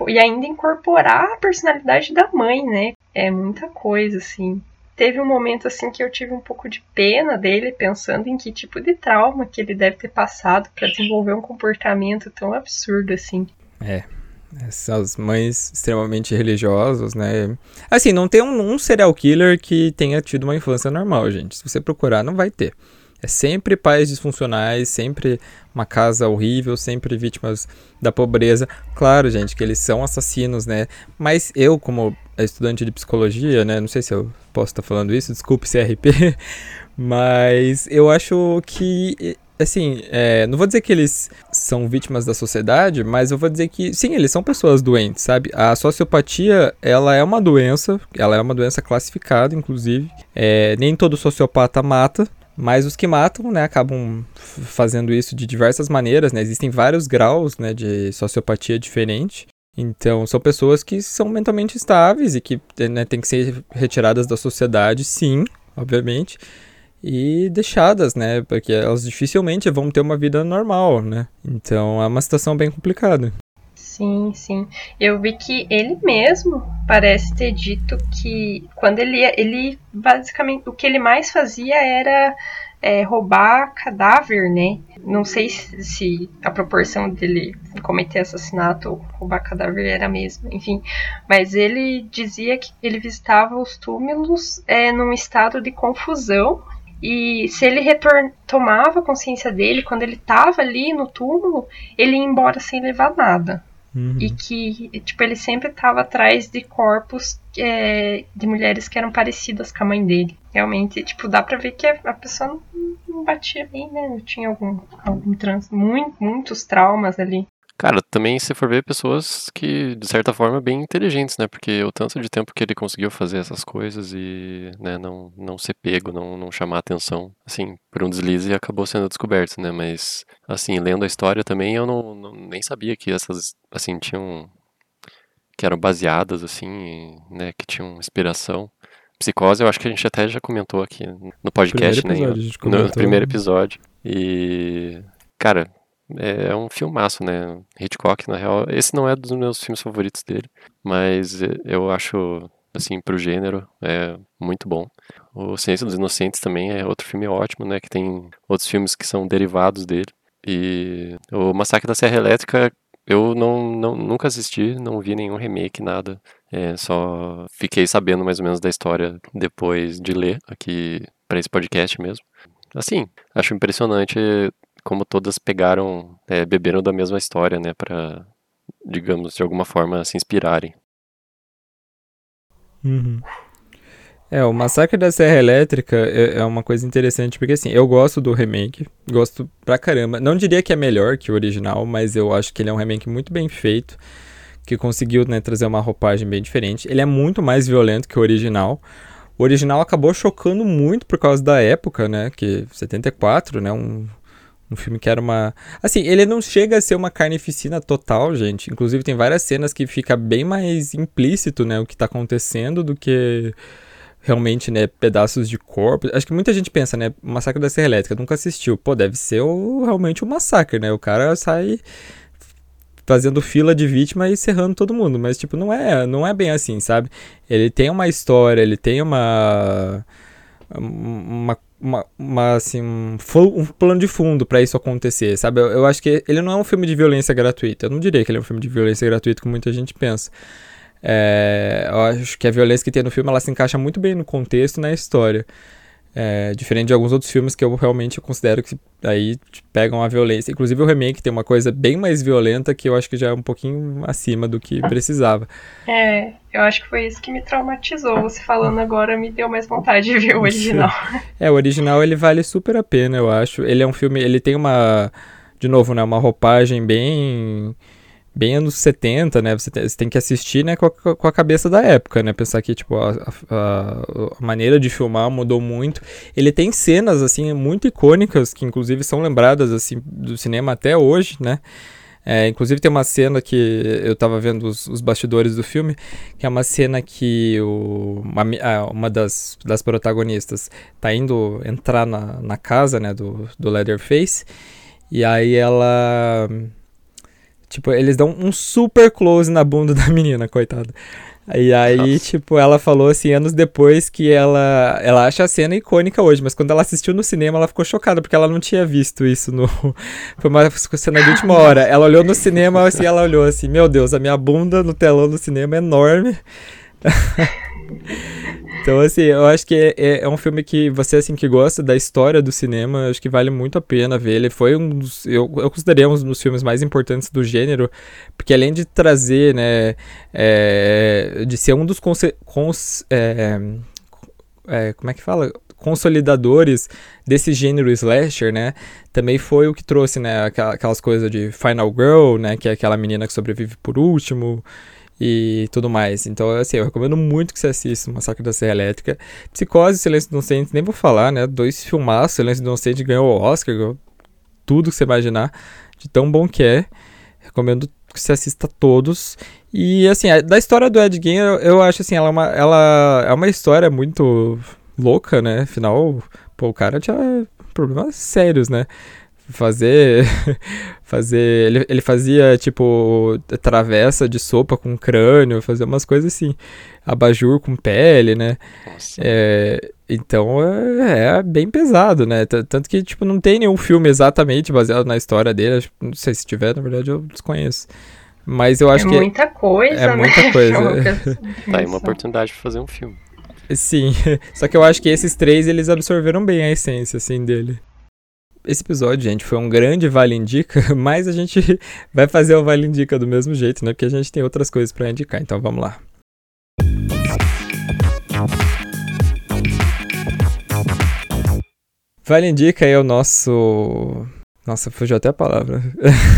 e ainda incorporar a personalidade da mãe, né? É muita coisa, assim. Teve um momento assim que eu tive um pouco de pena dele, pensando em que tipo de trauma que ele deve ter passado para desenvolver um comportamento tão absurdo assim. É, essas mães extremamente religiosas, né? Assim, não tem um, um, serial killer que tenha tido uma infância normal, gente. Se você procurar, não vai ter. É sempre pais disfuncionais, sempre uma casa horrível, sempre vítimas da pobreza. Claro, gente, que eles são assassinos, né? Mas eu, como estudante de psicologia, né? Não sei se eu posso estar falando isso, desculpe CRP, mas eu acho que assim, é, não vou dizer que eles são vítimas da sociedade, mas eu vou dizer que sim, eles são pessoas doentes, sabe? A sociopatia, ela é uma doença, ela é uma doença classificada, inclusive. É, nem todo sociopata mata, mas os que matam, né, acabam fazendo isso de diversas maneiras, né? Existem vários graus, né, de sociopatia diferente. Então, são pessoas que são mentalmente estáveis e que né, têm que ser retiradas da sociedade, sim, obviamente, e deixadas, né? Porque elas dificilmente vão ter uma vida normal, né? Então, é uma situação bem complicada. Sim, sim. Eu vi que ele mesmo parece ter dito que quando ele ele basicamente o que ele mais fazia era é, roubar cadáver, né? Não sei se, a proporção dele cometer assassinato ou roubar cadáver era a mesma, enfim. Mas ele dizia que ele visitava os túmulos é, num estado de confusão e se ele tomava consciência dele quando ele estava ali no túmulo, ele ia embora sem levar nada. Uhum. E que, tipo, ele sempre estava atrás de corpos é, de mulheres que eram parecidas com a mãe dele. Realmente, tipo, dá pra ver que a pessoa não, não batia bem, né? Tinha algum, algum trans, muito, muitos traumas ali. Cara, também se for ver pessoas que, de certa forma, bem inteligentes, né? Porque o tanto de tempo que ele conseguiu fazer essas coisas e né, não, não ser pego, não, não chamar atenção, assim, por um deslize acabou sendo descoberto, né? Mas, assim, lendo a história também, eu não, não nem sabia que essas, assim, tinham... que eram baseadas, assim, né? Que tinham inspiração. Psicose, eu acho que a gente até já comentou aqui no podcast, né? No, no primeiro episódio. E, cara, é, é um filmaço, né? Hitchcock, na real, esse não é dos meus filmes favoritos dele, mas eu acho, assim, pro gênero, é muito bom. O Ciência dos Inocentes também é outro filme ótimo, né? Que tem outros filmes que são derivados dele. E o Massacre da Serra Elétrica eu não, não, nunca assisti, não vi nenhum remake, nada. É, só fiquei sabendo mais ou menos da história depois de ler aqui para esse podcast mesmo. Assim, acho impressionante como todas pegaram, é, beberam da mesma história, né, para, digamos, de alguma forma se inspirarem. Uhum. É, o Massacre da Serra Elétrica é, é, uma coisa interessante, porque assim, eu gosto do remake, gosto pra caramba. Não diria que é melhor que o original, mas eu acho que ele é um remake muito bem feito, que conseguiu né, trazer uma roupagem bem diferente. Ele é muito mais violento que o original. O original acabou chocando muito por causa da época, né? Que 74, né? Um, um filme que era uma. Assim, ele não chega a ser uma carnificina total, gente. Inclusive, tem várias cenas que fica bem mais implícito, né? O que tá acontecendo do que realmente, né? Pedaços de corpo. Acho que muita gente pensa, né? Massacre da Serra Elétrica, nunca assistiu. Pô, deve ser o, realmente um massacre, né? O cara sai fazendo fila de vítima e serrando todo mundo. Mas, tipo, não é, não é bem assim, sabe? Ele tem uma história, ele tem uma. Uma uma, uma, assim, um, um, plano de fundo para isso acontecer, sabe? Eu, eu, acho que ele não é um filme de violência gratuita. Eu não diria que ele é um filme de violência gratuita, como muita gente pensa. É, eu acho que a violência que tem no filme ela se encaixa muito bem no contexto e na história. É, diferente de alguns outros filmes que eu realmente considero que aí pegam a violência. Inclusive o remake tem uma coisa bem mais violenta que eu acho que já é um pouquinho acima do que precisava. É, eu acho que foi isso que me traumatizou. Você falando agora me deu mais vontade de ver o original. É, o original ele vale super a pena, eu acho. Ele é um filme, ele tem uma, de novo, né, uma roupagem bem bem anos 70, né? Você tem, você tem que assistir, né, com a, com a, cabeça da época, né? Pensar que, tipo, a, a, a, maneira de filmar mudou muito. Ele tem cenas, assim, muito icônicas, que inclusive são lembradas, assim, do cinema até hoje, né? É, inclusive tem uma cena que eu tava vendo os, os, bastidores do filme, que é uma cena que o, uma, uma das, das protagonistas tá indo entrar na, na casa, né, do, do Leatherface, e aí ela Tipo, eles dão um super close na bunda da menina, coitada. E aí, Nossa. tipo, ela falou assim, anos depois, que ela, ela acha a cena icônica hoje, mas quando ela assistiu no cinema, ela ficou chocada, porque ela não tinha visto isso no. Foi uma cena de última hora. Ela olhou no cinema, assim, ela olhou assim, meu Deus, a minha bunda no telão do cinema é enorme. Então, assim, eu acho que é, é, é, um filme que você, assim, que gosta da história do cinema, acho que vale muito a pena ver. Ele foi um dos, eu, eu considerei um dos filmes mais importantes do gênero, porque além de trazer, né, é, de ser um dos cons, cons é, é, como é que fala? consolidadores desse gênero slasher, né? Também foi o que trouxe, né, aquelas coisas de Final Girl, né, que é aquela menina que sobrevive por último, e tudo mais. Então, assim, eu recomendo muito que você assista o Massacre da Serra Elétrica. Psicose e Silêncio Inocente, nem vou falar, né? Dois filmaços, Silêncio Inocente ganhou o Oscar, ganhou tudo que você imaginar, de tão bom que é. Recomendo que você assista todos. E, assim, da história do Ed Gein, eu, eu acho, assim, ela é, uma, ela é uma história muito louca, né? Afinal, pô, o cara tinha problemas sérios, né? Fazer fazer ele, ele fazia tipo travessa de sopa com crânio fazer umas coisas assim. Abajur com pele né? É, então é, é, bem pesado né? Tanto que tipo não tem nenhum filme exatamente baseado na história dele não sei se tiver na verdade eu desconheço. Mas eu acho é que muita coisa é né? muita coisa. Tá aí uma oportunidade de fazer um filme. Sim só que eu acho que esses três eles absorveram bem a essência assim dele esse episódio, gente, foi um grande Vale Indica, mas a gente vai fazer o Vale Indica do mesmo jeito, né? Porque a gente tem outras coisas para indicar, então vamos lá. Vale Indica é o nosso. Nossa, fugiu até a palavra.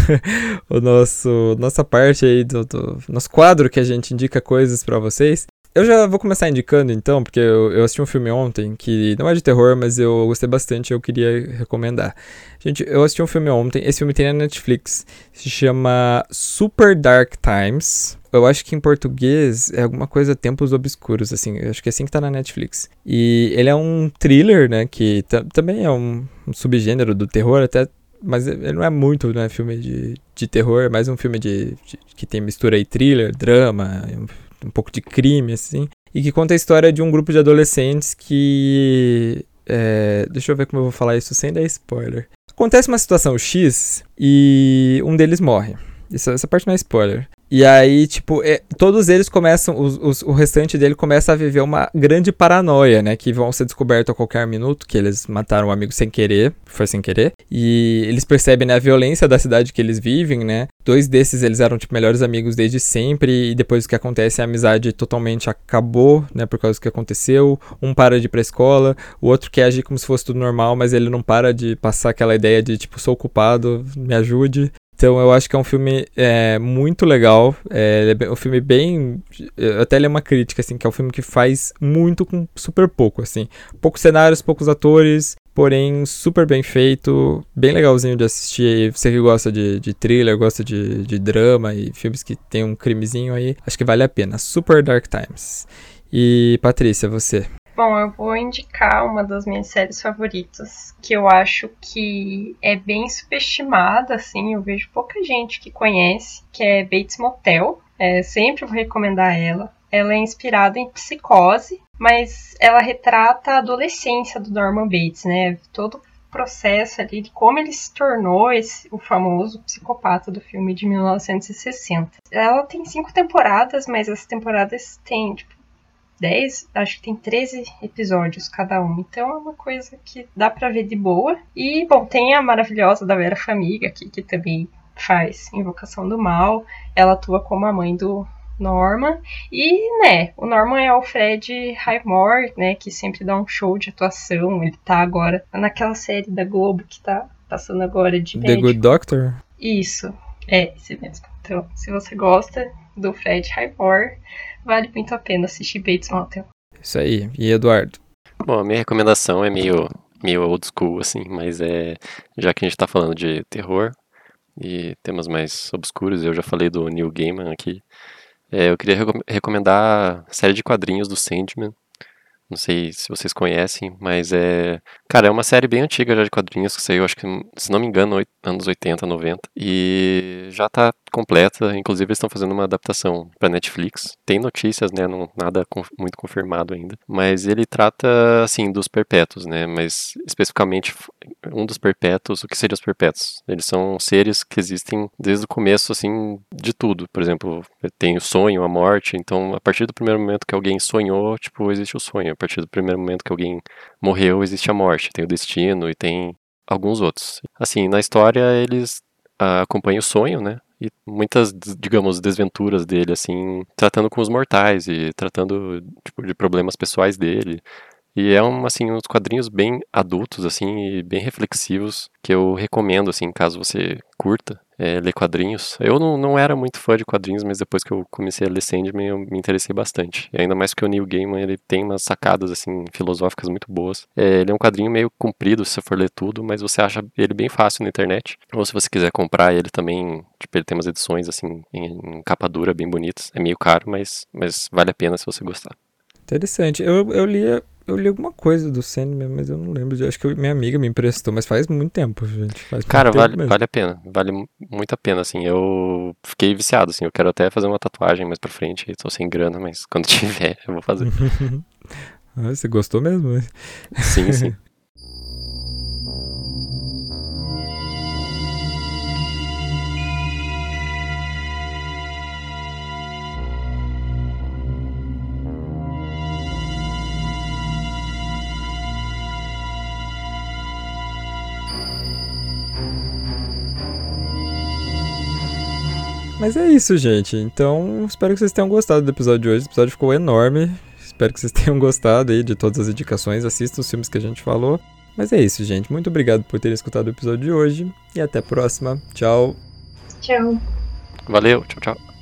o nosso. Nossa parte aí do, do. Nosso quadro que a gente indica coisas para vocês. Eu já vou começar indicando então, porque eu, eu, assisti um filme ontem que não é de terror, mas eu gostei bastante eu queria recomendar. Gente, eu assisti um filme ontem, esse filme tem na Netflix, se chama Super Dark Times. Eu acho que em português é alguma coisa Tempos Obscuros, assim, eu acho que é assim que tá na Netflix. E ele é um thriller, né, que também é um, um subgênero do terror, até mas ele não é muito, né, filme de, de terror, é mais um filme de, de que tem mistura aí thriller, drama, um pouco de crime, assim, e que conta a história de um grupo de adolescentes que. É, deixa eu ver como eu vou falar isso sem dar spoiler. Acontece uma situação X e um deles morre. Isso, essa parte não é spoiler. E aí, tipo, é, todos eles começam, os, os, o restante dele começa a viver uma grande paranoia, né? Que vão ser descobertos a qualquer minuto, que eles mataram um amigo sem querer, foi sem querer. E eles percebem né, a violência da cidade que eles vivem, né? Dois desses, eles eram, tipo, melhores amigos desde sempre, e depois do que acontece, a amizade totalmente acabou, né? Por causa do que aconteceu. Um para de ir pra escola, o outro quer agir como se fosse tudo normal, mas ele não para de passar aquela ideia de, tipo, sou culpado, me ajude. Então eu acho que é um filme é, muito legal. É, é um filme bem. Até ele é uma crítica, assim, que é um filme que faz muito com super pouco, assim. Poucos cenários, poucos atores, porém super bem feito, bem legalzinho de assistir. Você que gosta de, de thriller, gosta de, de drama e filmes que tem um crimezinho aí, acho que vale a pena. Super Dark Times. E Patrícia, você? Bom, eu vou indicar uma das minhas séries favoritas, que eu acho que é bem subestimada, assim, eu vejo pouca gente que conhece, que é Bates Motel. É, sempre vou recomendar ela. Ela é inspirada em psicose, mas ela retrata a adolescência do Norman Bates, né? Todo o processo ali de como ele se tornou esse, o famoso psicopata do filme de 1960. Ela tem cinco temporadas, mas as temporadas têm tipo, 10, acho que tem 13 episódios cada um. Então é uma coisa que dá pra ver de boa. E, bom, tem a maravilhosa da Vera Famiga aqui, que também faz Invocação do Mal. Ela atua como a mãe do Norman. E, né, o Norman é o Fred Highmore, né, que sempre dá um show de atuação. Ele tá agora naquela série da Globo que tá passando agora de The Good Doctor? Isso, é, esse mesmo. Então, se você gosta do Fred Highmore, vale muito a pena assistir Bates Motel. Isso aí. E Eduardo? Bom, a minha recomendação é meio, meio old school, assim, mas é. Já que a gente tá falando de terror e temas mais obscuros, eu já falei do Neil Gaiman aqui. É, eu queria recomendar a série de quadrinhos do Sandman, não sei se vocês conhecem, mas é. Cara, é uma série bem antiga já de quadrinhos que saiu, acho que, se não me engano, anos 80, 90. E já tá completa. Inclusive, eles estão fazendo uma adaptação para Netflix. Tem notícias, né? Não, nada muito confirmado ainda. Mas ele trata, assim, dos perpétuos, né? Mas especificamente um dos perpétuos, o que seriam os perpétuos? Eles são seres que existem desde o começo, assim, de tudo. Por exemplo, tem o sonho, a morte. Então, a partir do primeiro momento que alguém sonhou, tipo, existe o sonho. A partir do primeiro momento que alguém morreu, existe a morte. Tem o destino e tem alguns outros. Assim, na história eles uh, acompanham o sonho, né? E muitas, digamos, desventuras dele, assim, tratando com os mortais e tratando tipo, de problemas pessoais dele. E é um, assim, uns quadrinhos bem adultos, assim, e bem reflexivos, que eu recomendo, assim, caso você curta é, ler quadrinhos. Eu não, não era muito fã de quadrinhos, mas depois que eu comecei a ler Sandman, eu me interessei bastante. E ainda mais que o Neil Gaiman, ele tem umas sacadas, assim, filosóficas muito boas. É, ele é um quadrinho meio comprido, se você for ler tudo, mas você acha ele bem fácil na internet. Ou se você quiser comprar ele também, tipo, ele tem umas edições, assim, em, em capa dura, bem bonitas. É meio caro, mas, mas vale a pena se você gostar. Interessante. Eu, eu lia eu li alguma coisa do Sandman, mas eu não lembro. acho que minha amiga me emprestou, mas faz muito tempo, gente. Faz Cara, vale, vale a pena. Vale muito a pena, assim. Eu fiquei viciado, assim. Eu quero até fazer uma tatuagem mais pra frente. Tô sem grana, mas quando tiver, eu vou fazer. ah, você gostou mesmo? Sim, sim. Mas é isso, gente. Então, espero que vocês tenham gostado do episódio de hoje. O episódio ficou enorme. Espero que vocês tenham gostado aí de todas as indicações. Assistam os filmes que a gente falou. Mas é isso, gente. Muito obrigado por terem escutado o episódio de hoje. E até a próxima. Tchau. Tchau. Valeu. Tchau, tchau.